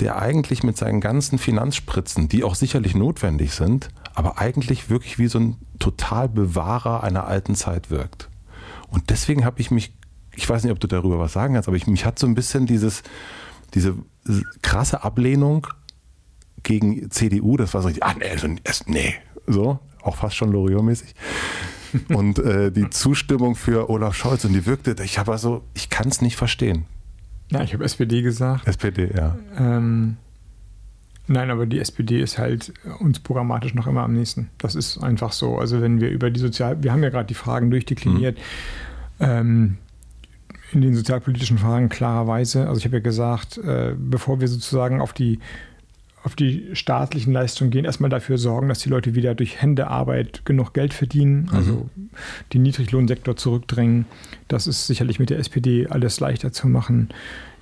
der eigentlich mit seinen ganzen Finanzspritzen, die auch sicherlich notwendig sind, aber eigentlich wirklich wie so ein Totalbewahrer einer alten Zeit wirkt. Und deswegen habe ich mich, ich weiß nicht, ob du darüber was sagen kannst, aber ich, mich hat so ein bisschen dieses, diese krasse Ablehnung gegen CDU, das war so, ah nee, so, nee, so, auch fast schon Loriot-mäßig. und äh, die Zustimmung für Olaf Scholz und die wirkte, ich habe also, ich kann es nicht verstehen. Ja, ich habe SPD gesagt. SPD, ja. Ähm, nein, aber die SPD ist halt uns programmatisch noch immer am nächsten. Das ist einfach so. Also wenn wir über die Sozial... Wir haben ja gerade die Fragen durchdekliniert. Mhm. Ähm, in den sozialpolitischen Fragen klarerweise. Also ich habe ja gesagt, äh, bevor wir sozusagen auf die auf die staatlichen Leistungen gehen, erstmal dafür sorgen, dass die Leute wieder durch Händearbeit genug Geld verdienen, also mhm. den Niedriglohnsektor zurückdrängen. Das ist sicherlich mit der SPD alles leichter zu machen.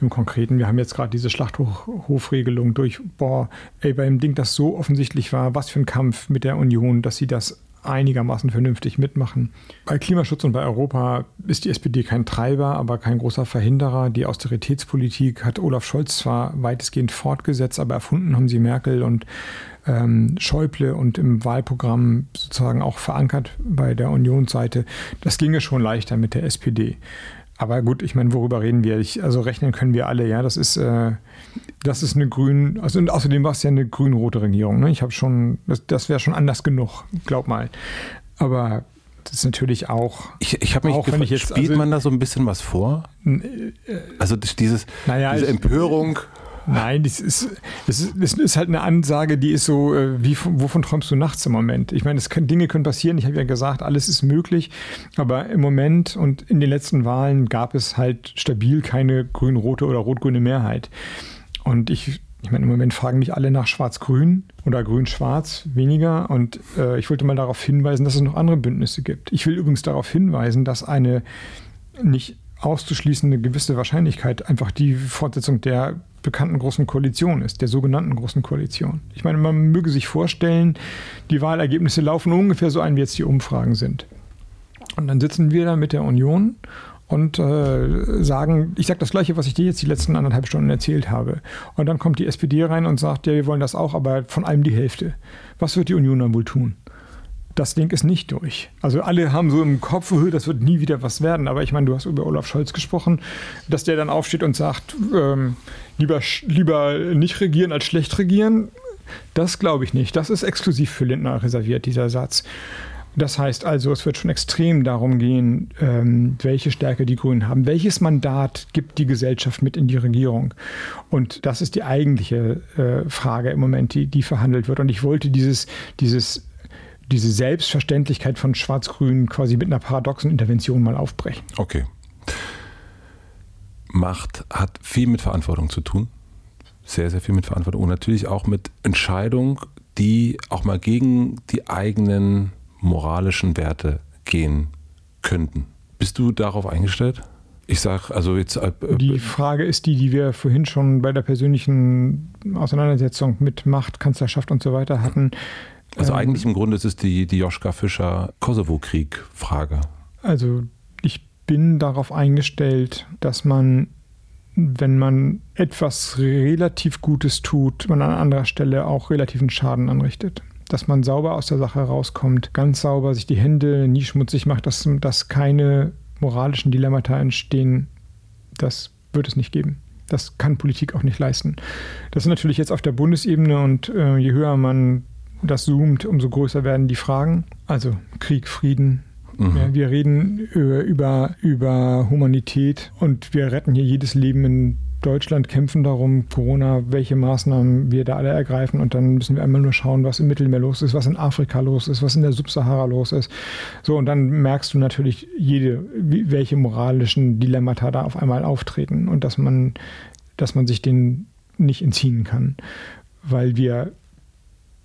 Im Konkreten, wir haben jetzt gerade diese Schlachthofregelung durch, boah, ey, beim Ding, das so offensichtlich war, was für ein Kampf mit der Union, dass sie das einigermaßen vernünftig mitmachen. Bei Klimaschutz und bei Europa ist die SPD kein Treiber, aber kein großer Verhinderer. Die Austeritätspolitik hat Olaf Scholz zwar weitestgehend fortgesetzt, aber erfunden haben sie Merkel und ähm, Schäuble und im Wahlprogramm sozusagen auch verankert bei der Unionsseite. Das ginge schon leichter mit der SPD. Aber gut, ich meine, worüber reden wir? Ich, also rechnen können wir alle, ja. Das ist, äh, das ist eine grün, also und außerdem war es ja eine grün-rote Regierung. Ne? Ich habe schon, das, das wäre schon anders genug, glaub mal. Aber das ist natürlich auch. Ich, ich habe mich auch, gefragt, jetzt, spielt also, man da so ein bisschen was vor? Äh, also dieses, naja, diese Empörung. Ich, Nein, das ist, das, ist, das ist halt eine Ansage, die ist so, äh, wie wovon träumst du nachts im Moment? Ich meine, können, Dinge können passieren. Ich habe ja gesagt, alles ist möglich. Aber im Moment und in den letzten Wahlen gab es halt stabil keine grün-rote oder rot-grüne Mehrheit. Und ich, ich meine, im Moment fragen mich alle nach Schwarz-Grün oder Grün-Schwarz weniger. Und äh, ich wollte mal darauf hinweisen, dass es noch andere Bündnisse gibt. Ich will übrigens darauf hinweisen, dass eine nicht auszuschließende gewisse Wahrscheinlichkeit einfach die Fortsetzung der bekannten Großen Koalition ist, der sogenannten Großen Koalition. Ich meine, man möge sich vorstellen, die Wahlergebnisse laufen ungefähr so ein, wie jetzt die Umfragen sind. Und dann sitzen wir da mit der Union und äh, sagen, ich sage das Gleiche, was ich dir jetzt die letzten anderthalb Stunden erzählt habe. Und dann kommt die SPD rein und sagt, ja, wir wollen das auch, aber von allem die Hälfte. Was wird die Union dann wohl tun? Das Ding ist nicht durch. Also alle haben so im Kopf, das wird nie wieder was werden. Aber ich meine, du hast über Olaf Scholz gesprochen, dass der dann aufsteht und sagt, ähm, lieber, lieber nicht regieren als schlecht regieren. Das glaube ich nicht. Das ist exklusiv für Lindner reserviert, dieser Satz. Das heißt also, es wird schon extrem darum gehen, ähm, welche Stärke die Grünen haben. Welches Mandat gibt die Gesellschaft mit in die Regierung? Und das ist die eigentliche äh, Frage im Moment, die, die verhandelt wird. Und ich wollte dieses, dieses diese Selbstverständlichkeit von Schwarz-Grün quasi mit einer paradoxen Intervention mal aufbrechen. Okay. Macht hat viel mit Verantwortung zu tun. Sehr, sehr viel mit Verantwortung und natürlich auch mit Entscheidungen, die auch mal gegen die eigenen moralischen Werte gehen könnten. Bist du darauf eingestellt? Ich sage, also jetzt. Äh, die Frage ist die, die wir vorhin schon bei der persönlichen Auseinandersetzung mit Macht, Kanzlerschaft und so weiter hatten. Also ähm, eigentlich im Grunde ist es die, die Joschka Fischer-Kosovo-Krieg-Frage. Also ich bin darauf eingestellt, dass man, wenn man etwas relativ Gutes tut, man an anderer Stelle auch relativen Schaden anrichtet. Dass man sauber aus der Sache rauskommt, ganz sauber sich die Hände nie schmutzig macht, dass, dass keine moralischen Dilemmata entstehen, das wird es nicht geben. Das kann Politik auch nicht leisten. Das ist natürlich jetzt auf der Bundesebene und äh, je höher man das zoomt, umso größer werden die Fragen. Also Krieg, Frieden. Mhm. Ja, wir reden über, über Humanität und wir retten hier jedes Leben in Deutschland, kämpfen darum, Corona, welche Maßnahmen wir da alle ergreifen. Und dann müssen wir einmal nur schauen, was im Mittelmeer los ist, was in Afrika los ist, was in der Subsahara los ist. So, und dann merkst du natürlich jede, welche moralischen Dilemmata da auf einmal auftreten und dass man dass man sich den nicht entziehen kann, weil wir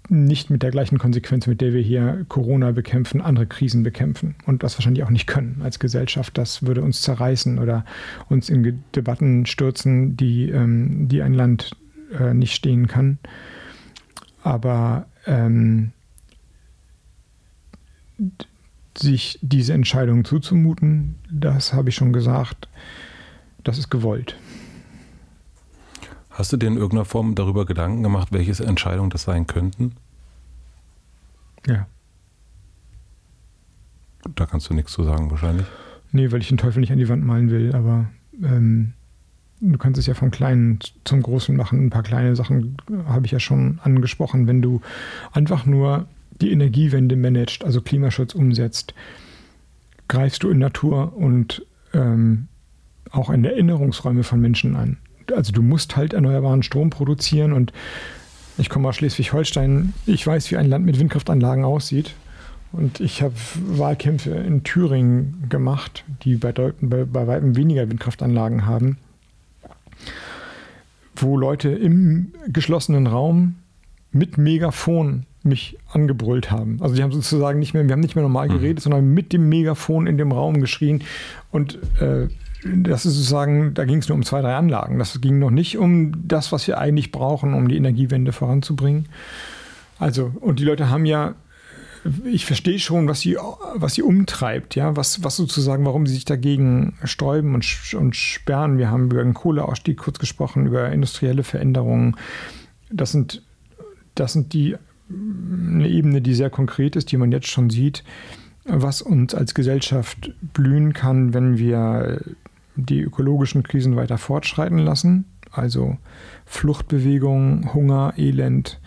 nicht mit der gleichen Konsequenz, mit der wir hier Corona bekämpfen, andere Krisen bekämpfen und das wahrscheinlich auch nicht können als Gesellschaft. Das würde uns zerreißen oder uns in Debatten stürzen, die, ähm, die ein Land äh, nicht stehen kann. Aber ähm, sich diese Entscheidung zuzumuten, das habe ich schon gesagt, das ist gewollt. Hast du dir in irgendeiner Form darüber Gedanken gemacht, welche Entscheidungen das sein könnten? Ja. Da kannst du nichts zu sagen wahrscheinlich. Nee, weil ich den Teufel nicht an die Wand malen will, aber ähm, du kannst es ja vom Kleinen zum Großen machen. Ein paar kleine Sachen habe ich ja schon angesprochen. Wenn du einfach nur die Energiewende managst, also Klimaschutz umsetzt, greifst du in Natur und ähm, auch in Erinnerungsräume von Menschen an also du musst halt erneuerbaren Strom produzieren und ich komme aus Schleswig-Holstein, ich weiß, wie ein Land mit Windkraftanlagen aussieht. Und ich habe Wahlkämpfe in Thüringen gemacht, die bei, bei, bei weitem weniger Windkraftanlagen haben, wo Leute im geschlossenen Raum mit Megafon mich angebrüllt haben. Also die haben sozusagen nicht mehr, wir haben nicht mehr normal mhm. geredet, mhm. sondern mit dem Megafon in dem Raum geschrien und äh, das ist sozusagen, da ging es nur um zwei, drei Anlagen. Das ging noch nicht um das, was wir eigentlich brauchen, um die Energiewende voranzubringen. Also, und die Leute haben ja, ich verstehe schon, was sie, was sie umtreibt, ja, was, was sozusagen, warum sie sich dagegen sträuben und, und sperren. Wir haben über den Kohleausstieg kurz gesprochen, über industrielle Veränderungen. Das sind, das sind die, eine Ebene, die sehr konkret ist, die man jetzt schon sieht was uns als Gesellschaft blühen kann, wenn wir die ökologischen Krisen weiter fortschreiten lassen, also Fluchtbewegungen, Hunger, Elend,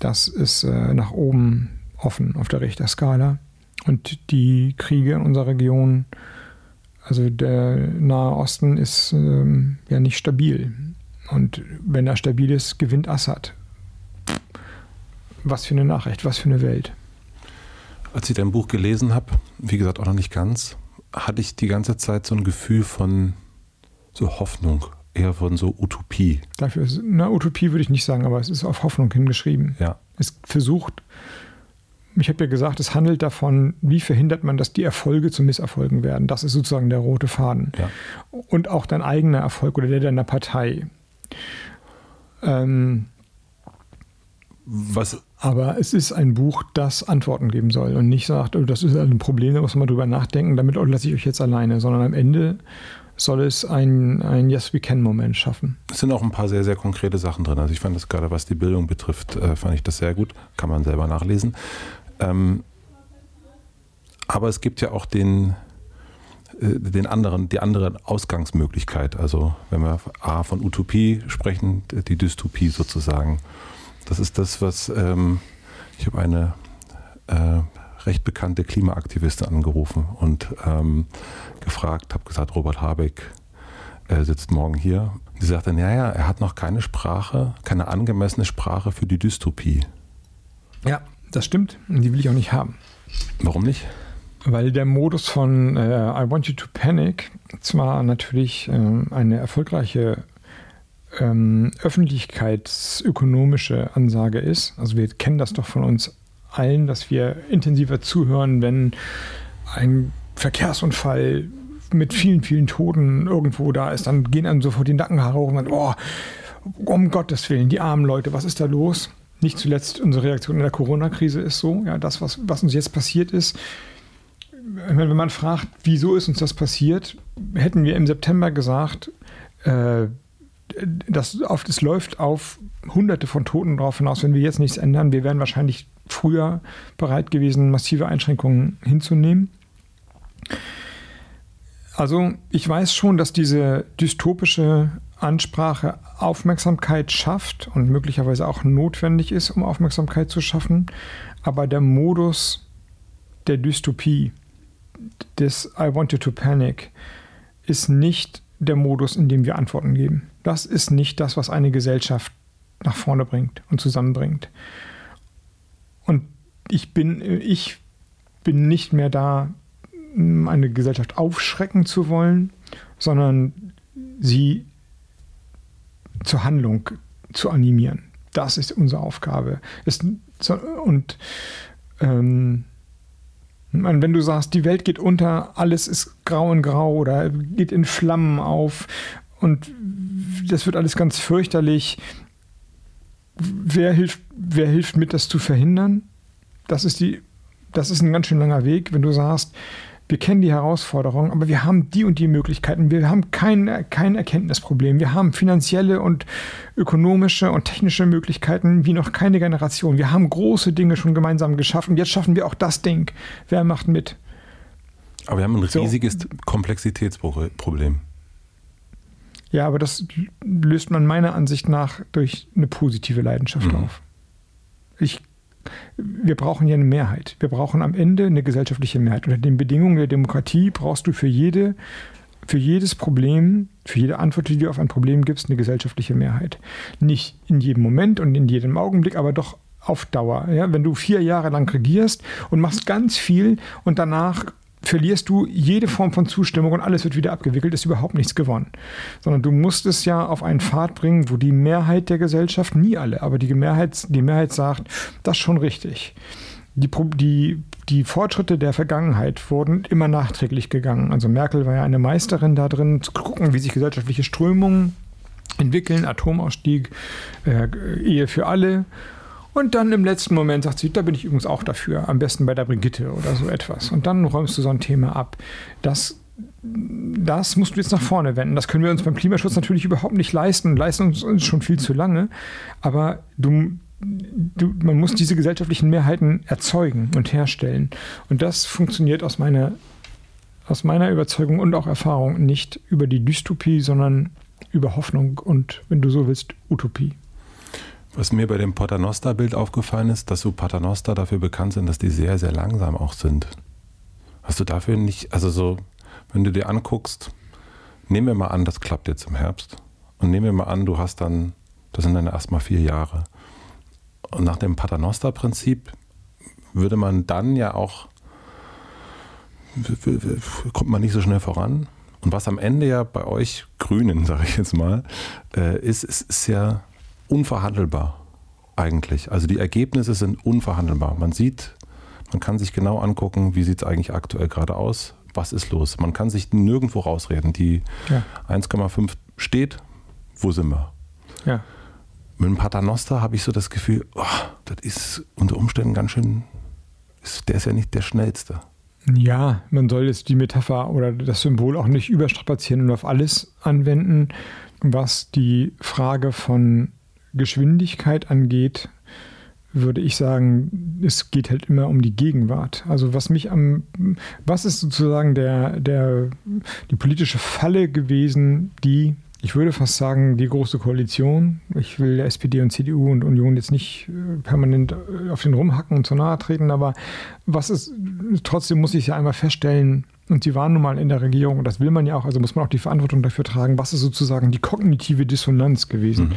das ist äh, nach oben offen auf der Richterskala. Und die Kriege in unserer Region, also der Nahe Osten, ist ähm, ja nicht stabil. Und wenn er stabil ist, gewinnt Assad. Was für eine Nachricht, was für eine Welt. Als ich dein Buch gelesen habe, wie gesagt auch noch nicht ganz, hatte ich die ganze Zeit so ein Gefühl von so Hoffnung, eher von so Utopie. Dafür ist, na, Utopie würde ich nicht sagen, aber es ist auf Hoffnung hingeschrieben. Ja. Es versucht, ich habe ja gesagt, es handelt davon, wie verhindert man, dass die Erfolge zu Misserfolgen werden. Das ist sozusagen der rote Faden. Ja. Und auch dein eigener Erfolg oder der deiner Partei. Ähm, Was aber es ist ein Buch, das Antworten geben soll und nicht sagt, oh, das ist ein Problem, da muss man drüber nachdenken, damit lasse ich euch jetzt alleine, sondern am Ende soll es ein, ein Yes, we can-Moment schaffen. Es sind auch ein paar sehr, sehr konkrete Sachen drin. Also ich fand das gerade, was die Bildung betrifft, äh, fand ich das sehr gut. Kann man selber nachlesen. Ähm, aber es gibt ja auch den, äh, den anderen, die andere Ausgangsmöglichkeit. Also wenn wir A von Utopie sprechen, die Dystopie sozusagen. Das ist das, was ähm, ich habe eine äh, recht bekannte Klimaaktivistin angerufen und ähm, gefragt, habe gesagt, Robert Habeck äh, sitzt morgen hier. Sie sagte, naja, er hat noch keine Sprache, keine angemessene Sprache für die Dystopie. Ja, das stimmt. Die will ich auch nicht haben. Warum nicht? Weil der Modus von äh, I Want You to Panic zwar natürlich äh, eine erfolgreiche ähm, öffentlichkeitsökonomische Ansage ist. Also wir kennen das doch von uns allen, dass wir intensiver zuhören, wenn ein Verkehrsunfall mit vielen, vielen Toten irgendwo da ist, dann gehen einem sofort die Nackenhaare hoch und dann, oh, um Gottes Willen, die armen Leute, was ist da los? Nicht zuletzt unsere Reaktion in der Corona-Krise ist so, ja, das, was, was uns jetzt passiert ist. Wenn man fragt, wieso ist uns das passiert, hätten wir im September gesagt, äh, das, auf, das läuft auf Hunderte von Toten drauf hinaus. Wenn wir jetzt nichts ändern, wir wären wahrscheinlich früher bereit gewesen, massive Einschränkungen hinzunehmen. Also ich weiß schon, dass diese dystopische Ansprache Aufmerksamkeit schafft und möglicherweise auch notwendig ist, um Aufmerksamkeit zu schaffen. Aber der Modus der Dystopie, des I want you to panic, ist nicht der Modus, in dem wir Antworten geben. Das ist nicht das, was eine Gesellschaft nach vorne bringt und zusammenbringt. Und ich bin, ich bin nicht mehr da, eine Gesellschaft aufschrecken zu wollen, sondern sie zur Handlung zu animieren. Das ist unsere Aufgabe. Es, und ähm, wenn du sagst, die Welt geht unter, alles ist grau und grau oder geht in Flammen auf und das wird alles ganz fürchterlich, wer hilft, wer hilft mit, das zu verhindern? Das ist, die, das ist ein ganz schön langer Weg, wenn du sagst, wir kennen die Herausforderungen, aber wir haben die und die Möglichkeiten. Wir haben kein, kein Erkenntnisproblem. Wir haben finanzielle und ökonomische und technische Möglichkeiten wie noch keine Generation. Wir haben große Dinge schon gemeinsam geschaffen. Jetzt schaffen wir auch das Ding. Wer macht mit? Aber wir haben ein riesiges so. Komplexitätsproblem. Ja, aber das löst man meiner Ansicht nach durch eine positive Leidenschaft mhm. auf. Ich wir brauchen ja eine Mehrheit. Wir brauchen am Ende eine gesellschaftliche Mehrheit. Unter den Bedingungen der Demokratie brauchst du für jede, für jedes Problem, für jede Antwort, die du auf ein Problem gibst, eine gesellschaftliche Mehrheit. Nicht in jedem Moment und in jedem Augenblick, aber doch auf Dauer. Ja? Wenn du vier Jahre lang regierst und machst ganz viel und danach verlierst du jede Form von Zustimmung und alles wird wieder abgewickelt, ist überhaupt nichts gewonnen. Sondern du musst es ja auf einen Pfad bringen, wo die Mehrheit der Gesellschaft, nie alle, aber die Mehrheit, die Mehrheit sagt, das ist schon richtig. Die, die, die Fortschritte der Vergangenheit wurden immer nachträglich gegangen. Also Merkel war ja eine Meisterin da drin, zu gucken, wie sich gesellschaftliche Strömungen entwickeln, Atomausstieg, äh, Ehe für alle und dann im letzten Moment sagt sie, da bin ich übrigens auch dafür, am besten bei der Brigitte oder so etwas. Und dann räumst du so ein Thema ab. Das, das musst du jetzt nach vorne wenden. Das können wir uns beim Klimaschutz natürlich überhaupt nicht leisten, leisten uns schon viel zu lange. Aber du, du, man muss diese gesellschaftlichen Mehrheiten erzeugen und herstellen. Und das funktioniert aus meiner, aus meiner Überzeugung und auch Erfahrung nicht über die Dystopie, sondern über Hoffnung und, wenn du so willst, Utopie. Was mir bei dem Paternoster-Bild aufgefallen ist, dass so Paternoster dafür bekannt sind, dass die sehr, sehr langsam auch sind. Hast du dafür nicht, also so, wenn du dir anguckst, nehmen wir mal an, das klappt jetzt im Herbst. Und nehmen wir mal an, du hast dann, das sind dann erstmal vier Jahre. Und nach dem Paternoster-Prinzip würde man dann ja auch, kommt man nicht so schnell voran. Und was am Ende ja bei euch Grünen, sage ich jetzt mal, äh, ist, ist, ist ja unverhandelbar eigentlich. Also die Ergebnisse sind unverhandelbar. Man sieht, man kann sich genau angucken, wie sieht es eigentlich aktuell gerade aus, was ist los. Man kann sich nirgendwo rausreden. Die ja. 1,5 steht, wo sind wir? Ja. Mit dem Paternoster habe ich so das Gefühl, oh, das ist unter Umständen ganz schön, ist, der ist ja nicht der schnellste. Ja, man soll jetzt die Metapher oder das Symbol auch nicht überstrapazieren und auf alles anwenden, was die Frage von Geschwindigkeit angeht, würde ich sagen, es geht halt immer um die Gegenwart. Also was mich am, was ist sozusagen der, der, die politische Falle gewesen, die, ich würde fast sagen, die große Koalition. Ich will der SPD und CDU und Union jetzt nicht äh, permanent äh, auf den rumhacken und zu nahe treten, aber was ist, trotzdem muss ich ja einmal feststellen, und sie waren nun mal in der Regierung, und das will man ja auch, also muss man auch die Verantwortung dafür tragen, was ist sozusagen die kognitive Dissonanz gewesen. Mhm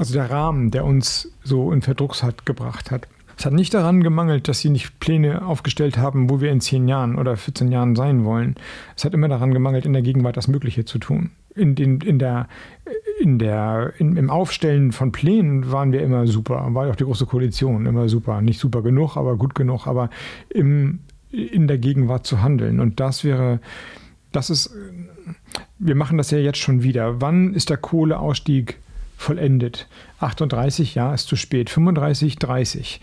also der Rahmen, der uns so in Verdrucks hat gebracht hat. Es hat nicht daran gemangelt, dass sie nicht Pläne aufgestellt haben, wo wir in 10 Jahren oder 14 Jahren sein wollen. Es hat immer daran gemangelt, in der Gegenwart das Mögliche zu tun. In, den, in der, in der, in, Im Aufstellen von Plänen waren wir immer super. War ja auch die Große Koalition immer super. Nicht super genug, aber gut genug. Aber im, in der Gegenwart zu handeln. Und das wäre, das ist, wir machen das ja jetzt schon wieder. Wann ist der Kohleausstieg vollendet. 38 Jahre ist zu spät, 35, 30.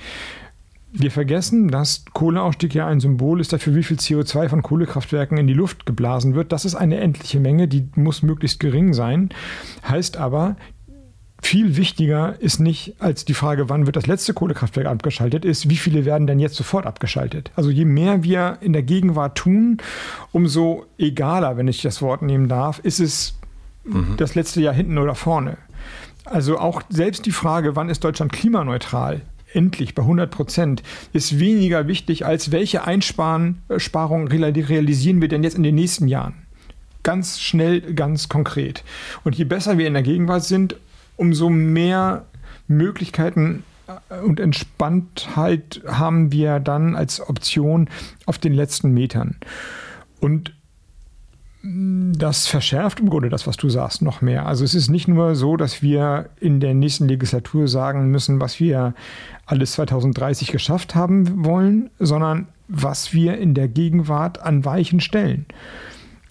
Wir vergessen, dass Kohleausstieg ja ein Symbol ist dafür, wie viel CO2 von Kohlekraftwerken in die Luft geblasen wird. Das ist eine endliche Menge, die muss möglichst gering sein. Heißt aber, viel wichtiger ist nicht als die Frage, wann wird das letzte Kohlekraftwerk abgeschaltet, ist, wie viele werden denn jetzt sofort abgeschaltet. Also je mehr wir in der Gegenwart tun, umso egaler, wenn ich das Wort nehmen darf, ist es mhm. das letzte Jahr hinten oder vorne. Also auch selbst die Frage, wann ist Deutschland klimaneutral, endlich bei 100 Prozent, ist weniger wichtig, als welche Einsparungen realisieren wir denn jetzt in den nächsten Jahren. Ganz schnell, ganz konkret. Und je besser wir in der Gegenwart sind, umso mehr Möglichkeiten äh, und Entspanntheit haben wir dann als Option auf den letzten Metern. Und das verschärft im Grunde das, was du sagst, noch mehr. Also es ist nicht nur so, dass wir in der nächsten Legislatur sagen müssen, was wir alles 2030 geschafft haben wollen, sondern was wir in der Gegenwart an Weichen stellen.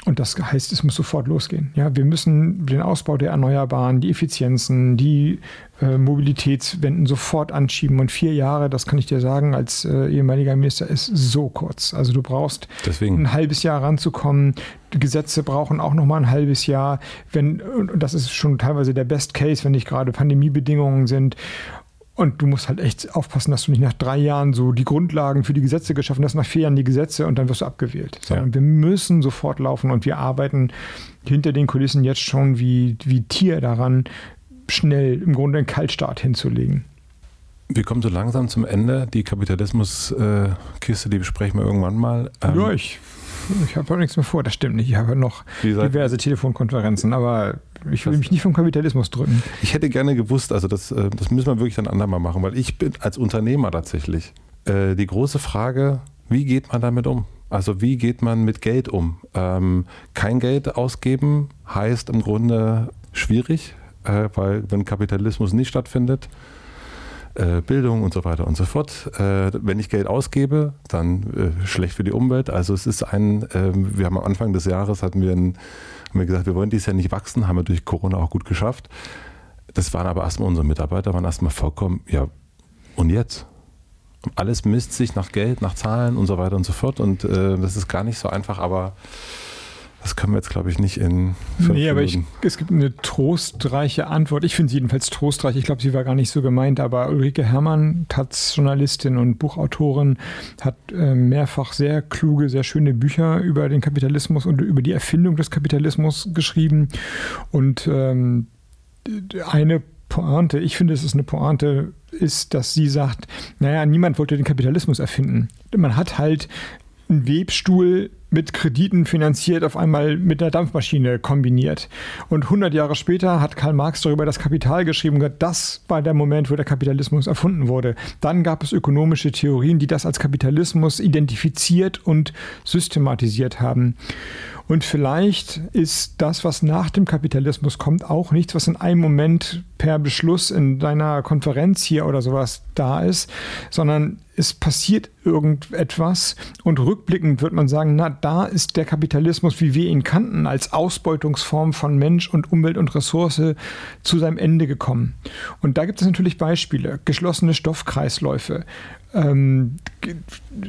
Und das heißt, es muss sofort losgehen. Ja, wir müssen den Ausbau der Erneuerbaren, die Effizienzen, die äh, Mobilitätswenden sofort anschieben. Und vier Jahre, das kann ich dir sagen, als äh, ehemaliger Minister, ist so kurz. Also du brauchst Deswegen. ein halbes Jahr ranzukommen. Gesetze brauchen auch noch mal ein halbes Jahr. Wenn, und das ist schon teilweise der Best Case, wenn nicht gerade Pandemiebedingungen sind. Und du musst halt echt aufpassen, dass du nicht nach drei Jahren so die Grundlagen für die Gesetze geschaffen hast, nach vier Jahren die Gesetze und dann wirst du abgewählt. Sondern ja. wir müssen sofort laufen und wir arbeiten hinter den Kulissen jetzt schon wie, wie Tier daran, schnell im Grunde einen Kaltstart hinzulegen. Wir kommen so langsam zum Ende. Die Kapitalismuskiste, die besprechen wir irgendwann mal. Ähm ja, ich ich habe nichts mehr vor, das stimmt nicht. Ich habe noch diverse Telefonkonferenzen, aber ich will mich nicht vom Kapitalismus drücken. Ich hätte gerne gewusst, also das, äh, das müssen wir wirklich dann andermal machen, weil ich bin als Unternehmer tatsächlich äh, die große Frage, wie geht man damit um? Also wie geht man mit Geld um? Ähm, kein Geld ausgeben heißt im Grunde schwierig, äh, weil wenn Kapitalismus nicht stattfindet, äh, Bildung und so weiter und so fort. Äh, wenn ich Geld ausgebe, dann äh, schlecht für die Umwelt. Also es ist ein, ähm, wir haben am Anfang des Jahres hatten wir, ein, haben wir gesagt, wir wollen dieses Jahr nicht wachsen, haben wir durch Corona auch gut geschafft. Das waren aber erstmal unsere Mitarbeiter, waren erstmal vollkommen, ja, und jetzt? Alles misst sich nach Geld, nach Zahlen und so weiter und so fort. Und das ist gar nicht so einfach, aber das können wir jetzt, glaube ich, nicht in. Nee, aber ich, es gibt eine trostreiche Antwort. Ich finde sie jedenfalls trostreich. Ich glaube, sie war gar nicht so gemeint, aber Ulrike Herrmann, Taz-Journalistin und Buchautorin, hat äh, mehrfach sehr kluge, sehr schöne Bücher über den Kapitalismus und über die Erfindung des Kapitalismus geschrieben. Und ähm, eine Pointe, ich finde, es ist eine Pointe, ist, dass sie sagt, naja, niemand wollte den Kapitalismus erfinden. Man hat halt einen Webstuhl mit Krediten finanziert, auf einmal mit der Dampfmaschine kombiniert. Und 100 Jahre später hat Karl Marx darüber das Kapital geschrieben. Das war der Moment, wo der Kapitalismus erfunden wurde. Dann gab es ökonomische Theorien, die das als Kapitalismus identifiziert und systematisiert haben. Und vielleicht ist das, was nach dem Kapitalismus kommt, auch nichts, was in einem Moment per Beschluss in deiner Konferenz hier oder sowas da ist, sondern es passiert irgendetwas und rückblickend wird man sagen, na, da ist der Kapitalismus, wie wir ihn kannten, als Ausbeutungsform von Mensch und Umwelt und Ressource zu seinem Ende gekommen. Und da gibt es natürlich Beispiele, geschlossene Stoffkreisläufe, ähm,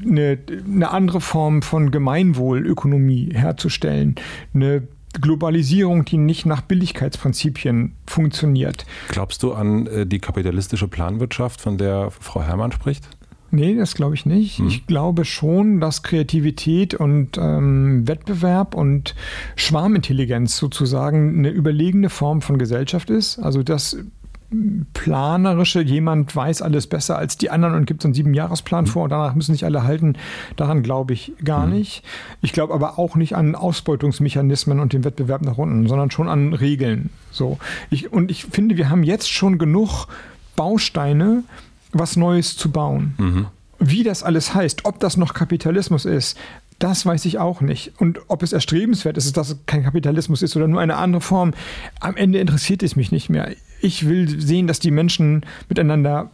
eine, eine andere Form von Gemeinwohlökonomie herzustellen, eine Globalisierung, die nicht nach Billigkeitsprinzipien funktioniert. Glaubst du an äh, die kapitalistische Planwirtschaft, von der Frau Herrmann spricht? Nee, das glaube ich nicht. Hm. Ich glaube schon, dass Kreativität und ähm, Wettbewerb und Schwarmintelligenz sozusagen eine überlegene Form von Gesellschaft ist. Also das planerische, jemand weiß alles besser als die anderen und gibt so einen Siebenjahresplan mhm. vor und danach müssen sich alle halten. Daran glaube ich gar mhm. nicht. Ich glaube aber auch nicht an Ausbeutungsmechanismen und den Wettbewerb nach unten, sondern schon an Regeln. So. Ich, und ich finde, wir haben jetzt schon genug Bausteine, was Neues zu bauen. Mhm. Wie das alles heißt, ob das noch Kapitalismus ist, das weiß ich auch nicht. Und ob es erstrebenswert ist, dass es kein Kapitalismus ist oder nur eine andere Form, am Ende interessiert es mich nicht mehr. Ich will sehen, dass die Menschen miteinander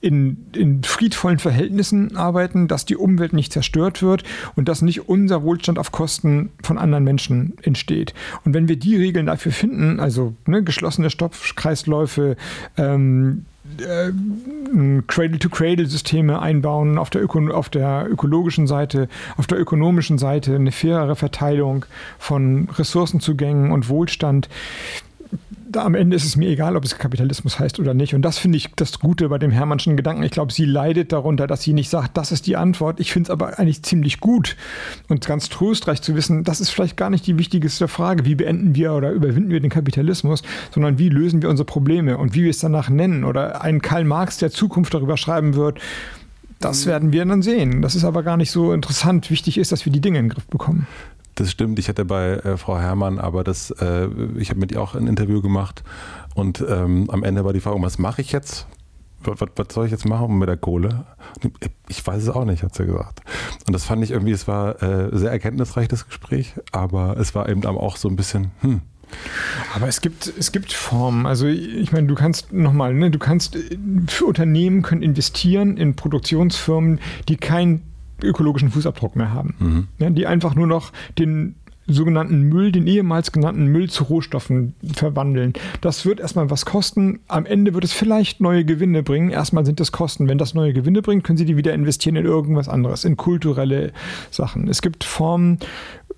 in, in friedvollen Verhältnissen arbeiten, dass die Umwelt nicht zerstört wird und dass nicht unser Wohlstand auf Kosten von anderen Menschen entsteht. Und wenn wir die Regeln dafür finden, also ne, geschlossene Stoffkreisläufe, ähm, äh, Cradle-to-Cradle-Systeme einbauen auf der, auf der ökologischen Seite, auf der ökonomischen Seite eine fairere Verteilung von Ressourcenzugängen und Wohlstand da am Ende ist es mir egal, ob es Kapitalismus heißt oder nicht. Und das finde ich das Gute bei dem Hermannschen Gedanken. Ich glaube, sie leidet darunter, dass sie nicht sagt, das ist die Antwort. Ich finde es aber eigentlich ziemlich gut und ganz tröstreich zu wissen, das ist vielleicht gar nicht die wichtigste Frage, wie beenden wir oder überwinden wir den Kapitalismus, sondern wie lösen wir unsere Probleme und wie wir es danach nennen. Oder ein Karl Marx, der Zukunft darüber schreiben wird, das werden wir dann sehen. Das ist aber gar nicht so interessant. Wichtig ist, dass wir die Dinge in den Griff bekommen. Das stimmt, ich hatte bei äh, Frau Herrmann, aber das, äh, ich habe mit ihr auch ein Interview gemacht und ähm, am Ende war die Frage, was mache ich jetzt? Was, was, was, soll ich jetzt machen mit der Kohle? Ich weiß es auch nicht, hat sie gesagt. Und das fand ich irgendwie, es war äh, sehr erkenntnisreich, das Gespräch, aber es war eben auch so ein bisschen, hm, aber es gibt, es gibt Formen. Also ich meine, du kannst nochmal, ne, du kannst für Unternehmen können investieren in Produktionsfirmen, die keinen ökologischen Fußabdruck mehr haben. Mhm. Ja, die einfach nur noch den sogenannten Müll, den ehemals genannten Müll zu Rohstoffen verwandeln. Das wird erstmal was kosten. Am Ende wird es vielleicht neue Gewinne bringen. Erstmal sind es Kosten. Wenn das neue Gewinne bringt, können Sie die wieder investieren in irgendwas anderes, in kulturelle Sachen. Es gibt Formen,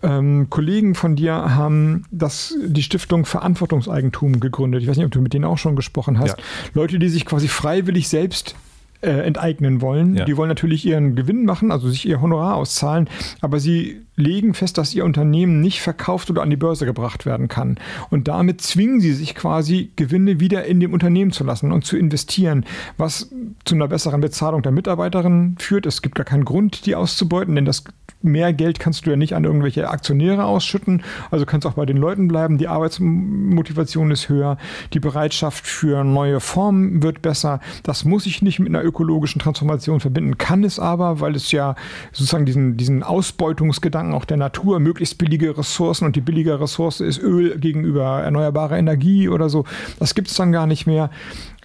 ähm, Kollegen von dir haben das, die Stiftung Verantwortungseigentum gegründet. Ich weiß nicht, ob du mit denen auch schon gesprochen hast. Ja. Leute, die sich quasi freiwillig selbst äh, enteignen wollen. Ja. Die wollen natürlich ihren Gewinn machen, also sich ihr Honorar auszahlen, aber sie legen fest, dass ihr Unternehmen nicht verkauft oder an die Börse gebracht werden kann. Und damit zwingen sie sich quasi, Gewinne wieder in dem Unternehmen zu lassen und zu investieren, was zu einer besseren Bezahlung der Mitarbeiterin führt. Es gibt gar keinen Grund, die auszubeuten, denn das mehr Geld kannst du ja nicht an irgendwelche Aktionäre ausschütten. Also kannst auch bei den Leuten bleiben. Die Arbeitsmotivation ist höher. Die Bereitschaft für neue Formen wird besser. Das muss ich nicht mit einer ökologischen Transformation verbinden, kann es aber, weil es ja sozusagen diesen, diesen Ausbeutungsgedanken auch der Natur, möglichst billige Ressourcen und die billige Ressource ist Öl gegenüber erneuerbarer Energie oder so. Das gibt es dann gar nicht mehr.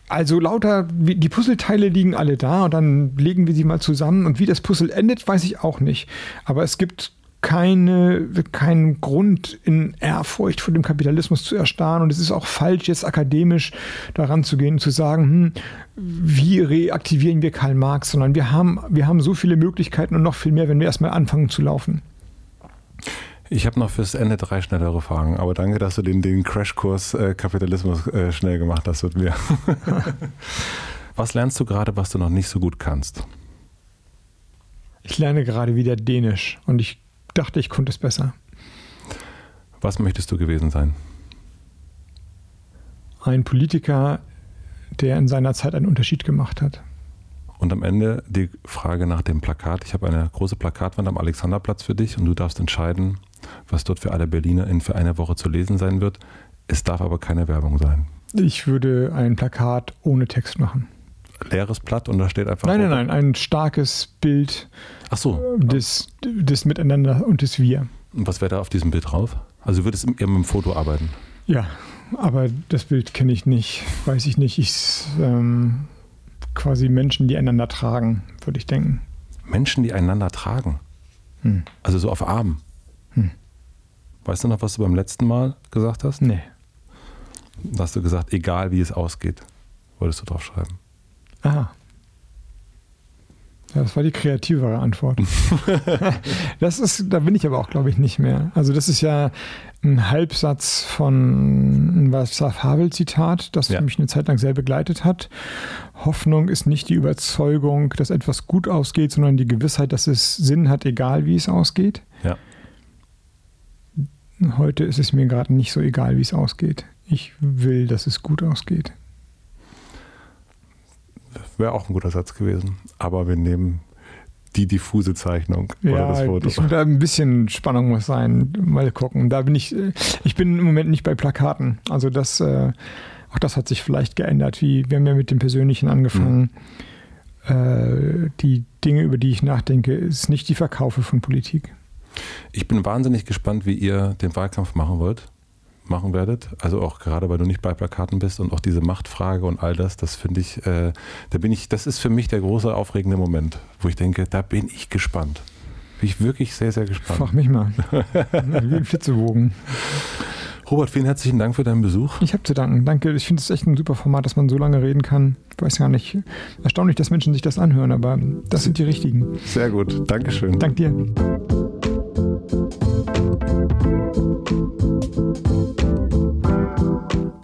Also lauter, die Puzzleteile liegen alle da und dann legen wir sie mal zusammen. Und wie das Puzzle endet, weiß ich auch nicht. Aber es gibt keine, keinen Grund in Ehrfurcht vor dem Kapitalismus zu erstarren. Und es ist auch falsch, jetzt akademisch daran zu gehen und zu sagen, hm, wie reaktivieren wir Karl Marx, sondern wir haben, wir haben so viele Möglichkeiten und noch viel mehr, wenn wir erstmal anfangen zu laufen. Ich habe noch fürs Ende drei schnellere Fragen, aber danke, dass du den, den Crashkurs äh, Kapitalismus äh, schnell gemacht hast mit mir. was lernst du gerade, was du noch nicht so gut kannst? Ich lerne gerade wieder Dänisch und ich dachte, ich konnte es besser. Was möchtest du gewesen sein? Ein Politiker, der in seiner Zeit einen Unterschied gemacht hat. Und am Ende die Frage nach dem Plakat. Ich habe eine große Plakatwand am Alexanderplatz für dich und du darfst entscheiden, was dort für alle BerlinerInnen für eine Woche zu lesen sein wird. Es darf aber keine Werbung sein. Ich würde ein Plakat ohne Text machen. Leeres Blatt und da steht einfach. Nein, nein, nein, ein starkes Bild Ach so. des, des Miteinander und des Wir. Und was wäre da auf diesem Bild drauf? Also würdest du eher mit dem Foto arbeiten? Ja, aber das Bild kenne ich nicht, weiß ich nicht. Ich ähm, quasi Menschen, die einander tragen, würde ich denken. Menschen, die einander tragen? Hm. Also so auf Armen? Hm. Weißt du noch, was du beim letzten Mal gesagt hast? Nee. Da hast du gesagt, egal wie es ausgeht, wolltest du drauf schreiben. Aha. Ja, das war die kreativere Antwort. das ist, da bin ich aber auch, glaube ich, nicht mehr. Also das ist ja ein Halbsatz von Václav Havel-Zitat, das ja. mich eine Zeit lang sehr begleitet hat. Hoffnung ist nicht die Überzeugung, dass etwas gut ausgeht, sondern die Gewissheit, dass es Sinn hat, egal wie es ausgeht. Heute ist es mir gerade nicht so egal, wie es ausgeht. Ich will, dass es gut ausgeht. Wäre auch ein guter Satz gewesen. Aber wir nehmen die diffuse Zeichnung ja, oder das Foto. Ich, da ein bisschen Spannung muss sein. Mal gucken. Da bin ich, ich bin im Moment nicht bei Plakaten. Also das, äh, auch das hat sich vielleicht geändert. Wie, wir haben ja mit dem Persönlichen angefangen. Mhm. Äh, die Dinge, über die ich nachdenke, ist nicht die Verkaufe von Politik. Ich bin wahnsinnig gespannt, wie ihr den Wahlkampf machen wollt, machen werdet. Also auch gerade, weil du nicht bei Plakaten bist und auch diese Machtfrage und all das, das finde ich, äh, da bin ich, das ist für mich der große aufregende Moment, wo ich denke, da bin ich gespannt. Bin ich wirklich sehr, sehr gespannt. Frag mich mal. Wie ein Flitzebogen. Robert, vielen herzlichen Dank für deinen Besuch. Ich habe zu danken. Danke. Ich finde es echt ein super Format, dass man so lange reden kann. Ich weiß gar nicht. Erstaunlich, dass Menschen sich das anhören, aber das sind die richtigen. Sehr gut. Dankeschön. Dank dir.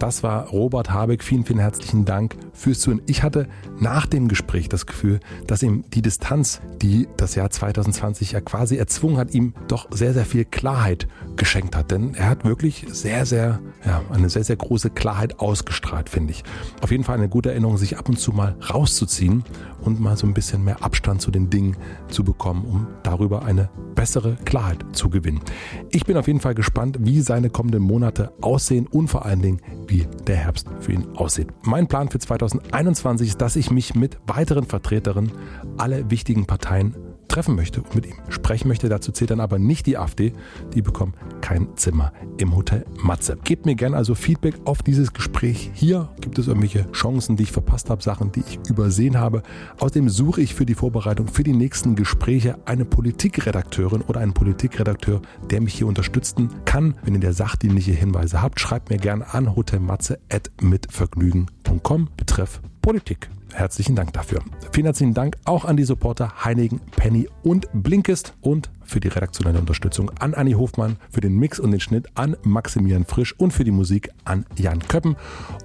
Das war Robert Habeck. Vielen, vielen herzlichen Dank fürs Zuhören. Ich hatte nach dem Gespräch das Gefühl, dass ihm die Distanz, die das Jahr 2020 ja quasi erzwungen hat, ihm doch sehr, sehr viel Klarheit geschenkt hat. Denn er hat wirklich sehr, sehr, ja, eine sehr, sehr große Klarheit ausgestrahlt, finde ich. Auf jeden Fall eine gute Erinnerung, sich ab und zu mal rauszuziehen und mal so ein bisschen mehr Abstand zu den Dingen zu bekommen, um darüber eine bessere Klarheit zu gewinnen. Ich bin auf jeden Fall gespannt, wie seine kommenden Monate aussehen und vor allen Dingen, wie der Herbst für ihn aussieht. Mein Plan für 2021 ist, dass ich mich mit weiteren Vertreterinnen aller wichtigen Parteien treffen möchte und mit ihm sprechen möchte. Dazu zählt dann aber nicht die AfD. Die bekommen kein Zimmer im Hotel Matze. Gebt mir gerne also Feedback auf dieses Gespräch hier. Gibt es irgendwelche Chancen, die ich verpasst habe, Sachen, die ich übersehen habe? Außerdem suche ich für die Vorbereitung für die nächsten Gespräche eine Politikredakteurin oder einen Politikredakteur, der mich hier unterstützen kann. Wenn ihr der sachdienliche Hinweise habt, schreibt mir gerne an hotelmatze.mitvergnügen.com betreff Politik. Herzlichen Dank dafür. Vielen herzlichen Dank auch an die Supporter Heinigen, Penny und Blinkist und für die redaktionelle Unterstützung an Anni Hofmann, für den Mix und den Schnitt an Maximilian Frisch und für die Musik an Jan Köppen.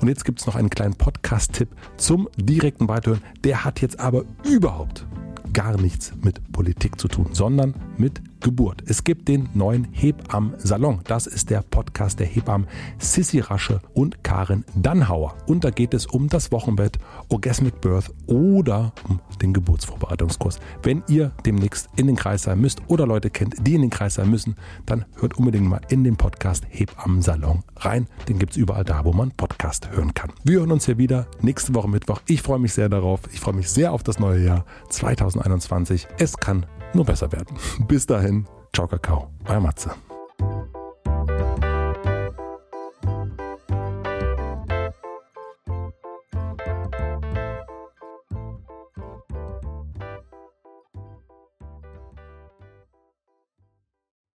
Und jetzt gibt es noch einen kleinen Podcast-Tipp zum direkten Weiterhören. Der hat jetzt aber überhaupt gar nichts mit Politik zu tun, sondern mit Geburt. Es gibt den neuen Hebammen-Salon. Das ist der Podcast der Hebammen Sissy Rasche und Karin Dannhauer. Und da geht es um das Wochenbett, Orgasmic Birth oder um den Geburtsvorbereitungskurs. Wenn ihr demnächst in den Kreis sein müsst oder Leute kennt, die in den Kreis sein müssen, dann hört unbedingt mal in den Podcast Hebammen-Salon rein. Den gibt es überall da, wo man Podcast hören kann. Wir hören uns hier wieder nächste Woche Mittwoch. Ich freue mich sehr darauf. Ich freue mich sehr auf das neue Jahr 2021. Es kann nur besser werden. Bis dahin, ciao Kakao, euer Matze.